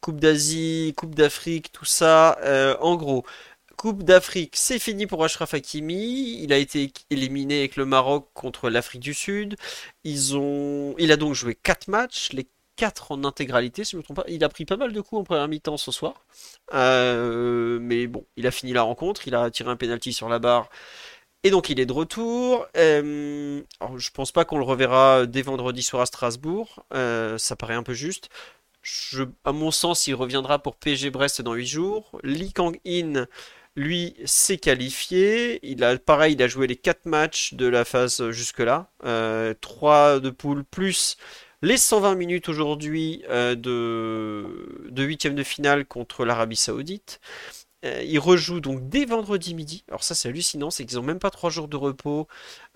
Coupe d'Asie, Coupe d'Afrique, tout ça? En gros. Coupe d'Afrique, c'est fini pour Achraf Hakimi. Il a été éliminé avec le Maroc contre l'Afrique du Sud. Ils ont... Il a donc joué 4 matchs, les 4 en intégralité, si je ne me trompe pas. Il a pris pas mal de coups en première mi-temps ce soir. Euh, mais bon, il a fini la rencontre, il a tiré un penalty sur la barre. Et donc il est de retour. Euh, je pense pas qu'on le reverra dès vendredi soir à Strasbourg. Euh, ça paraît un peu juste. À mon sens, il reviendra pour PSG Brest dans 8 jours. Lee Kang-in, lui, s'est qualifié. Il a, pareil, il a joué les 4 matchs de la phase jusque-là. Euh, 3 de poule plus les 120 minutes aujourd'hui euh, de, de huitième de finale contre l'Arabie Saoudite. Euh, ils rejouent donc dès vendredi midi. Alors ça c'est hallucinant, c'est qu'ils n'ont même pas trois jours de repos.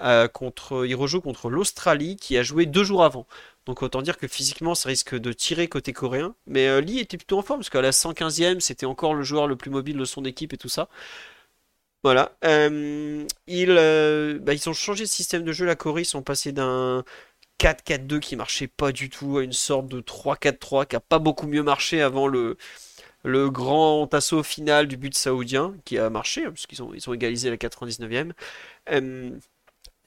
Euh, contre, ils rejouent contre l'Australie qui a joué deux jours avant. Donc autant dire que physiquement ça risque de tirer côté coréen. Mais euh, Lee était plutôt en forme parce qu'à la 115e c'était encore le joueur le plus mobile de son équipe et tout ça. Voilà. Euh, ils, euh, bah, ils ont changé de système de jeu. La Corée ils sont passés d'un 4-4-2 qui marchait pas du tout à une sorte de 3-4-3 qui a pas beaucoup mieux marché avant le, grand assaut final du but saoudien qui a marché hein, puisqu'ils ont, ils ont égalisé la 99e.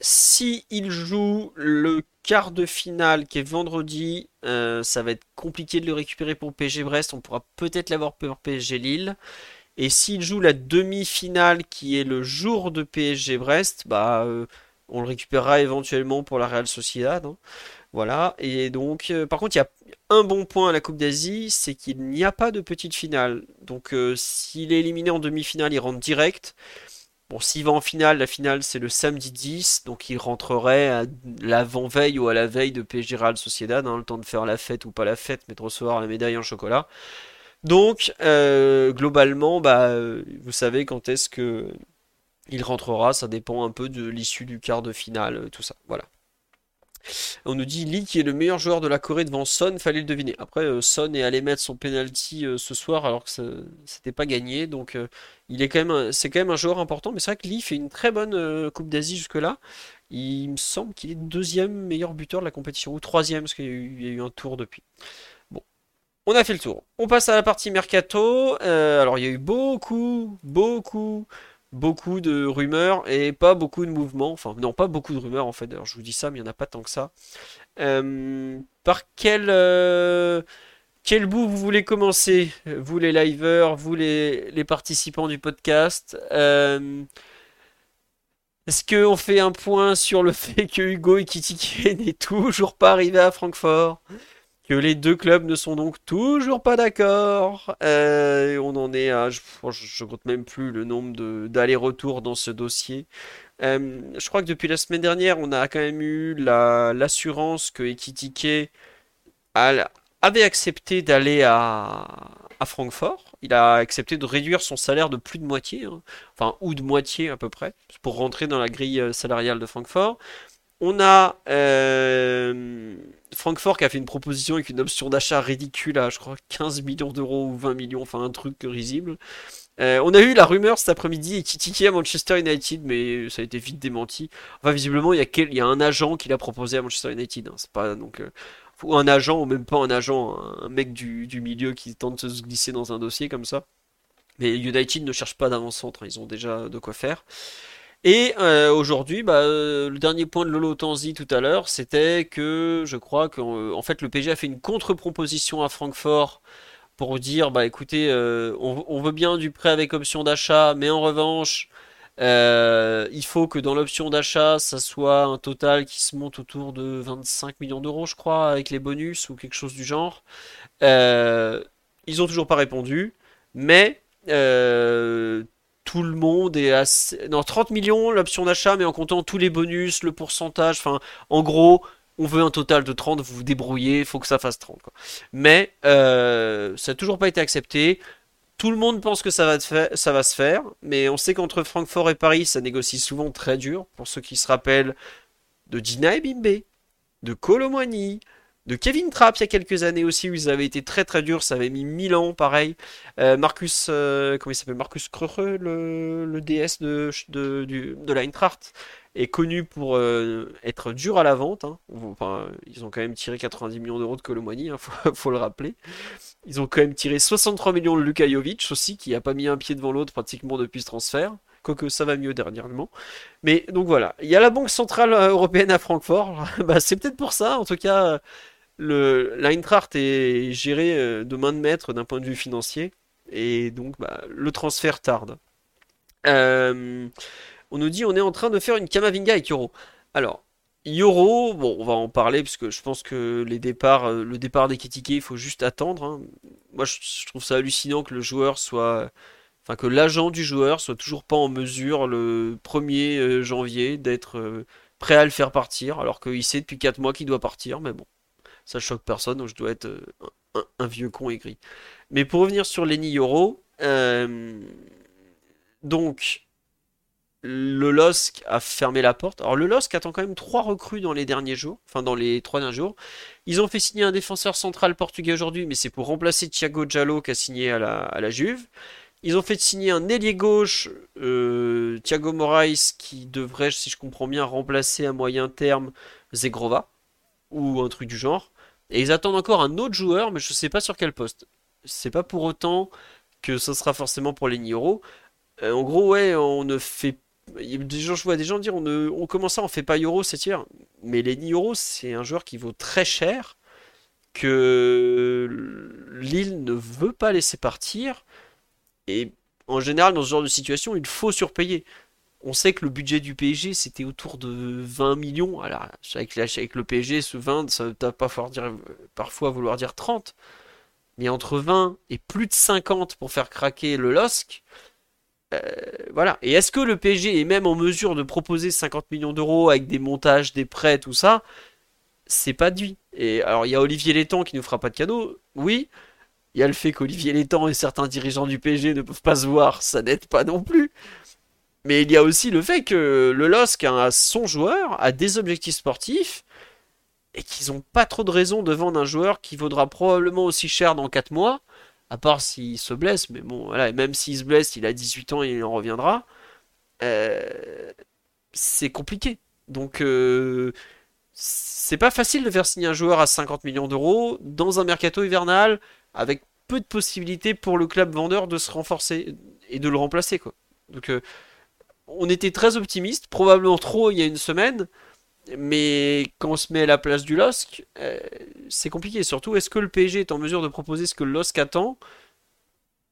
Si ils jouent le quart de finale qui est vendredi, euh, ça va être compliqué de le récupérer pour PSG Brest. On pourra peut-être l'avoir pour PSG Lille. Et s'ils jouent la demi-finale qui est le jour de PSG Brest, bah euh, on le récupérera éventuellement pour la Real Sociedad. hein. Voilà. Et donc, euh, par contre, il y a un bon point à la Coupe d'Asie, c'est qu'il n'y a pas de petite finale. Donc, s'il est éliminé en demi-finale, il rentre direct. Bon, s'il va en finale, la finale c'est le samedi 10, donc il rentrerait à l'avant-veille ou à la veille de PSG Sociedad, hein, le temps de faire la fête ou pas la fête, mais de recevoir la médaille en chocolat. Donc, euh, globalement, bah, euh, vous savez quand est-ce que il rentrera, ça dépend un peu de l'issue du quart de finale, euh, tout ça. Voilà. On nous dit Lee qui est le meilleur joueur de la Corée devant Son, fallait le deviner. Après, euh, Son est allé mettre son penalty euh, ce soir alors que c'était pas gagné, donc euh, il est quand même, c'est quand même un joueur important. Mais c'est vrai que Lee fait une très bonne Coupe d'Asie jusque-là. Il me semble qu'il est deuxième meilleur buteur de la compétition ou troisième parce qu'il y a eu, un tour depuis. Bon, on a fait le tour. On passe à la partie mercato. Alors il y a eu beaucoup, beaucoup, beaucoup de rumeurs et pas beaucoup de mouvements. Enfin non, pas beaucoup de rumeurs en fait. Alors je vous dis ça, mais il n'y en a pas tant que ça. Euh, par quel, euh, quel bout vous voulez commencer? Vous les liveurs, vous les, participants du podcast? Euh, est-ce qu'on fait un point sur le (laughs) fait que Hugo Ekitike n'est toujours pas arrivé à Francfort? Que les deux clubs ne sont donc toujours pas d'accord. Euh, on en est à, je, je compte même plus le nombre d'allers-retours dans ce dossier. Euh, je crois que depuis la semaine dernière, on a quand même eu la, l'assurance que Ekitike avait accepté d'aller à, à Francfort. Il a accepté de réduire son salaire de plus de moitié, hein. enfin, ou de moitié à peu près, pour rentrer dans la grille euh, salariale de Francfort. On a euh, Francfort qui a fait une proposition avec une option d'achat ridicule à, je crois, 15 millions d'euros ou 20 millions, enfin un truc risible. Euh, on a eu la rumeur cet après-midi Ekitike à Manchester United, mais ça a été vite démenti. Enfin, visiblement, il y a, un agent qui l'a proposé à Manchester United. hein. C'est pas donc euh, un agent ou même pas un agent, un, mec du, du milieu qui tente de se glisser dans un dossier comme ça. Mais United ne cherche pas d'avant-centre, hein. ils ont déjà de quoi faire. Et euh, aujourd'hui, bah, euh, le dernier point de Lolo Tanzi tout à l'heure, c'était que je crois qu'en en fait le PSG a fait une contre-proposition à Francfort pour dire bah écoutez, euh, on, veut bien du prêt avec option d'achat, mais en revanche, euh, il faut que dans l'option d'achat, ça soit un total qui se monte autour de 25 millions d'euros, je crois, avec les bonus ou quelque chose du genre. Euh, ils ont toujours pas répondu, mais euh, tout le monde est assez... Non, 30 millions l'option d'achat, mais en comptant tous les bonus, le pourcentage, enfin, en gros, on veut un total de 30, vous vous débrouillez, il faut que ça fasse 30, quoi. Mais euh, ça n'a toujours pas été accepté. Tout le monde pense que ça va, ça va se faire, mais on sait qu'entre Francfort et Paris, ça négocie souvent très dur. Pour ceux qui se rappellent de Gina Bimbe, de Colomwani, de Kevin Trapp il y a quelques années aussi, où ils avaient été très très durs, ça avait mis 1000 ans, pareil. Euh, Marcus, euh, comment il s'appelle? Marcus Kröche, le, le DS de, de, de l'Eintracht, est connu pour euh, être dur à la vente. hein. Ils ont quand même tiré 90 millions d'euros de Colomwani, hein, (laughs) faut, faut le rappeler. Ils ont quand même tiré 63 millions de Luka Jovic aussi, qui a pas mis un pied devant l'autre pratiquement depuis ce transfert. Quoique ça va mieux dernièrement. Mais donc voilà, il y a la Banque Centrale Européenne à Francfort. (laughs) Bah, c'est peut-être pour ça, en tout cas, le l'Eintracht est géré euh, de main de maître d'un point de vue financier. Et donc bah, le transfert tarde. Euh, on nous dit on est en train de faire une Kamavinga avec Yoro. Alors, Yoro, bon, on va en parler parce que je pense que euh, le départ d'Ekitike, il faut juste attendre. hein. Moi, je, trouve ça hallucinant que que l'agent du joueur soit toujours pas en mesure le 1er euh, janvier d'être prêt à le faire partir, alors qu'il sait depuis 4 mois qu'il doit partir. Mais bon, ça choque personne, donc je dois être euh, un, vieux con aigri. Mais pour revenir sur Lenny Yoro, euh, donc le LOSC a fermé la porte. Alors le LOSC attend quand même trois recrues dans les derniers jours, enfin dans les trois derniers jours. Ils ont fait signer un défenseur central portugais aujourd'hui, mais c'est pour remplacer Thiago Giallo qui a signé à la, à la Juve. Ils ont fait signer un ailier gauche, euh, Thiago Moraes, qui devrait, si je comprends bien, remplacer à moyen terme Zegrova, ou un truc du genre. Et ils attendent encore un autre joueur, mais je ne sais pas sur quel poste. C'est pas pour autant que ce sera forcément pour les Nioro. Euh, en gros, ouais, on ne fait des je vois des gens dire on, ne, on commence ça, on fait pas Euro c'est hier. Mais les Euro, c'est un joueur qui vaut très cher, que Lille ne veut pas laisser partir. Et en général, dans ce genre de situation, il faut surpayer. On sait que le budget du PSG, c'était autour de 20 millions. Alors, avec, le PSG, ce 20, ça ne pas dire, parfois vouloir dire 30. Mais entre 20 et plus de 50 pour faire craquer le LOSC, euh, voilà. Et est-ce que le PSG est même en mesure de proposer 50 millions d'euros avec des montages, des prêts, tout ça? C'est pas dit. Et alors, il y a Olivier Létang qui ne fera pas de cadeau. Oui. Il y a le fait qu'Olivier Létang et certains dirigeants du PSG ne peuvent pas se voir. Ça n'aide pas non plus. Mais il y a aussi le fait que le LOSC a son joueur, a des objectifs sportifs, et qu'ils n'ont pas trop de raison de vendre un joueur qui vaudra probablement aussi cher dans 4 mois à part s'il se blesse, mais bon, voilà, même s'il se blesse, il a 18 ans et il en reviendra. Euh, c'est compliqué. Donc, euh, c'est pas facile de faire signer un joueur à 50 millions d'euros dans un mercato hivernal avec peu de possibilités pour le club vendeur de se renforcer et de le remplacer. Quoi. Donc, euh, on était très optimiste, probablement trop il y a une semaine. Mais quand on se met à la place du LOSC, euh, c'est compliqué. Surtout, est-ce que le PSG est en mesure de proposer ce que LOSC attend?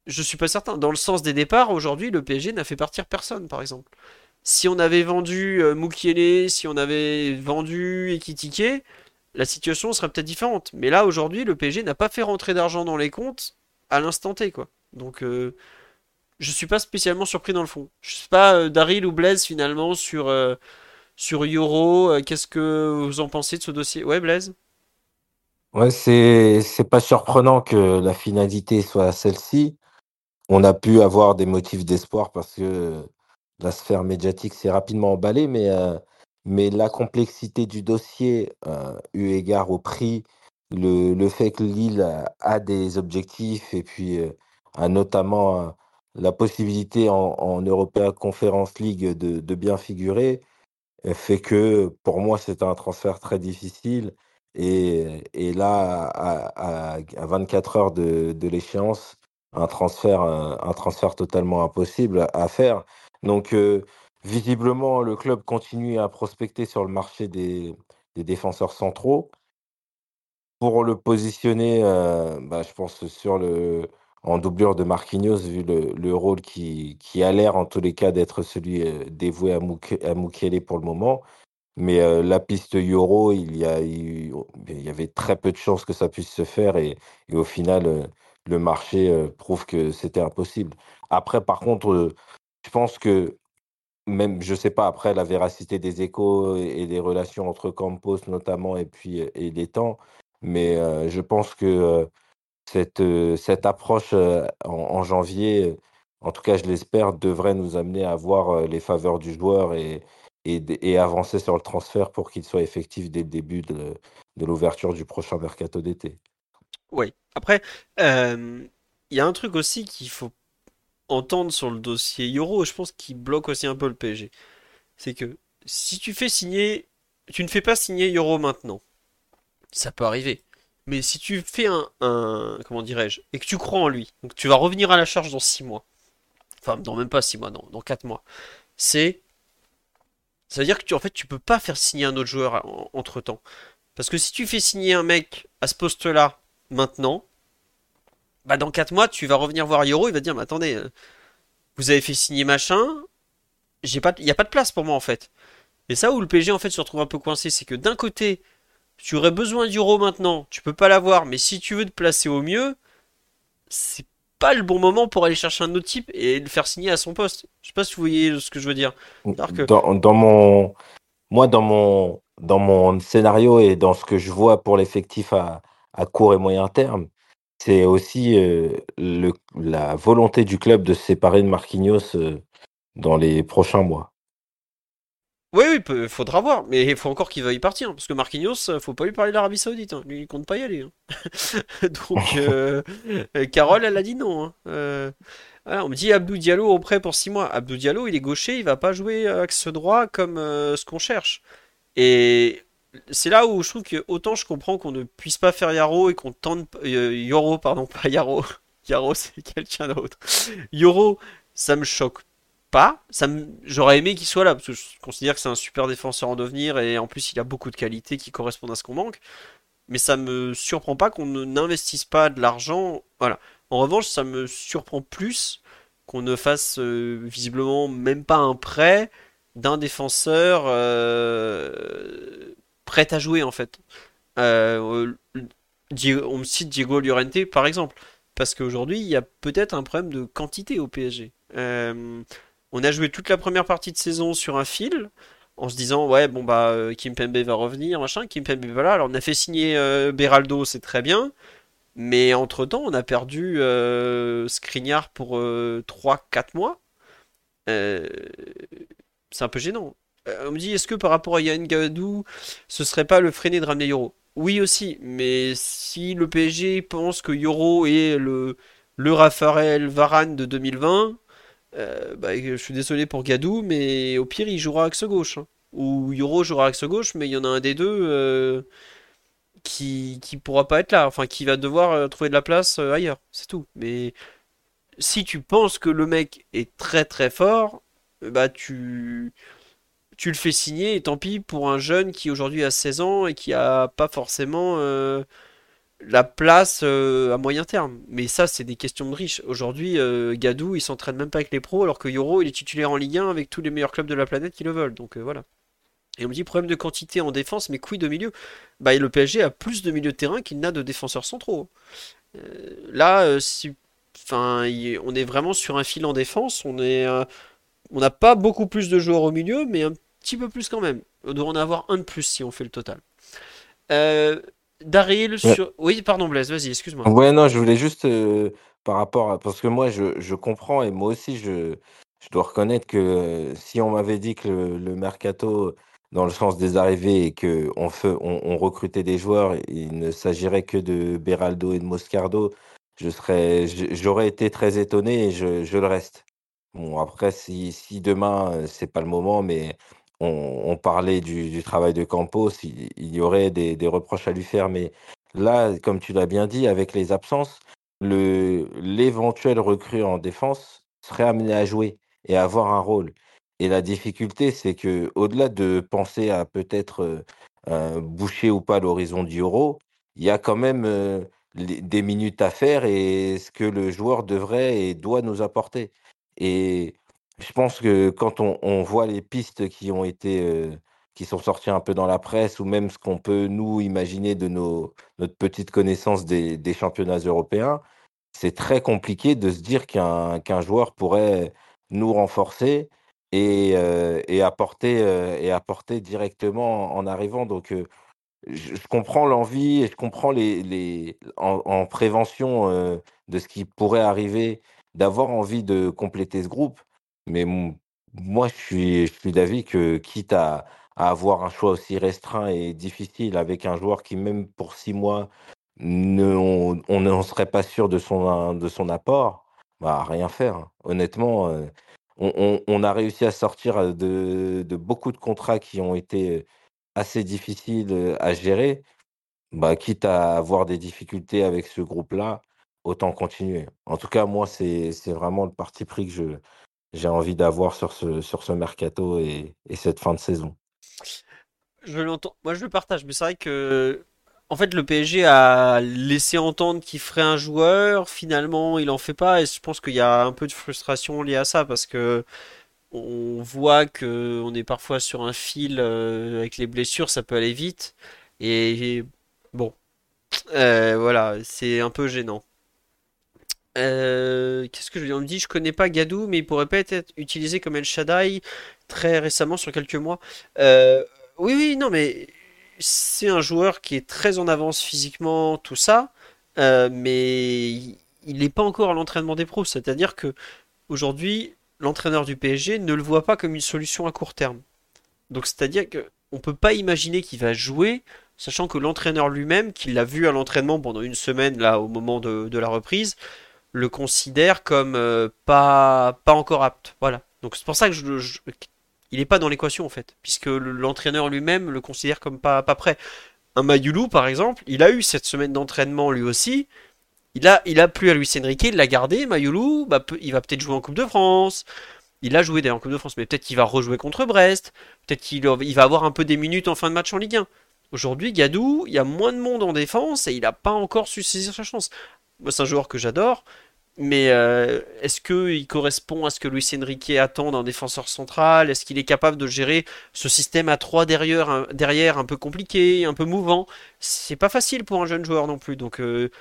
Je suis pas certain. Dans le sens des départs, aujourd'hui, le PSG n'a fait partir personne, par exemple. Si on avait vendu euh, si on avait vendu Ekitike, la situation serait peut-être différente. Mais là, aujourd'hui, le PSG n'a pas fait rentrer d'argent dans les comptes à l'instant T, quoi. Donc, euh, je suis pas spécialement surpris dans le fond. Je sais pas, euh, Daryl ou Blaise, finalement, sur sur Euro. Euh, qu'est-ce que vous en pensez de ce dossier? Ouais, Blaise? Ouais, c'est c'est pas surprenant que la finalité soit celle-ci. On a pu avoir des motifs d'espoir parce que la sphère médiatique s'est rapidement emballée, mais, euh, mais la complexité du dossier, euh, eu égard au prix, le, le fait que Lille a, des objectifs et puis a notamment la possibilité en, en European Conference League de, bien figurer, fait que pour moi, c'était un transfert très difficile. Et, et là, à, à, 24 heures de, l'échéance, un transfert, un, transfert totalement impossible à faire. Donc, visiblement, le club continue à prospecter sur le marché des, des défenseurs centraux. Pour le positionner, bah, je pense, sur le, en doublure de Marquinhos, vu le, le rôle qui, qui a l'air en tous les cas d'être celui euh, dévoué à, Mukele pour le moment. Mais euh, la piste Euro, il y, a, il, y avait très peu de chances que ça puisse se faire et, et au final, euh, le marché prouve que c'était impossible. Après, par contre, je pense que même, je sais pas, après la véracité des échos et des relations entre Campos notamment et puis et les temps, mais je pense que cette, cette approche en, janvier, en tout cas je l'espère, devrait nous amener à voir les faveurs du joueur et, et, avancer sur le transfert pour qu'il soit effectif dès le début de, de l'ouverture du prochain mercato d'été. Oui, après, il y a un truc aussi qu'il faut entendre sur le dossier Euro, je pense qu'il bloque aussi un peu le PSG. C'est que si tu fais signer, tu ne fais pas signer Euro maintenant. Ça peut arriver. Mais si tu fais un, comment dirais-je, et que tu crois en lui, donc tu vas revenir à la charge dans 6 mois, enfin dans même pas 6 mois, dans, dans 4 mois, c'est... Ça veut dire que tu, en fait, tu peux pas faire signer un autre joueur entre temps. Parce que si tu fais signer un mec à ce poste-là maintenant, bah dans 4 mois, tu vas revenir voir Yoro, il va dire, mais attendez, euh, vous avez fait signer machin, il n'y a pas de place pour moi en fait. Et ça où le PSG en fait se retrouve un peu coincé, c'est que d'un côté, tu aurais besoin d'Euro maintenant, tu peux pas l'avoir, mais si tu veux te placer au mieux, c'est pas le bon moment pour aller chercher un autre type et le faire signer à son poste. Je sais pas si vous voyez ce que je veux dire. Dans, mon... Moi, dans mon, dans mon scénario et dans ce que je vois pour l'effectif à, court et moyen terme, c'est aussi euh, la volonté du club de se séparer de Marquinhos euh, dans les prochains mois. Oui, oui, peut- faudra voir, mais il faut encore qu'il veuille partir, hein, parce que Marquinhos, euh, faut pas lui parler de l'Arabie Saoudite, hein. Lui, il compte pas y aller. hein. (laughs) Donc, (laughs) euh, Carole, elle a dit non. hein. Euh, voilà, on me dit Abdou Diallo au prêt pour 6 mois. Abdou Diallo, il est gaucher, il va pas jouer axe droit comme euh, ce qu'on cherche. Et c'est là où je trouve que autant je comprends qu'on ne puisse pas faire Yaro et qu'on tente euh, Yoro, pardon, (laughs) pas Yaro. Yaro, c'est quelqu'un d'autre. Yoro, ça me choque pas. J'aurais aimé qu'il soit là parce que je considère que c'est un super défenseur en devenir et en plus il a beaucoup de qualités qui correspondent à ce qu'on manque. Mais ça me surprend pas qu'on n'investisse pas de l'argent. Voilà. En revanche, ça me surprend plus qu'on ne fasse euh, visiblement même pas un prêt d'un défenseur euh, prêt à jouer en fait. Euh, on me cite Diego Llorente par exemple, parce qu'aujourd'hui il y a peut-être un problème de quantité au PSG. On a joué toute la première partie de saison sur un fil, en se disant ouais bon bah euh, Kimpembe va revenir machin, Kimpembe va là. Alors on a fait signer euh, Beraldo, c'est très bien, mais entre-temps on a perdu euh, pour euh, 3-4 mois. Euh, c'est un peu gênant. On me dit est-ce que par rapport à Yann Gadou, ce serait pas le freiner de ramener Yoro? Oui aussi, mais si le PSG pense que Yoro est le, le Raphaël Varane de 2020, euh, bah, je suis désolé pour Gadou, mais au pire il jouera axe gauche. hein. Ou Yoro jouera axe gauche, mais il y en a un des deux euh, qui, qui pourra pas être là, enfin qui va devoir euh, trouver de la place ailleurs, c'est tout. Mais si tu penses que le mec est très très fort, bah tu, tu le fais signer et tant pis pour un jeune qui aujourd'hui a 16 ans et qui a pas forcément la place euh, à moyen terme. Mais ça, c'est des questions de riches. Aujourd'hui, euh, Gadou, il s'entraîne même pas avec les pros, alors que Yoro, il est titulaire en Ligue 1 avec tous les meilleurs clubs de la planète qui le veulent. Donc euh, voilà. Et on me dit problème de quantité en défense, mais quid de milieu? Bah, le PSG a plus de milieux de terrain qu'il n'a de défenseurs centraux. Là, si, on est vraiment sur un fil en défense. On est, on n'a pas beaucoup plus de joueurs au milieu, mais un petit peu plus quand même. On doit en avoir un de plus si on fait le total. Daryl Ouais. sur. Oui, pardon Blaise, vas-y, excuse-moi. Ouais, non, je voulais juste euh, par rapport à... Parce que moi, je, je comprends et moi aussi, je, je dois reconnaître que euh, si on m'avait dit que le, le mercato, dans le sens des arrivées, et que on, on, recrutait des joueurs, il ne s'agirait que de Beraldo et de Moscardo, je serais, je- j'aurais été très étonné et je, je le reste. Bon, après, si, si demain, euh, c'est pas le moment, mais on, parlait du, travail de Campos, il, y aurait des, reproches à lui faire, mais Là, comme tu l'as bien dit, avec les absences, l'éventuel recrue en défense serait amené à jouer et à avoir un rôle. Et la difficulté, c'est que au-delà de penser à peut-être euh, boucher ou pas l'horizon du Euro, il y a quand même euh, des minutes à faire et ce que le joueur devrait et doit nous apporter. Et je pense que quand on, voit les pistes qui ont été, euh, qui sont sorties un peu dans la presse ou même ce qu'on peut nous imaginer de nos notre petite connaissance des, championnats européens, c'est très compliqué de se dire qu'un joueur pourrait nous renforcer et, euh, euh, et apporter directement en arrivant. Donc, je, comprends l'envie et je comprends en, en prévention de ce qui pourrait arriver, d'avoir envie de compléter ce groupe. Mais moi, je suis, d'avis que quitte à, avoir un choix aussi restreint et difficile avec un joueur qui, même pour six mois, ne, on on n'en serait pas sûr de son, de son apport, bah, rien faire. hein. Honnêtement, euh, on, a réussi à sortir euh, de, beaucoup de contrats qui ont été assez difficiles euh, à gérer. Bah, quitte à avoir des difficultés avec ce groupe-là, autant continuer. En tout cas, moi, c'est vraiment le parti pris que je, j'ai envie d'avoir sur ce, sur ce mercato et, et cette fin de saison. Je l'entends. Moi, je le partage, mais c'est vrai que, en fait, le PSG a laissé entendre qu'il ferait un joueur. Finalement, il en fait pas, et je pense qu'il y a un peu de frustration liée à ça parce que on voit que on est parfois sur un fil euh, avec les blessures, ça peut aller vite. Et bon, euh, voilà, c'est un peu gênant. Euh, qu'est-ce que je veux dire? On me dit, je connais pas Gadou, mais il pourrait peut-être être utilisé comme El Shaddai très récemment sur quelques mois. Euh, Oui, oui, non, mais c'est un joueur qui est très en avance physiquement, tout ça, euh, mais il n'est pas encore à l'entraînement des pros. C'est-à-dire que aujourd'hui, l'entraîneur du PSG ne le voit pas comme une solution à court terme. Donc, c'est-à-dire que on peut pas imaginer qu'il va jouer, sachant que l'entraîneur lui-même, qui l'a vu à l'entraînement pendant une semaine là au moment de la reprise, le considère comme euh, pas encore apte. Voilà. Donc c'est pour ça que il n'est pas dans l'équation en fait, puisque le- l'entraîneur lui-même le considère comme pas, pas prêt. Un Mayulu par exemple, il a eu cette semaine d'entraînement lui aussi. Il a, plu à Luis Enrique, il l'a gardé. Mayulu, bah, il va peut-être jouer en Coupe de France. Il a joué d'ailleurs en Coupe de France, mais peut-être qu'il va rejouer contre Brest. Peut-être qu'il il va avoir un peu des minutes en fin de match en Ligue 1. Aujourd'hui, Gadou, il y a moins de monde en défense et il n'a pas encore su saisir sa chance. C'est un joueur que j'adore, mais euh, est-ce qu'il correspond à ce que Luis Enrique attend d'un défenseur central? Est-ce qu'il est capable de gérer ce système à 3 derrière, un, peu compliqué, un peu mouvant? C'est pas facile pour un jeune joueur non plus. Donc euh,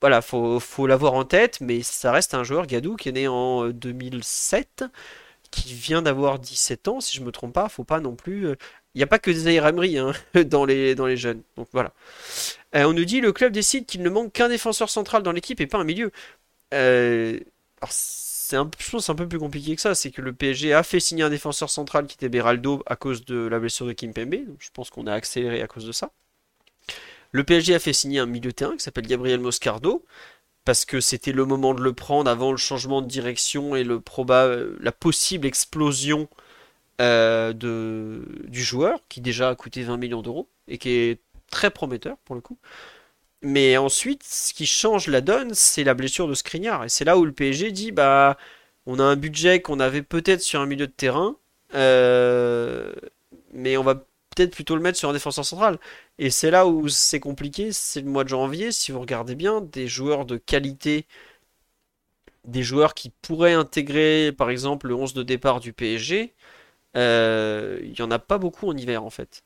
voilà, faut, faut l'avoir en tête, mais ça reste un joueur, Gadou, qui est né en euh, 2007, qui vient d'avoir 17 ans, si je me trompe pas. Faut pas non plus. Euh, Il n'y a pas que des Emery, hein, (laughs) dans les, jeunes. Donc voilà. Euh, on nous dit le club décide qu'il ne manque qu'un défenseur central dans l'équipe et pas un milieu. Euh, alors, c'est un, je pense un peu plus compliqué que ça. C'est que le PSG a fait signer un défenseur central qui était Beraldo à cause de la blessure de Kimpembe. Donc, je pense qu'on a accéléré à cause de ça. Le PSG a fait signer un milieu terrain qui s'appelle Gabriel Moscardo parce que c'était le moment de le prendre avant le changement de direction et le proba la possible explosion euh, de, du joueur qui déjà a coûté 20 millions d'euros et qui est très prometteur pour le coup. Mais ensuite, ce qui change la donne, c'est la blessure de Skriniar. Et c'est là où le PSG dit, bah, on a un budget qu'on avait peut-être sur un milieu de terrain, euh, mais on va peut-être plutôt le mettre sur un défenseur central. Et c'est là où c'est compliqué, c'est le mois de janvier, si vous regardez bien, des joueurs de qualité, des joueurs qui pourraient intégrer, par exemple, le 11 de départ du PSG, il y en a pas beaucoup en hiver en fait.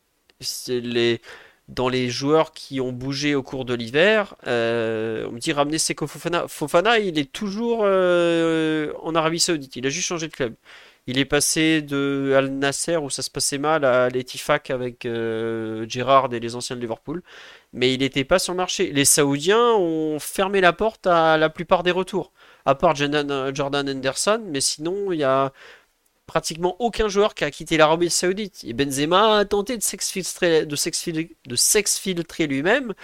Les dans les joueurs qui ont bougé au cours de l'hiver, euh, on me dit ramener Seko Fofana. Fofana, il est toujours euh, en Arabie Saoudite. Il a juste changé de club. Il est passé de Al Nasser où ça se passait mal à l'Etifaq avec euh, Gerrard et les anciens de Liverpool. Mais il n'était pas sur le marché. Les Saoudiens ont fermé la porte à la plupart des retours. À part Jordan, Jordan Henderson, mais sinon il y a pratiquement aucun joueur qui a quitté l'Arabie Saoudite. Et Benzema a tenté de s'exfiltrer, de s'exfil- de s'exfiltrer lui-même.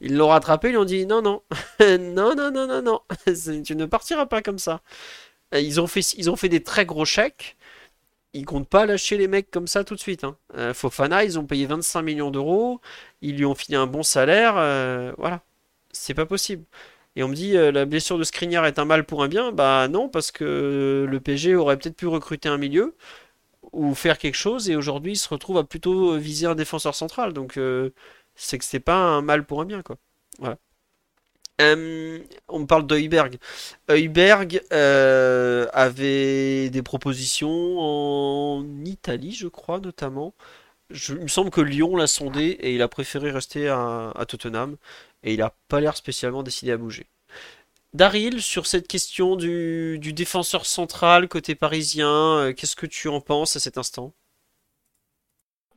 Ils l'ont rattrapé, ils lui ont dit non, non, (laughs) non, non, non, non, (laughs) tu ne partiras pas comme ça. Ils ont fait, ils ont fait des très gros chèques. Ils comptent pas lâcher les mecs comme ça tout de suite. hein. Euh, Fofana, ils ont payé 25 millions d'euros. Ils lui ont filé un bon salaire. euh, voilà. C'est pas possible. Et on me dit, euh, la blessure de Skriniar est un mal pour un bien. Bah non, parce que le PSG aurait peut-être pu recruter un milieu ou faire quelque chose. Et aujourd'hui, il se retrouve à plutôt viser un défenseur central. Donc, euh, c'est que c'est pas un mal pour un bien, quoi. Euh, on me parle d'Heuberg. Heuberg euh, avait des propositions en Italie, je crois, notamment. Il me semble que Lyon l'a sondé et il a préféré rester à, Tottenham. Et il n'a pas l'air spécialement décidé à bouger. Daryl, sur cette question du, défenseur central côté parisien, euh, qu'est-ce que tu en penses à cet instant?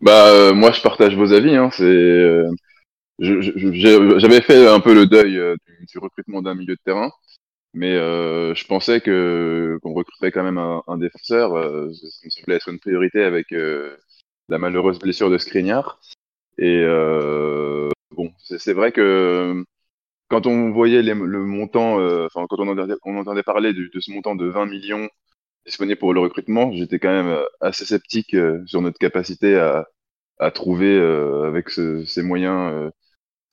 Bah, euh, moi, je partage vos avis. Hein, c'est, euh, j'avais fait un peu le deuil du, recrutement d'un milieu de terrain, mais je pensais que qu'on recruterait quand même un, un défenseur. Ça me semblait être une priorité avec la malheureuse blessure de Skriniar. Et euh, bon, c'est vrai que quand on voyait le montant, euh, enfin quand on entendait, parler de ce montant de 20 millions disponible pour le recrutement, j'étais quand même euh, assez sceptique euh, sur notre capacité à, à trouver euh, avec ce- ces moyens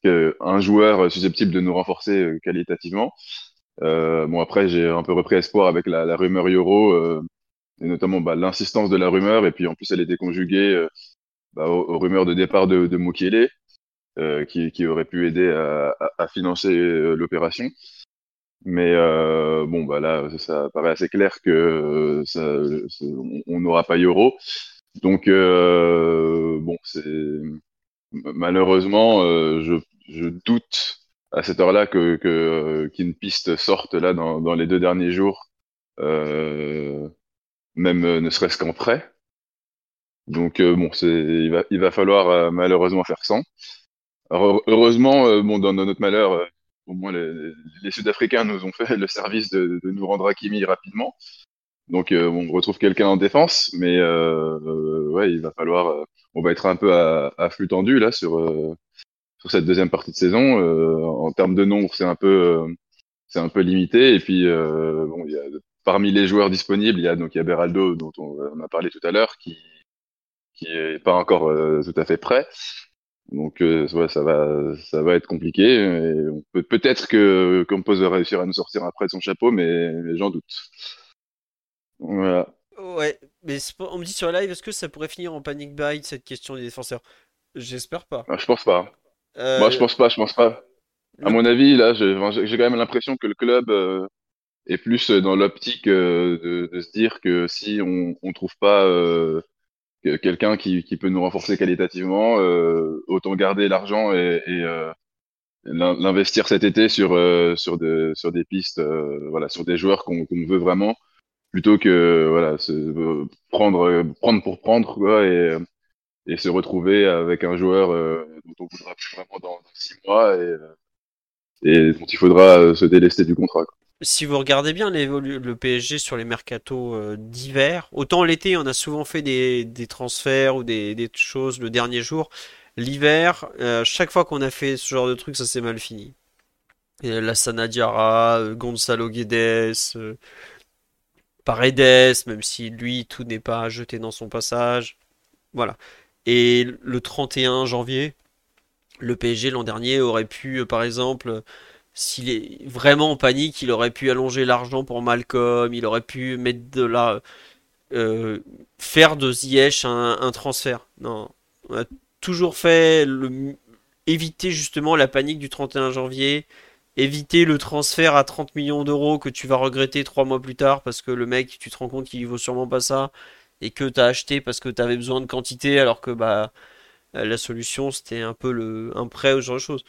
euh, un joueur susceptible de nous renforcer euh, qualitativement. Euh, bon après j'ai un peu repris espoir avec la, la rumeur Euro euh, et notamment bah, l'insistance de la rumeur et puis en plus elle était conjuguée euh, bah, aux, rumeurs de départ de, de Mukiele euh, qui, qui aurait pu aider à, à- à financer euh, l'opération. Mais euh, bon, bah là, ça paraît assez clair que euh, ça, on n'aura pas Euro. Donc, bon, c'est malheureusement, je, je doute à cette heure-là que, qu'une piste sorte là dans, dans les deux derniers jours, euh, même euh, ne serait-ce qu'en prêt. Donc euh, bon, il va, falloir euh, malheureusement faire sans. Alors, heureusement, bon, dans notre malheur, au moins les, Sud-Africains nous ont fait le service de, nous rendre Hakimi rapidement. Donc euh, on retrouve quelqu'un en défense, mais euh, ouais, il va falloir, on va être un peu à, à flux tendu là sur sur cette deuxième partie de saison. En termes de nombre, c'est un peu c'est un peu limité. Et puis bon, il y a parmi les joueurs disponibles, il y a donc il y a Beraldo dont on, on a parlé tout à l'heure, qui qui est pas encore euh, tout à fait prêt. Donc euh, ouais, ça va ça va être compliqué. Et on peut peut-être que Campos va réussir à nous sortir après de son chapeau, mais, mais j'en doute. Voilà. Ouais, mais on me dit sur live, est-ce que ça pourrait finir en panic buy cette question des défenseurs? J'espère pas. Ah, je pense pas. Moi, je Euh, pense pas. Je pense pas. À mon avis, là, j'ai quand même l'impression que le club euh, est plus dans l'optique euh, de, de se dire que si on on trouve pas euh, que- quelqu'un qui, qui peut nous renforcer qualitativement, euh, autant garder l'argent et, et, euh, l'in- l'investir cet été sur euh, sur de, sur des pistes, euh, voilà, sur des joueurs qu'on veut vraiment, plutôt que voilà, se, euh, prendre euh, prendre pour prendre quoi et et se retrouver avec un joueur euh, dont on voudra plus vraiment dans, six mois et, euh, et dont il faudra euh, se délester du contrat. quoi. Si vous regardez bien le PSG sur les mercatos euh, d'hiver, autant l'été on a souvent fait des, transferts ou des, choses le dernier jour. L'hiver, euh, chaque fois qu'on a fait ce genre de truc, ça s'est mal fini. Et Lassana Diarra, euh, Gonzalo Guedes, Paredes, même si lui tout n'est pas jeté dans son passage. Voilà. Et le 31 janvier, le PSG l'an dernier aurait pu, par exemple, s'il est vraiment en panique, il aurait pu allonger l'argent pour Malcolm, il aurait pu mettre de la, euh, faire de Ziyech un, transfert. Non, on a toujours fait éviter justement la panique du 31 janvier, éviter le transfert à 30 millions d'euros que tu vas regretter trois mois plus tard parce que le mec, tu te rends compte qu'il vaut sûrement pas ça et que t'as acheté parce que t'avais besoin de quantité alors que bah La solution, c'était un peu le, un prêt ou ce genre de choses.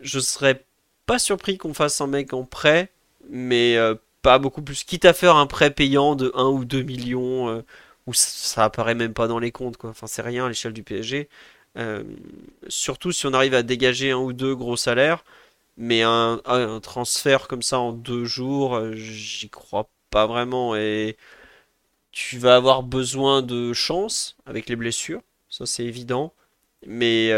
Je serais pas surpris qu'on fasse un mec en prêt, mais euh, pas beaucoup plus. Quitte à faire un prêt payant de un ou 2 millions, euh, où ça, apparaît même pas dans les comptes, quoi. Enfin, c'est rien à l'échelle du PSG. Euh, surtout si on arrive à dégager un ou deux gros salaires, mais un, un transfert comme ça en deux jours, j'y crois pas vraiment. Et tu vas avoir besoin de chance avec les blessures, ça c'est évident. Mais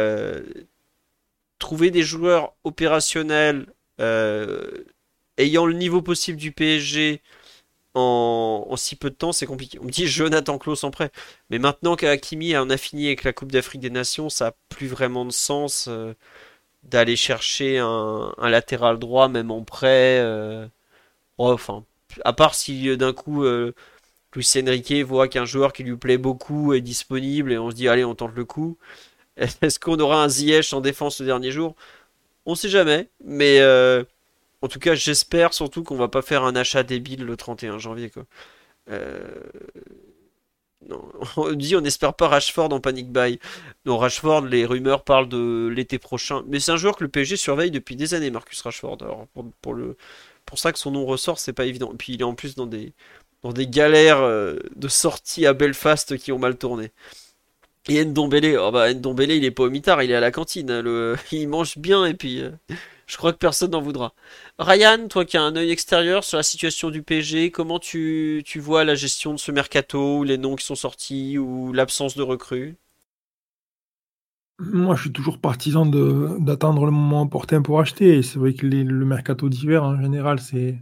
trouver des joueurs opérationnels euh, ayant le niveau possible du PSG en, si peu de temps, c'est compliqué. On me dit Jonathan Klaus en prêt. Mais maintenant qu'Hakimi en a fini avec la Coupe d'Afrique des Nations, ça a plus vraiment de sens euh, d'aller chercher un, un latéral droit, même en prêt. euh. Enfin, à part si d'un coup Luis Enrique voit qu'un joueur qui lui plaît beaucoup est disponible et on se dit allez, on tente le coup. (laughs) Est-ce qu'on aura un Ziyech en défense le dernier jour? On sait jamais, mais euh, en tout cas, j'espère surtout qu'on va pas faire un achat débile le 31 janvier, quoi. Euh, non, (laughs) on dit on n'espère pas Rashford en panic buy. Non, Rashford, les rumeurs parlent de l'été prochain, mais c'est un joueur que le PSG surveille depuis des années, Marcus Rashford. Alors pour, pour ça que son nom ressort, c'est pas évident. Et puis il est en plus dans des, dans des galères euh, de sortie à Belfast qui ont mal tourné. Et Ndombele, oh bah Ndombele, il est pas au mitard, il est à la cantine. hein, Le... (laughs) Il mange bien et puis euh, (laughs) je crois que personne n'en voudra. Ryan, toi qui as un œil extérieur sur la situation du PSG, comment tu, tu vois la gestion de ce mercato, les noms qui sont sortis ou l'absence de recrues? Moi, je suis toujours partisan d'attendre le moment opportun pour acheter. Et c'est vrai que le mercato d'hiver, en général, c'est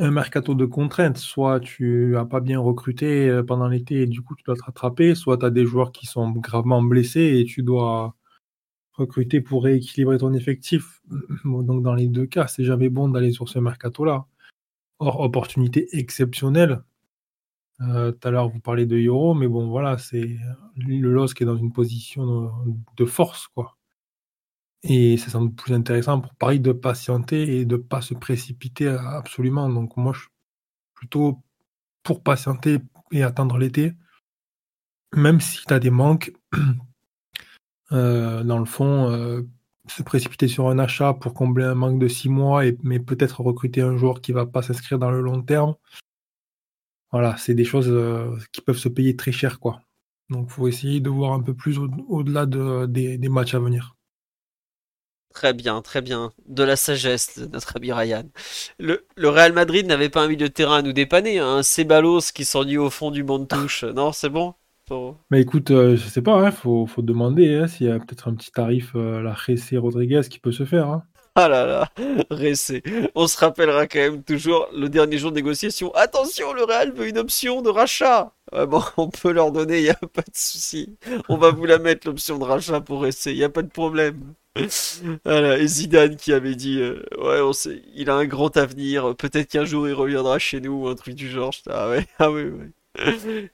un mercato de contraintes. Soit tu as pas bien recruté euh, pendant l'été et du coup tu dois te rattraper, soit tu as des joueurs qui sont gravement blessés et tu dois recruter pour rééquilibrer ton effectif. (clears throat) Donc dans les deux cas, c'est jamais bon d'aller sur ce mercato-là. Or, opportunité exceptionnelle. Euh, tout à l'heure, vous parlez de Euro, mais bon, voilà, c'est le LOSC est dans une position de force, quoi. Et sans doute plus intéressant pour Paris de patienter et de pas se précipiter absolument. Donc moi, je suis plutôt pour patienter et attendre l'été, même si tu as des manques. (clears throat) euh, dans le fond, euh, se précipiter sur un achat pour combler un manque de six mois, mais peut-être recruter un joueur qui va pas s'inscrire dans le long terme. Voilà, c'est des choses euh, qui peuvent se payer très cher, quoi. Donc, faut essayer de voir un peu plus au- au-delà de- des, des matchs à venir. Très bien, très bien. De la sagesse de notre ami Ryan. Le, le Real Madrid n'avait pas un milieu de terrain à nous dépanner, hein. un Ceballos qui s'ennuie au fond du banc de touche. Non, c'est bon? Mais écoute, euh, je sais pas, il faut, faut demander hein, s'il y a peut-être un petit tarif, euh, la Jesse Rodriguez qui peut se faire. hein. Ah là là, Ressé. On se rappellera quand même toujours le dernier jour de négociation. Attention, le Real veut une option de rachat. Ouais, bon, (laughs) on peut leur donner, il n'y a pas de souci. On va vous la mettre, l'option de rachat pour Ressé, il n'y a pas de problème. Voilà, et Zidane qui avait dit, euh, ouais, on sait, il a un grand avenir, peut-être qu'un jour il reviendra chez nous, ou un truc du genre. Ah ouais, (laughs) ah ouais, ouais.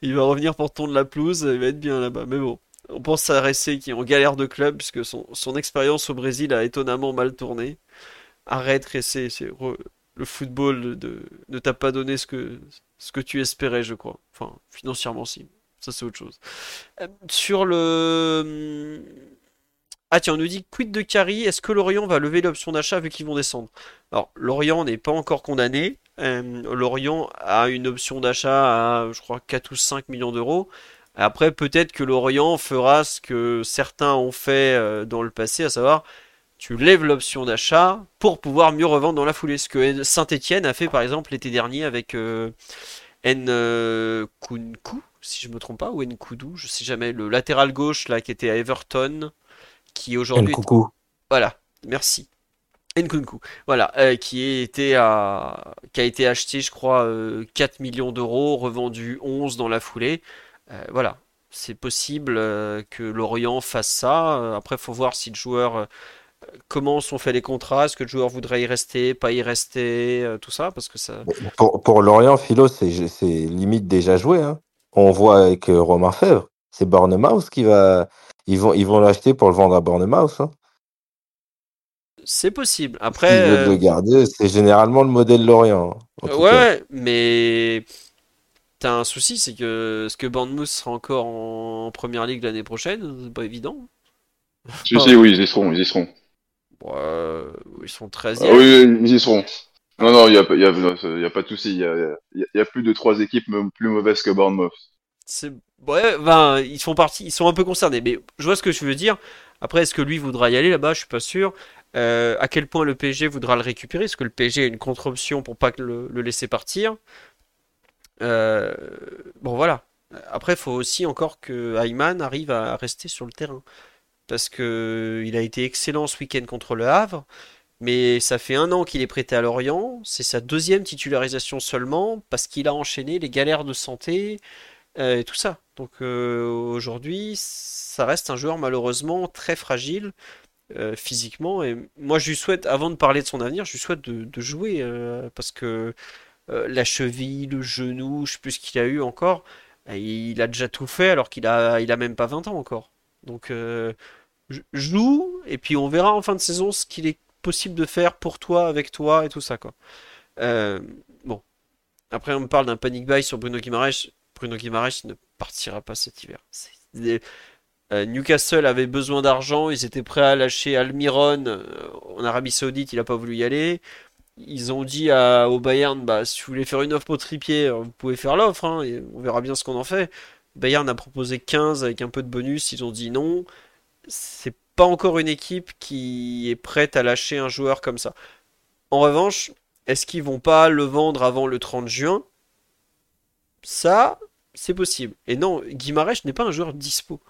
Il va revenir pour tondre la pelouse, il va être bien là-bas. Mais bon, on pense à Ressé qui est en galère de club, puisque son, son expérience au Brésil a étonnamment mal tourné. Arrête, Ressé, c'est le football de, ne t'a pas donné ce que, ce que tu espérais, je crois. Enfin, financièrement, si. Ça, c'est autre chose. Euh, sur le... Ah tiens, on nous dit quid de Carry, est-ce que Lorient va lever l'option d'achat vu qu'ils vont descendre? Alors, Lorient n'est pas encore condamné. Euh, Lorient a une option d'achat à, je crois, 4 ou 5 millions d'euros. Après, peut-être que Lorient fera ce que certains ont fait euh, dans le passé, à savoir, tu lèves l'option d'achat pour pouvoir mieux revendre dans la foulée. Ce que Saint-Étienne a fait par exemple l'été dernier avec euh, Nkunku, si je me trompe pas, ou Nkoudou, je sais jamais, le latéral gauche là qui était à Everton, qui aujourd'hui coucou. voilà, merci. Nkunku, voilà, euh, qui était à, qui a été acheté, je crois, euh, 4 millions d'euros, revendu 11 dans la foulée. Euh, voilà, c'est possible euh, que Lorient fasse ça. Après, faut voir si le joueur, euh, comment sont faits les contrats, est-ce que le joueur voudrait y rester, pas y rester, euh, tout ça, parce que ça. Pour, pour Lorient, Philo, c'est limite déjà joué. hein. On voit avec Romain Fèvre, c'est Bournemouth qui va. Ils vont ils vont l'acheter pour le vendre à Bournemouth. Hein. C'est possible. Après, veulent le euh, garder, c'est généralement le modèle Lorient. hein, ouais, mais t'as un souci, c'est que est-ce que Bournemouth sera encore en, en première ligue l'année prochaine? C'est pas évident. Si, si, oui, ils y seront, ils y seront. Euh, ils sont Ah 13 oui, oui, ils y seront. Non, non, il y a, pas- il y a, y a pas de souci. Il y a, plus de trois équipes plus mauvaises que Bournemouth. Ouais, ben, ils font partie, ils sont un peu concernés, mais je vois ce que je veux dire. Après, est-ce que lui voudra y aller là-bas? Je suis pas sûr. Euh, à quel point le PSG voudra le récupérer? Est-ce que le PSG a une contre-option pour pas le, laisser partir? Euh, bon, voilà. Après, il faut aussi encore que Ayman arrive à rester sur le terrain. Parce que il a été excellent ce week-end contre le Havre, mais ça fait un an qu'il est prêté à Lorient. C'est sa deuxième titularisation seulement, parce qu'il a enchaîné les galères de santé et tout ça. Donc euh, aujourd'hui, ça reste un joueur malheureusement très fragile euh, physiquement. Et moi, je lui souhaite, avant de parler de son avenir, je lui souhaite de, jouer euh, parce que euh, la cheville, le genou, je sais plus ce qu'il a eu encore. euh, Il a déjà tout fait alors qu'il a, même pas 20 ans encore. Donc euh, joue et puis on verra en fin de saison ce qu'il est possible de faire pour toi, avec toi et tout ça quoi. Euh, bon, après on me parle d'un panic buy sur Bruno Guimaraes. Bruno Guimaraes ne partira pas cet hiver. Euh, Newcastle avait besoin d'argent, ils étaient prêts à lâcher Almiron euh, en Arabie Saoudite, il n'a pas voulu y aller. Ils ont dit au Bayern, bah, si vous voulez faire une offre pour Trippier, euh, vous pouvez faire l'offre, hein, on verra bien ce qu'on en fait. Bayern a proposé 15 avec un peu de bonus, ils ont dit non. C'est pas encore une équipe qui est prête à lâcher un joueur comme ça. En revanche, est-ce qu'ils vont pas le vendre avant le 30 juin? Ça, c'est possible. Et non, Guimarães n'est pas un joueur dispo.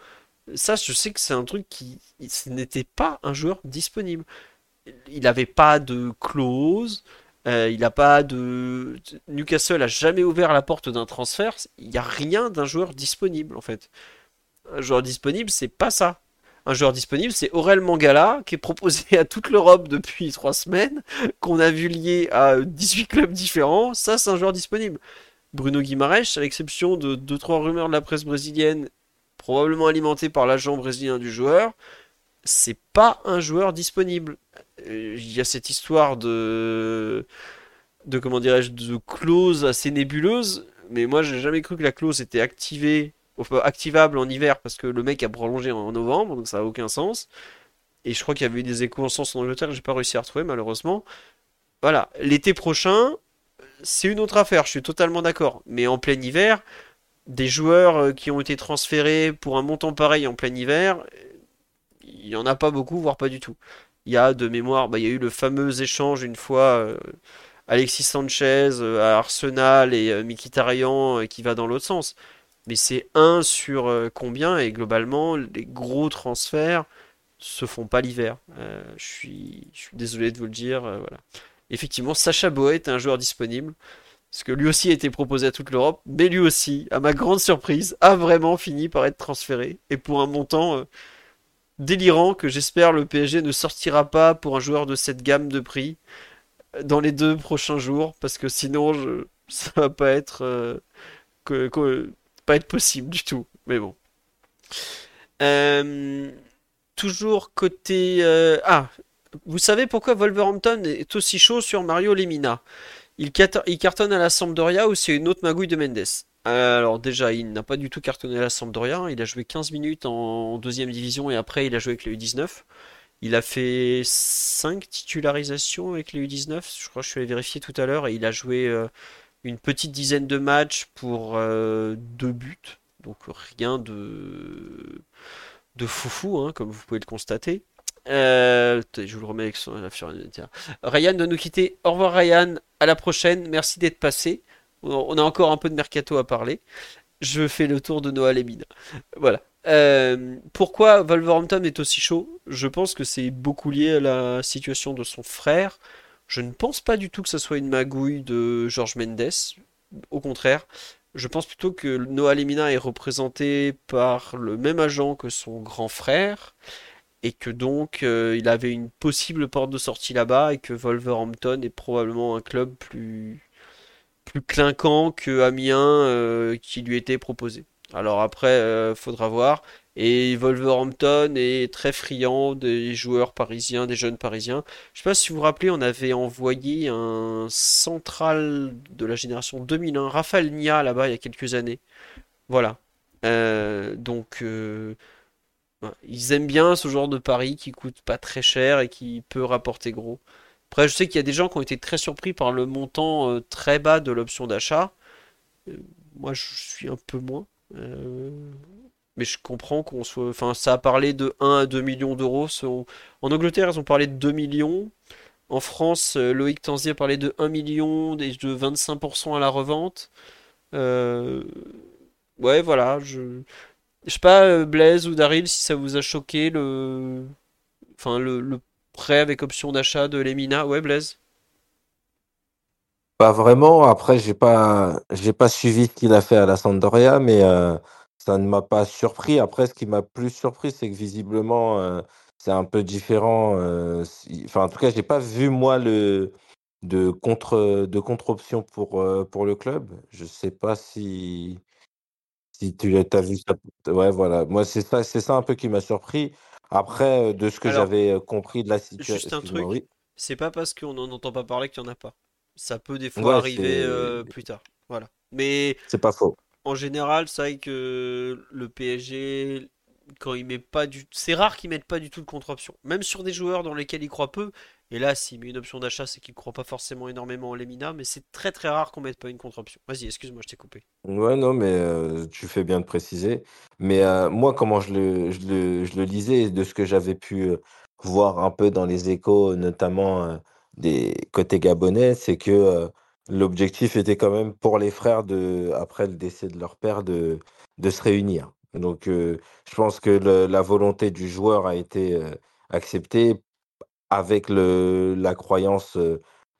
Ça, je sais que c'est un truc qui n'était pas un joueur disponible. Il n'avait pas de clause, euh, il n'a pas de... Newcastle a jamais ouvert la porte d'un transfert. Il n'y a rien d'un joueur disponible, en fait. Un joueur disponible, c'est pas ça. Un joueur disponible, c'est Aurel Mangala, qui est proposé (laughs) à toute l'Europe depuis trois semaines, qu'on a vu lié à 18 clubs différents. Ça, c'est un joueur disponible. Bruno Guimaraes, à l'exception de deux trois rumeurs de la presse brésilienne, probablement alimentées par l'agent brésilien du joueur, c'est pas un joueur disponible. Il y a cette histoire de, de comment dirais-je, de clause assez nébuleuse, mais moi j'ai jamais cru que la clause était activée, enfin, activable en hiver parce que le mec a prolongé en novembre, donc ça a aucun sens. Et je crois qu'il y avait eu des échos en sens en Angleterre, que j'ai pas réussi à retrouver malheureusement. Voilà, l'été prochain, c'est une autre affaire, je suis totalement d'accord. Mais en plein hiver, des joueurs euh, qui ont été transférés pour un montant pareil en plein hiver, il n'y en a pas beaucoup, voire pas du tout. Il y a de mémoire, bah, il y a eu le fameux échange une fois euh, Alexis Sanchez euh, à Arsenal et euh, Mkhitaryan euh, qui va dans l'autre sens. Mais c'est un sur combien et globalement les gros transferts se font pas l'hiver. Je suis, je suis désolé de vous le dire. voilà. Effectivement, Sacha Boet est un joueur disponible. Parce que lui aussi a été proposé à toute l'Europe, mais lui aussi, à ma grande surprise, a vraiment fini par être transféré. Et pour un montant euh, délirant que j'espère le PSG ne sortira pas pour un joueur de cette gamme de prix euh, dans les deux prochains jours, parce que sinon je... (laughs) ça va pas être, euh, pas possible du tout. Mais bon. Toujours côté... Ah, vous savez pourquoi Wolverhampton est aussi chaud sur Mario Lemina? Il, cartonne à la Sampdoria ou c'est une autre magouille de Mendes? Alors déjà, il n'a pas du tout cartonné à la Sampdoria. Il a joué 15 minutes en deuxième division et après il a joué avec les U19. Il a fait 5 titularisations avec les U19. Je crois que je suis allé vérifier tout à l'heure et il a joué euh, une petite dizaine de matchs pour euh, deux buts. Donc rien de, de foufou, hein, comme vous pouvez le constater. Euh, je vous le remets avec son. Ryan doit nous quitter. Au revoir Ryan, à la prochaine. Merci d'être passé. On a encore un peu de mercato à parler. Je fais le tour de Noah Lemina. Voilà. Euh, pourquoi Wolverhampton est aussi chaud? Je pense que c'est beaucoup lié à la situation de son frère. Je ne pense pas du tout que ce soit une magouille de George Mendes. Au contraire, je pense plutôt que Noah Lemina est représenté par le même agent que son grand frère et que donc euh, il avait une possible porte de sortie là-bas et que Wolverhampton est probablement un club plus plus clinquant que Amiens euh, qui lui était proposé. Alors après, euh, faudra voir. Et Wolverhampton est très friand des joueurs parisiens, des jeunes parisiens. Je sais pas si vous vous rappelez, on avait envoyé un central de la génération 2001, Raphaël Nia, là-bas, il y a quelques années. Voilà. Donc, ils aiment bien ce genre de pari qui coûte pas très cher et qui peut rapporter gros. Après, je sais qu'il y a des gens qui ont été très surpris par le montant euh, très bas de l'option d'achat. Euh, moi, je suis un peu moins. Euh, mais je comprends qu'on soit. Enfin, ça a parlé de 1 à 2 millions d'euros. En Angleterre, ils ont parlé de 2 millions. En France, Loïc Tanzier parlait de 1 million et de 25% à la revente. Ouais, voilà. Je... je sais pas, euh, Blaise ou Daryl, si ça vous a choqué le. Enfin, le, prêt avec option d'achat de Lemina. Ouais, Blaise. Pas vraiment. Après, j'ai pas, pas suivi ce qu'il a fait à la Sampdoria, mais euh, ça ne m'a pas surpris. Après, ce qui m'a plus surpris, c'est que visiblement, euh, c'est un peu différent. Enfin, en tout cas, j'ai pas vu moi le de contre de contre-option pour euh, pour le club. Je sais pas si si tu as vu ça. Ouais, voilà. Moi, c'est ça, c'est ça un peu qui m'a surpris. Après, euh, de ce que Alors, j'avais euh, compris de la situation. juste un truc. oui. C'est pas parce qu'on n'en entend pas parler qu'il y en a pas. Ça peut des fois Ouais, arriver euh, plus tard. Voilà. Mais c'est pas faux. en général, c'est vrai que le PSG, quand il met pas du... C'est rare qu'ils mettent pas du tout de contre-option. Même sur des joueurs dans lesquels il croit peu. Et là, s'il met une option d'achat, c'est qu'il croit pas forcément énormément en Lemina. Mais c'est très très rare qu'on mette pas une contre-option. Vas-y, excuse-moi, je t'ai coupé. Ouais, non, mais euh, tu fais bien de préciser. Mais euh, moi, comment je le, je lisais, de ce que j'avais pu euh, voir un peu dans les échos, notamment des côtés gabonais, c'est que l'objectif était quand même pour les frères, de, après le décès de leur père, de, se réunir. Donc, je pense que la volonté du joueur a été acceptée avec la croyance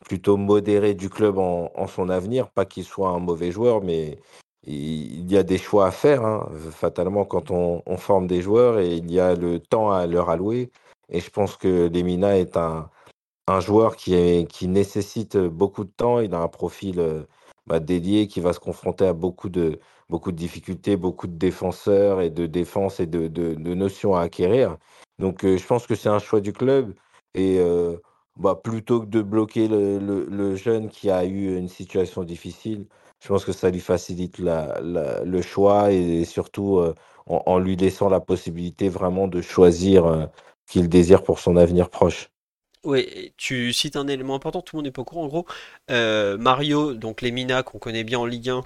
plutôt modérée du club en, son avenir. Pas qu'il soit un mauvais joueur, mais il, y a des choix à faire, hein, fatalement, quand on, forme des joueurs et il y a le temps à leur allouer. Et je pense que Lemina est un, joueur qui, nécessite beaucoup de temps. Il a un profil bah, dédié qui va se confronter à beaucoup de, difficultés, beaucoup de défenseurs et de défense et de, notions à acquérir. Donc, je pense que c'est un choix du club. Et bah, plutôt que de bloquer le, jeune qui a eu une situation difficile, je pense que ça lui facilite le choix et surtout en, lui laissant la possibilité vraiment de choisir euh, qu'il désire pour son avenir proche. Ouais, tu cites un élément important, tout le monde n'est pas au courant. En gros, Mario, donc Lemina, qu'on connaît bien en Ligue 1,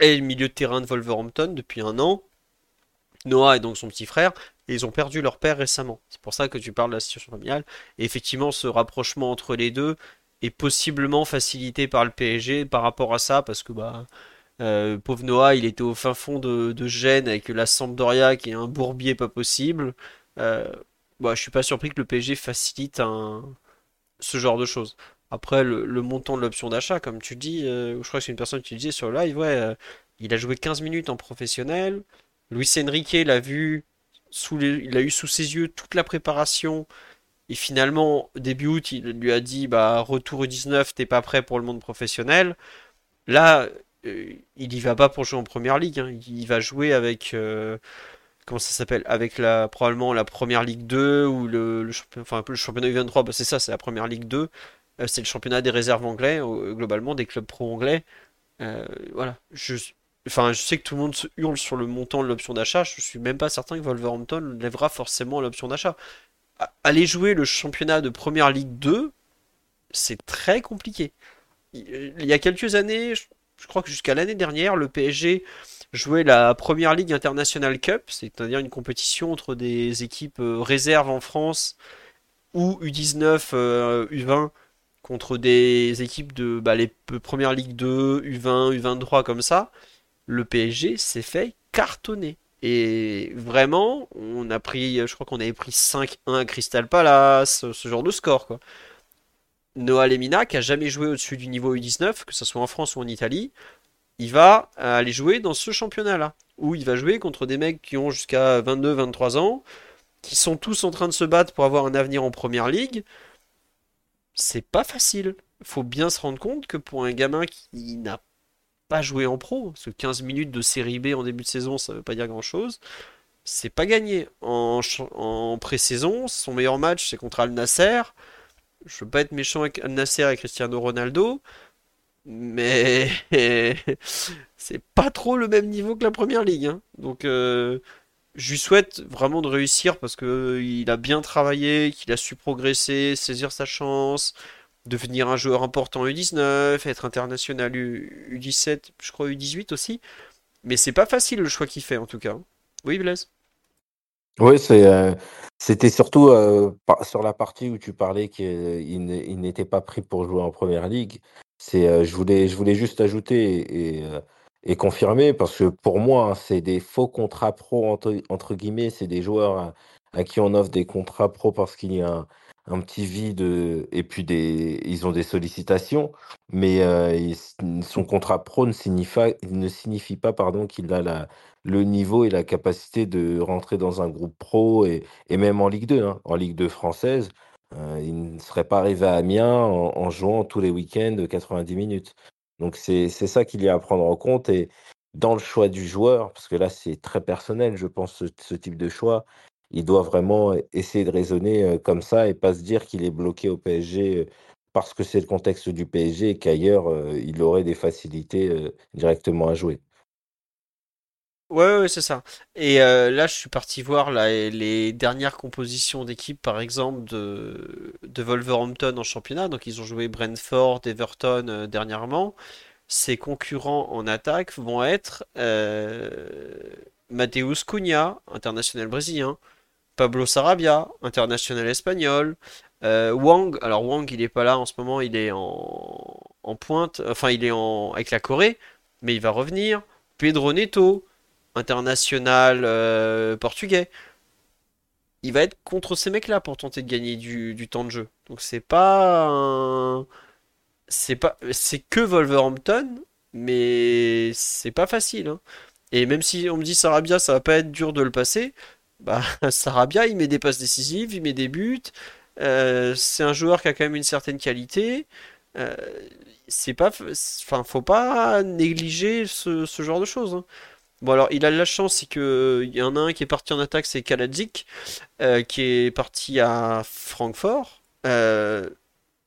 est le milieu de terrain de Wolverhampton depuis un an. Noah est donc son petit frère, et ils ont perdu leur père récemment. C'est pour ça que tu parles de la situation familiale. Et effectivement, ce rapprochement entre les deux est possiblement facilité par le PSG par rapport à ça, parce que bah, euh, pauvre Noah, il était au fin fond de, Gênes avec la Sampdoria qui est un bourbier pas possible. Euh, bah, je suis pas surpris que le PSG facilite un... ce genre de choses. Après, le, le montant de l'option d'achat, comme tu dis, euh, je crois que c'est une personne qui disait sur le live, ouais, euh, il a joué 15 minutes en professionnel. Luis Enrique l'a vu, sous il a eu sous ses yeux toute la préparation. Et finalement, début août, il lui a dit, bah, retour U19, t'es pas prêt pour le monde professionnel. Là, euh, il y va pas pour jouer en première ligue, hein. Il va jouer avec, euh, comment ça s'appelle? Avec la, probablement la première ligue 2 ou le, championnat, enfin, un peu le championnat U23, bah, c'est ça, c'est la première ligue 2. Euh, c'est le championnat des réserves anglais, globalement, des clubs pro anglais. Voilà. Je, enfin, je sais que tout le monde se hurle sur le montant de l'option d'achat. Je suis même pas certain que Wolverhampton lèvera forcément l'option d'achat. Aller jouer le championnat de première ligue 2, c'est très compliqué. Il il y a quelques années, je, crois que jusqu'à l'année dernière, le PSG jouait la Première Ligue International Cup, c'est-à-dire une compétition entre des équipes euh, réserves en France ou U19, euh, U20 contre des équipes de bah, les p- Première Ligue 2, U20, U23 comme ça. Le PSG s'est fait cartonner. Et vraiment, on a pris, je crois qu'on avait pris 5-1 à Crystal Palace, ce genre de score, quoi. Noah Lemina, qui a jamais joué au-dessus du niveau U19, que ce soit en France ou en Italie, il va aller jouer dans ce championnat-là, où il va jouer contre des mecs qui ont jusqu'à 22-23 ans, qui sont tous en train de se battre pour avoir un avenir en première ligue. C'est pas facile. Faut bien se rendre compte que pour un gamin qui n'a pas joué en pro, parce que 15 minutes de série B en début de saison, ça veut pas dire grand-chose, c'est pas gagné. En, en pré-saison, son meilleur match, c'est contre Al Nasser. Je veux pas être méchant avec Al Nasser et Cristiano Ronaldo, mais (laughs) c'est pas trop le même niveau que la première ligue. hein. Donc, euh, je lui souhaite vraiment de réussir parce que euh, a bien travaillé, qu'il a su progresser, saisir sa chance, devenir un joueur important U19, être international U, 17 je crois U18 aussi. Mais c'est pas facile le choix qu'il fait en tout cas. hein. Oui, Blaise? Oui, euh, c'était surtout euh, sur la partie où tu parlais qu'il n'était pas pris pour jouer en première ligue. C'est, euh, je voulais, je voulais juste ajouter et, confirmer parce que pour moi, hein, c'est des faux contrats pro entre, guillemets. C'est des joueurs à, à qui on offre des contrats pro parce qu'il y a un, un petit vide et puis ils ont des sollicitations. Mais son contrat pro ne signifie, ne signifie pas pardon, qu'il a le niveau et la capacité de rentrer dans un groupe pro et, même en Ligue 2, hein, en Ligue 2 française, euh, il ne serait pas arrivé à Amiens en, jouant tous les week-ends de 90 minutes. Donc c'est c'est ça qu'il y a à prendre en compte et dans le choix du joueur, parce que là c'est très personnel, je pense, ce type de choix, il doit vraiment essayer de raisonner comme ça et pas se dire qu'il est bloqué au PSG parce que c'est le contexte du PSG et qu'ailleurs il aurait des facilités directement à jouer. Ouais, c'est ça. Et là, je suis parti voir les dernières compositions d'équipe, par exemple, de, Wolverhampton en championnat. Donc, ils ont joué Brentford, Everton dernièrement. Ses concurrents en attaque vont être Mateus Cunha, international brésilien, Pablo Sarabia, international espagnol, euh, Wang. Alors, Wang, il est pas là en ce moment, il est en, en pointe, enfin, il est en, avec la Corée, mais il va revenir. Pedro Neto international euh, portugais. Il va être contre ces mecs-là pour tenter de gagner du, temps de jeu. Donc c'est pas un... c'est pas c'est que Wolverhampton, mais c'est pas facile. hein. Et même si on me dit Sarabia, ça va pas être dur de le passer, bah (laughs) Sarabia, il met des passes décisives, il met des buts. Euh, c'est un joueur qui a quand même une certaine qualité. Euh, c'est pas, enfin, faut pas négliger ce, ce genre de choses. hein. Bon alors il a la chance, c'est que il y en a un qui est parti en attaque, c'est Kaladzic, euh, qui est parti à Francfort. Euh,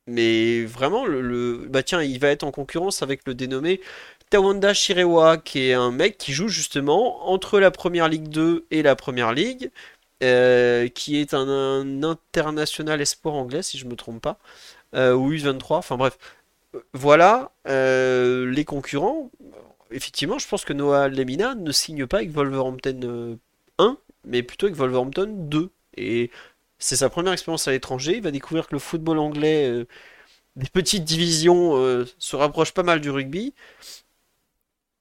mais vraiment le, le- bah tiens, il va être en concurrence avec le dénommé Tawanda Shirewa, qui est un mec qui joue justement entre la Première Ligue 2 et la Première Ligue, euh, qui est un, international espoir anglais si je me trompe pas, euh, ou U23, enfin bref. Voilà euh, les concurrents. effectivement, je pense que Noah Lemina ne signe pas avec Wolverhampton euh, 1, mais plutôt avec Wolverhampton 2. Et c'est sa première expérience à l'étranger. Il va découvrir que le football anglais, euh, des petites divisions, euh, se rapproche pas mal du rugby.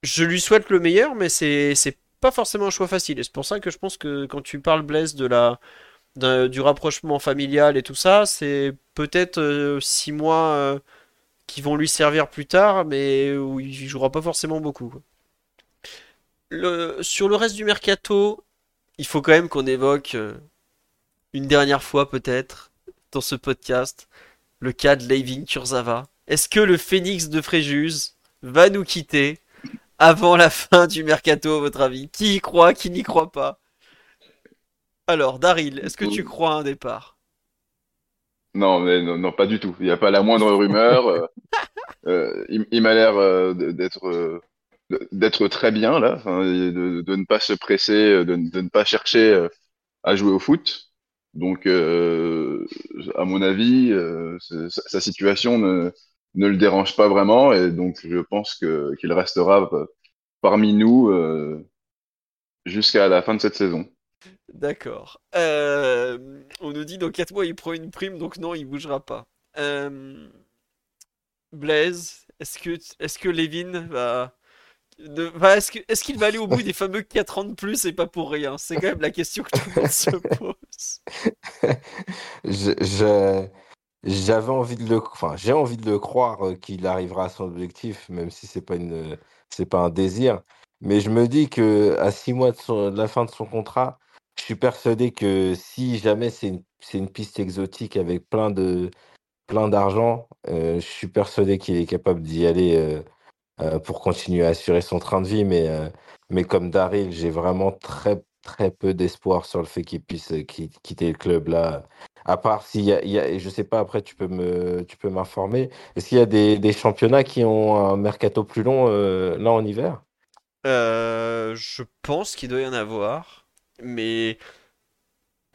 Je lui souhaite le meilleur, mais c'est pas forcément un choix facile. Et c'est pour ça que je pense que quand tu parles, Blaise, de la, du rapprochement familial et tout ça, c'est peut-être euh, six mois euh, qui vont lui servir plus tard, mais où il jouera pas forcément beaucoup. Le, sur le reste du mercato, il faut quand même qu'on évoque euh, une dernière fois peut-être dans ce podcast le cas de Layvin Kurzawa. Est-ce que le Phénix de Fréjus va nous quitter? Avant la fin du mercato, à votre avis? Qui y croit, qui n'y croit pas? Alors, Daryl, est-ce que tu crois à un départ? Non, mais non, non, pas du tout. Il n'y a pas la moindre rumeur. (laughs) euh, euh, il il m'a l'air euh, d'être euh, très bien là, enfin, de, de ne pas se presser, de, de ne pas chercher à jouer au foot. Donc, à mon avis, sa situation ne, ne le dérange pas vraiment, et donc je pense que qu'il restera euh, parmi nous euh, jusqu'à la fin de cette saison. D'accord. Euh, on nous dit dans 4 mois il prend une prime, donc non, il bougera pas. Euh, Blaise, est-ce que est-ce que Levin va, ne- va- est-ce que est-ce qu'il va aller au bout des fameux 4 ans de plus et pas pour rien? C'est quand même la question que tout le monde se pose. (laughs) Je, je- j'avais envie de le, enfin, j'ai envie de le croire euh, qu'il arrivera à son objectif, même si c'est pas une, c'est pas un désir. Mais je me dis que à six mois de, son- la fin de son contrat, je suis persuadé que si jamais c'est une, une piste exotique avec plein de, plein d'argent, euh, je suis persuadé qu'il est capable d'y aller euh, euh, pour continuer à assurer son train de vie. Mais, euh, mais comme Daryl, j'ai vraiment très, très peu d'espoir sur le fait qu'il puisse euh, qui- quitter le club là. À part s'il y y a- je sais pas, après tu peux me, tu peux m'informer. Est-ce qu'il y a des, des championnats qui ont un mercato plus long euh, là en hiver? Euh, je pense qu'il doit y en avoir, mais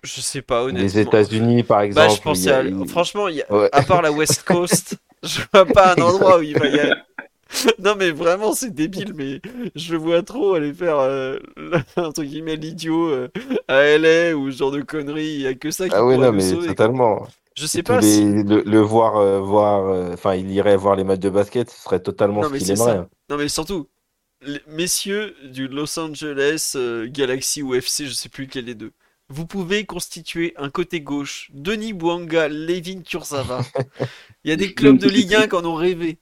je sais pas Les honnêtement. États-Unis, par Bah, je exemple, y a, à... Franchement, il y a- Ouais. à part la West Coast, (laughs) je vois pas un endroit où il va y aller. (laughs) Non, mais vraiment, c'est débile, mais je vois trop aller faire, euh, (laughs) entre guillemets, l'idiot euh, à LA ou ce genre de conneries. Il y a que ça qui Ah oui, non, mais sauver, quoi. totalement. Je sais pas si. le, le voir, euh, voir, euh, enfin, il irait voir les matchs de basket, ce serait totalement Non, ce qu'il aimerait. ça. hein. Non, mais surtout, les messieurs du Los Angeles Galaxy ou FC, je sais plus lequel des deux. Vous pouvez constituer un côté gauche. Denis Bouanga, Levin Kurzawa. (laughs) Il y a des clubs de Ligue 1 qui en ont rêvé.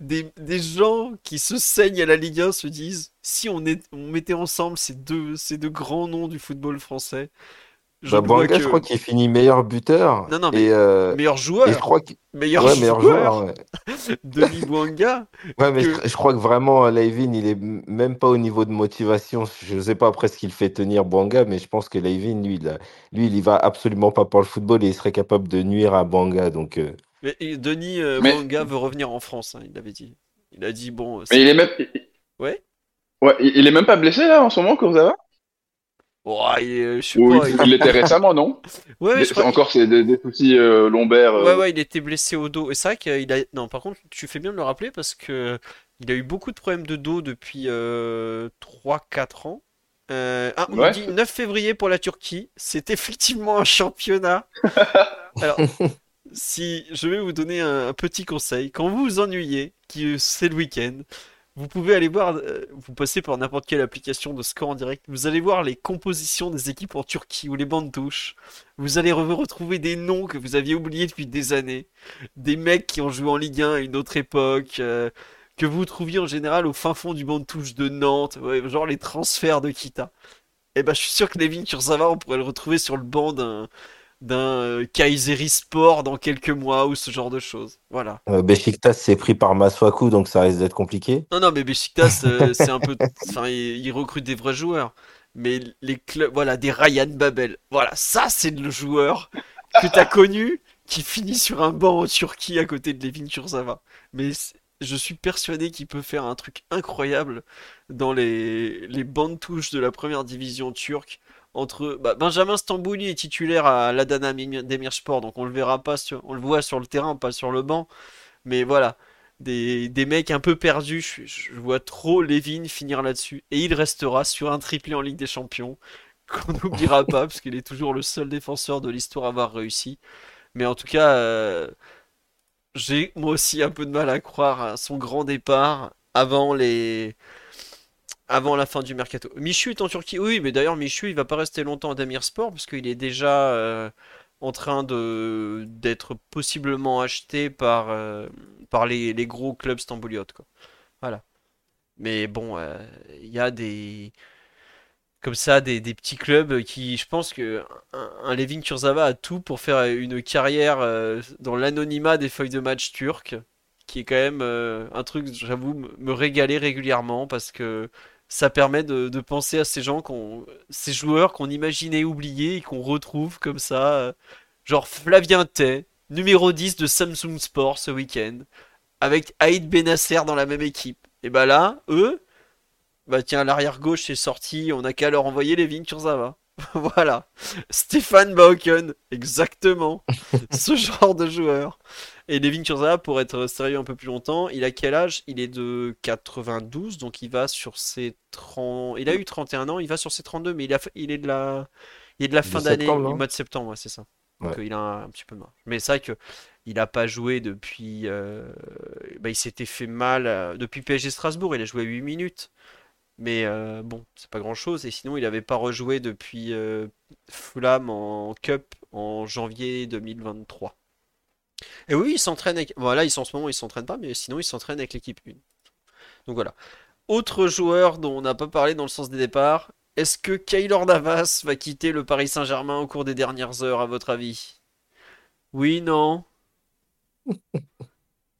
Des, des gens qui se saignent à la Ligue 1 se disent, si on, est, on mettait ensemble ces deux, ces deux grands noms du football français, je Bah, ne je crois qu'il finit meilleur buteur. Non, non, mais Et, euh, meilleur et je joueur, crois que. meilleur Ouais, meilleur joueur, joueur, ouais. (laughs) Denis Bouanga, (laughs) Ouais, mais que je, je crois que vraiment, Layvin, il est même pas au niveau de motivation. Je sais pas après ce qu'il fait tenir Bouanga, mais je pense que Layvin, lui, il lui, il y va absolument pas pour le football et il serait capable de nuire à Bouanga. Donc, euh, Mais et Denis euh, Mais, Bouanga veut revenir en France, hein, il l'avait dit. Il a dit, bon, mais il est même, Ouais? ouais, il est même pas blessé là en ce moment, Kurzawa? Ouah, il est- je sais pas, il il- l'était récemment, non? Ouais, (laughs) ouais, je. Encore, c'est des, des soucis euh, lombaires. Ouais, euh, ouais, il était blessé au dos. Et c'est vrai qu'il a... Non, par contre, tu fais bien de le rappeler parce que il a eu beaucoup de problèmes de dos depuis euh, 3-4 ans. Ah, on Ouais. dit 9 février pour la Turquie. C'est (laughs) effectivement un championnat. (laughs) Alors, si je vais vous donner un, petit conseil, quand vous vous ennuyez, qui c'est le week-end, vous pouvez aller voir, euh, vous passez par n'importe quelle application de score en direct, vous allez voir les compositions des équipes en Turquie ou les bandes touches. Vous allez re- retrouver des noms que vous aviez oubliés depuis des années, des mecs qui ont joué en Ligue 1 à une autre époque, euh, que vous trouviez en général au fin fond du banc de touche de Nantes, genre les transferts de Kita. Et ben, je suis sûr que Levin Kurzawa, on pourrait le retrouver sur le banc d'un d'un euh, Kayseri Sport dans quelques mois ou ce genre de choses. Voilà. euh, Beşiktaş s'est pris par Masuaku, donc ça risque d'être compliqué. Non, non, mais Beşiktaş, euh, (laughs) c'est un peu. Enfin, il, il recrute des vrais joueurs. Mais les clubs, voilà, des Ryan Babel. Voilà, ça, c'est le joueur que t'as connu qui finit sur un banc en Turquie à côté de Levin Kurzawa. Mais c'est- je suis persuadé qu'il peut faire un truc incroyable dans les, les bandes touches de la première division turque. Entre bah, Benjamin Stambouli est titulaire à l'Adana Demir- Demirspor, donc on le verra pas sur, on le voit sur le terrain, pas sur le banc. Mais voilà, des, des mecs un peu perdus. Je, je vois trop Levin finir là-dessus. Et il restera sur un triplé en Ligue des Champions (laughs) qu'on n'oubliera pas, parce qu'il est toujours le seul défenseur de l'histoire à avoir réussi. Mais en tout cas, euh, j'ai moi aussi un peu de mal à croire à son grand départ avant les avant la fin du mercato. Michu est en Turquie. Oui, mais d'ailleurs Michu, il va pas rester longtemps à Demirspor parce qu'il est déjà euh, en train de d'être possiblement acheté par euh, par les, les gros clubs stambouliotes quoi. Voilà. Mais bon, euh, il y a des comme ça des, des petits clubs qui, je pense que un, Levin Kurzawa a tout pour faire une carrière dans l'anonymat des feuilles de match turques, qui est quand même un truc, j'avoue, me régaler régulièrement parce que ça permet de, de penser à ces gens qu'on, ces joueurs qu'on imaginait oubliés et qu'on retrouve comme ça, euh, genre Flavien Tay, numéro 10 de Samsung Sport ce week-end, avec Aïd Benasser dans la même équipe. Et bah là, eux, bah tiens, l'arrière gauche est sorti, on a qu'à leur envoyer Levin Kurzawa. (laughs) Voilà. Stéphane Bauken, exactement. (laughs) Ce genre de joueur. Et Levin Kurzawa, pour être sérieux un peu plus longtemps, il a quel âge? Il est de 92, donc il va sur ses 30... Il a eu 31 ans, il va sur ses 32, mais il a... il est de la... Il est de la fin d'année, du mois de septembre, ouais, c'est ça. Donc Ouais. euh, il a un, un petit peu de marge. Mais c'est vrai que il a pas joué depuis... euh, bah, il s'était fait mal euh, depuis PSG Strasbourg, il a joué 8 minutes. Mais euh, bon, c'est pas grand-chose. Et sinon, il avait pas rejoué depuis Fulham en Cup en janvier 2023. Et oui, il s'entraîne avec... Voilà, il, en ce moment, il s'entraîne pas, mais sinon, il s'entraîne avec l'équipe 1. Donc voilà. Autre joueur dont on n'a pas parlé dans le sens des départs, est-ce que Keylor Navas va quitter le Paris Saint-Germain au cours des dernières heures, à votre avis? Oui, non?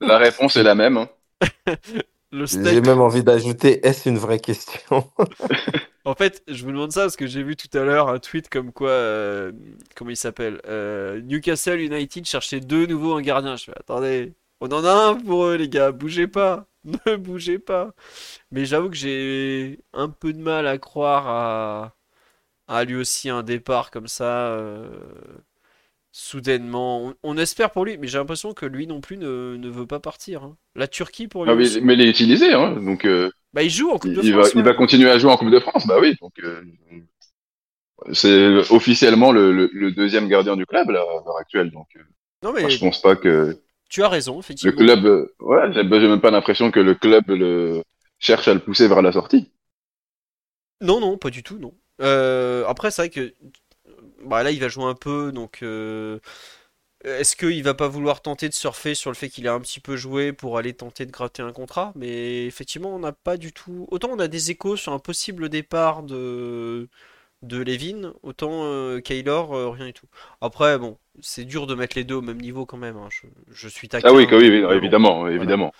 La réponse est la même. hein. (laughs) Le J'ai même envie d'ajouter, est-ce une vraie question? (laughs) En fait, je vous demande ça parce que j'ai vu tout à l'heure un tweet comme quoi, euh, comment il s'appelle? Euh, Newcastle United cherchait deux nouveaux un gardien. Je fais, attendez, on en a un pour eux, les gars, bougez pas, (laughs) ne bougez pas. Mais j'avoue que j'ai un peu de mal à croire à, à lui aussi un départ comme ça, euh, soudainement. On, espère pour lui, mais j'ai l'impression que lui non plus ne, ne veut pas partir. hein. La Turquie pour lui Ah, mais, mais il est utilisé, hein, donc euh, Bah, il joue en Coupe il, de il va, France, il va continuer à jouer en Coupe de France. Bah oui, donc euh, c'est officiellement le, le- le deuxième gardien du club là, à l'heure actuelle. Donc, euh, Non, moi, mais je pense pas que tu as raison, le effectivement. club, euh, ouais, j'ai j'ai même pas l'impression que le club le cherche à le pousser vers la sortie. Non, non, pas du tout, non. Euh, après, c'est vrai que bah, là, il va jouer un peu, donc euh, est-ce qu'il va pas vouloir tenter de surfer sur le fait qu'il a un petit peu joué pour aller tenter de gratter un contrat? Mais effectivement, on n'a pas du tout. Autant on a des échos sur un possible départ de de Levin, autant euh, Keylor, euh, rien du tout. Après, bon, c'est dur de mettre les deux au même niveau quand même. hein. Je, je suis Ah oui, taquin, que oui, oui, mais bon, évidemment, voilà. évidemment.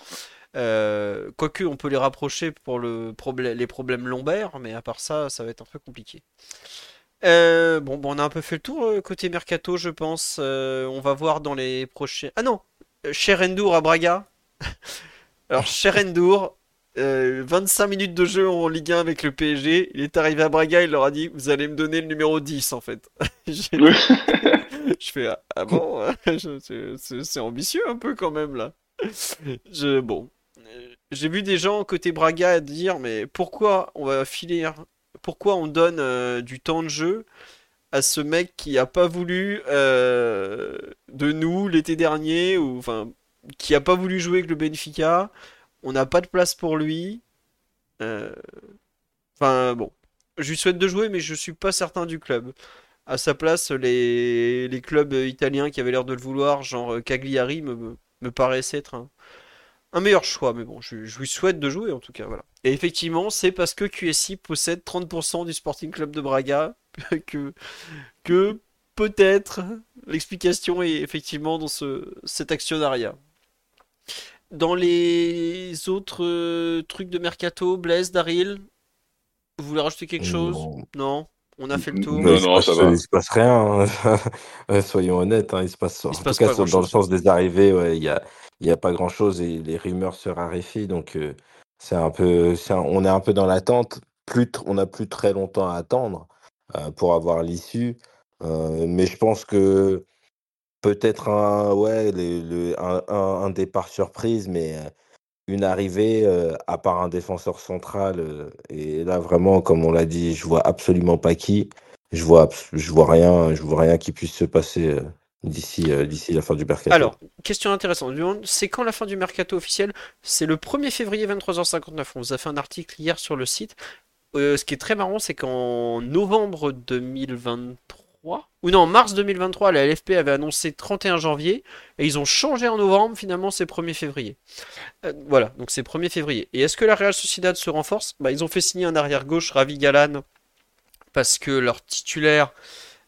Euh, quoique, on peut les rapprocher pour le problème, les problèmes lombaires, mais à part ça, ça va être un peu compliqué. Euh, bon, bon, on a un peu fait le tour euh, côté mercato, je pense. Euh, on va voir dans les prochains. Ah non, euh, Cher à Braga. (laughs) Alors, Cher euh, 25 minutes de jeu en Ligue 1 avec le PSG. Il est arrivé à Braga, il leur a dit, vous allez me donner le numéro 10 en fait. (laughs) (laughs) Je fais, ah, ah bon, c'est ambitieux un peu quand même là. Je, bon, j'ai vu des gens côté Braga dire, mais pourquoi on va filer, pourquoi on donne euh, du temps de jeu à ce mec qui a pas voulu euh, de nous l'été dernier, ou enfin, qui a pas voulu jouer avec le Benfica, on n'a pas de place pour lui. Euh, Enfin bon, je lui souhaite de jouer, mais je suis pas certain du club. À sa place, les, les clubs italiens qui avaient l'air de le vouloir, genre Cagliari, me, me paraissaient être un meilleur choix. Mais bon, je, je lui souhaite de jouer en tout cas. Voilà. Et effectivement, c'est parce que QSI possède 30% du Sporting Club de Braga (laughs) que, que peut-être l'explication est effectivement dans ce, cet actionnariat. Dans les autres euh, trucs de mercato, Blaise, Daryl, vous voulez rajouter quelque chose? Non. Non? On a fait le tour? Mais Non, il se non, passe, ça va. il se passe rien. hein. (laughs) Soyons honnêtes, hein, il se passe, en Il se tout passe cas dans le sens des arrivées, ouais, il y a, il y a pas grand-chose et les rumeurs se raréfient, donc euh, c'est un peu, un- on est un peu dans l'attente. Plus, on n'a plus très longtemps à attendre euh, pour avoir l'issue, Euh, mais je pense que peut-être un, ouais, les- un, un- un départ surprise, mais euh, une arrivée euh, à part un défenseur central. euh, et là, vraiment, comme on l'a dit, je vois absolument pas qui. Je vois, je vois rien, je vois rien qui puisse se passer euh, d'ici d'ici la fin du mercato. Alors, question intéressante. C'est quand la fin du mercato officiel? C'est le 1er février 23h59. On vous a fait un article hier sur le site. Ce qui est très marrant, c'est qu'en novembre 2023, ou non, mars 2023, la LFP avait annoncé 31 janvier, et ils ont changé en novembre, finalement c'est 1er février. Euh, voilà, donc c'est 1er février. Et est-ce que la Real Sociedad se renforce? Bah, ils ont fait signer un arrière-gauche, Ravi Galan, parce que leur titulaire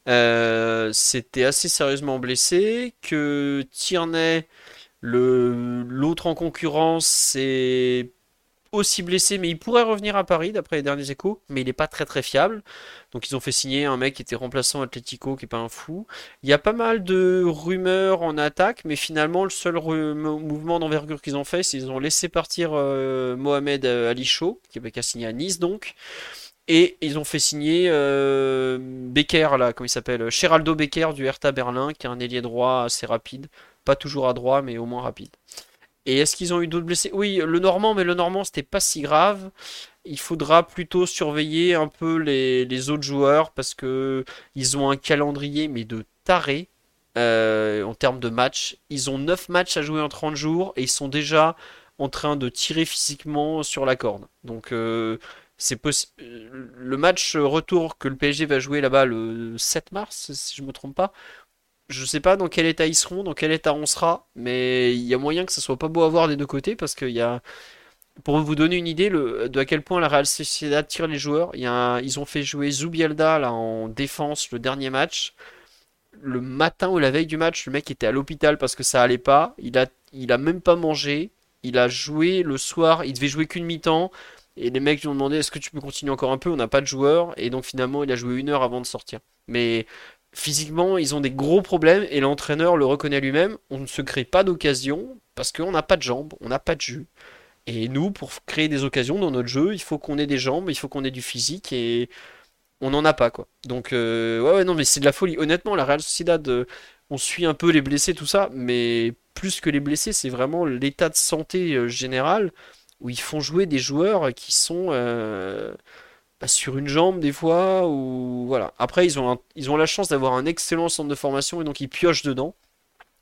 euh, s'était assez sérieusement blessé, que Tierney, l'autre en concurrence, c'est aussi blessé, mais il pourrait revenir à Paris d'après les derniers échos, mais il n'est pas très très fiable. Donc ils ont fait signer un mec qui était remplaçant Atlético, qui est pas un fou. Il y a pas mal de rumeurs en attaque, mais finalement le seul mouvement d'envergure qu'ils ont fait, c'est qu'ils ont laissé partir euh, Mohamed euh, Ali Chaud, qui a signé à Nice donc. Et ils ont fait signer euh, Becker, là, comment il s'appelle? Geraldo Becker du Hertha Berlin, qui est un ailier droit assez rapide. Pas toujours à droit, mais au moins rapide. Et est-ce qu'ils ont eu d'autres blessés? Oui, le Normand, mais le Normand, c'était pas si grave. Il faudra plutôt surveiller un peu les, autres joueurs parce que ils ont un calendrier, mais de taré euh, en termes de matchs. Ils ont 9 matchs à jouer en 30 jours et ils sont déjà en train de tirer physiquement sur la corde. Donc, euh, c'est euh, le match retour que le PSG va jouer là-bas le 7 mars, si je me trompe pas. Je sais pas dans quel état ils seront, dans quel état on sera, mais il y a moyen que ça soit pas beau à voir des deux côtés parce qu'il y a, pour vous donner une idée de à quel point la Real Sociedad tire les joueurs, y a ils ont fait jouer Zubielda là en défense le dernier match. Le matin ou la veille du match, le mec était à l'hôpital parce que ça allait pas. Il a, il a même pas mangé. Il a joué le soir. Il devait jouer qu'une mi-temps. Et les mecs lui ont demandé est-ce que tu peux continuer encore un peu? On n'a pas de joueur. Et donc finalement, il a joué une heure avant de sortir. Mais physiquement, ils ont des gros problèmes. Et l'entraîneur le reconnaît lui-même. On ne se crée pas d'occasion parce qu'on n'a pas de jambes, on n'a pas de jus. Et nous, pour créer des occasions dans notre jeu, il faut qu'on ait des jambes, il faut qu'on ait du physique. Et on n'en a pas quoi. Donc euh, ouais, non mais c'est de la folie. Honnêtement, la Real Sociedad, euh, on suit un peu les blessés tout ça, mais plus que les blessés, c'est vraiment l'état de santé euh, général où ils font jouer des joueurs qui sont euh, bah, sur une jambe des fois ou voilà. Après ils ont la chance d'avoir un excellent centre de formation et donc ils piochent dedans.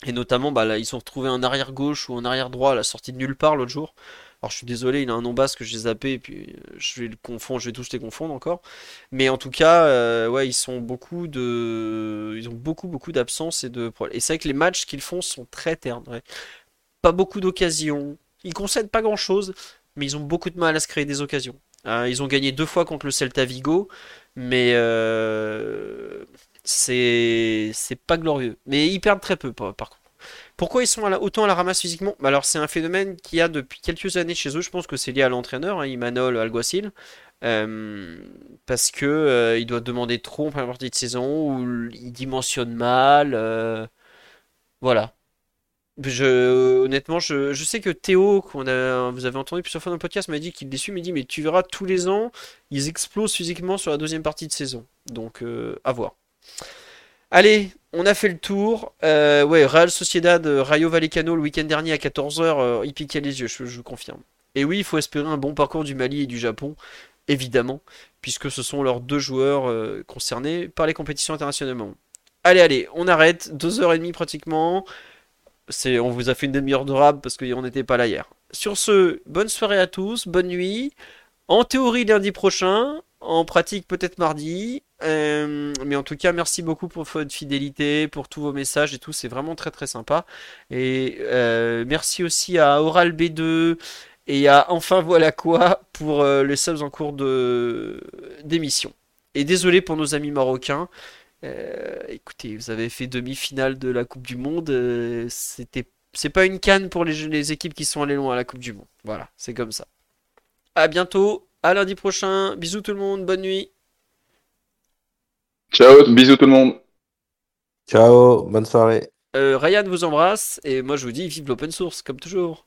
Et notamment, bah, là, ils ont retrouvé un arrière gauche ou un arrière droit à la sortie de nulle part l'autre jour. Alors je suis désolé, il a un nom basque que j'ai zappé et puis euh, je vais le confondre, je vais tous les confondre encore. Mais en tout cas, euh, ouais, ils sont beaucoup de, ils ont beaucoup beaucoup d'absence et de. Et c'est vrai que les matchs qu'ils font sont très ternes. Pas beaucoup d'occasions. Ils concèdent pas grand-chose, mais ils ont beaucoup de mal à se créer des occasions. Euh, ils ont gagné deux fois contre le Celta Vigo, mais euh, c'est pas glorieux. Mais ils perdent très peu par, contre. Pourquoi ils sont autant à la ramasse physiquement? Bah alors c'est un phénomène qu'il y a depuis quelques années chez eux. Je pense que c'est lié à l'entraîneur, hein, Imanol Alguacil. Euh, parce que euh, il doit demander trop en première partie de saison, ou il dimensionne mal. voilà. Honnêtement, je, sais que Théo, qu'on a, vous avez entendu plusieurs fois dans le podcast, m'a dit qu'il est déçu, mais tu verras tous les ans, ils explosent physiquement sur la deuxième partie de saison. Donc, euh, à voir. Allez, on a fait le tour. Euh, ouais, Real Sociedad, euh, Rayo Vallecano le week-end dernier à 14h, il piquait les yeux, je, je vous confirme. Et oui, il faut espérer un bon parcours du Mali et du Japon, évidemment, puisque ce sont leurs deux joueurs concernés par les compétitions internationalement. Allez, allez, on arrête, deux heures et demie pratiquement. On vous a fait une demi-heure de rap parce qu'on n'était pas là hier. Sur ce, bonne soirée à tous, bonne nuit. En théorie lundi prochain, en pratique peut-être mardi. Euh, mais en tout cas, merci beaucoup pour votre fidélité, pour tous vos messages et tout. C'est vraiment très très sympa. Et euh, merci aussi à Oral B2 et à Enfin voilà quoi pour euh, les subs en cours de d'émission. Et désolé pour nos amis marocains. Euh, écoutez, vous avez fait demi-finale de la Coupe du Monde. euh, c'était, c'est pas une canne pour les, les équipes qui sont allées loin à la Coupe du Monde. Voilà, c'est comme ça. À bientôt, à lundi prochain. Bisous tout le monde, bonne nuit. Ciao, bisous tout le monde. Ciao, bonne soirée. Euh, Ryan vous embrasse et moi je vous dis vive l'open source comme toujours.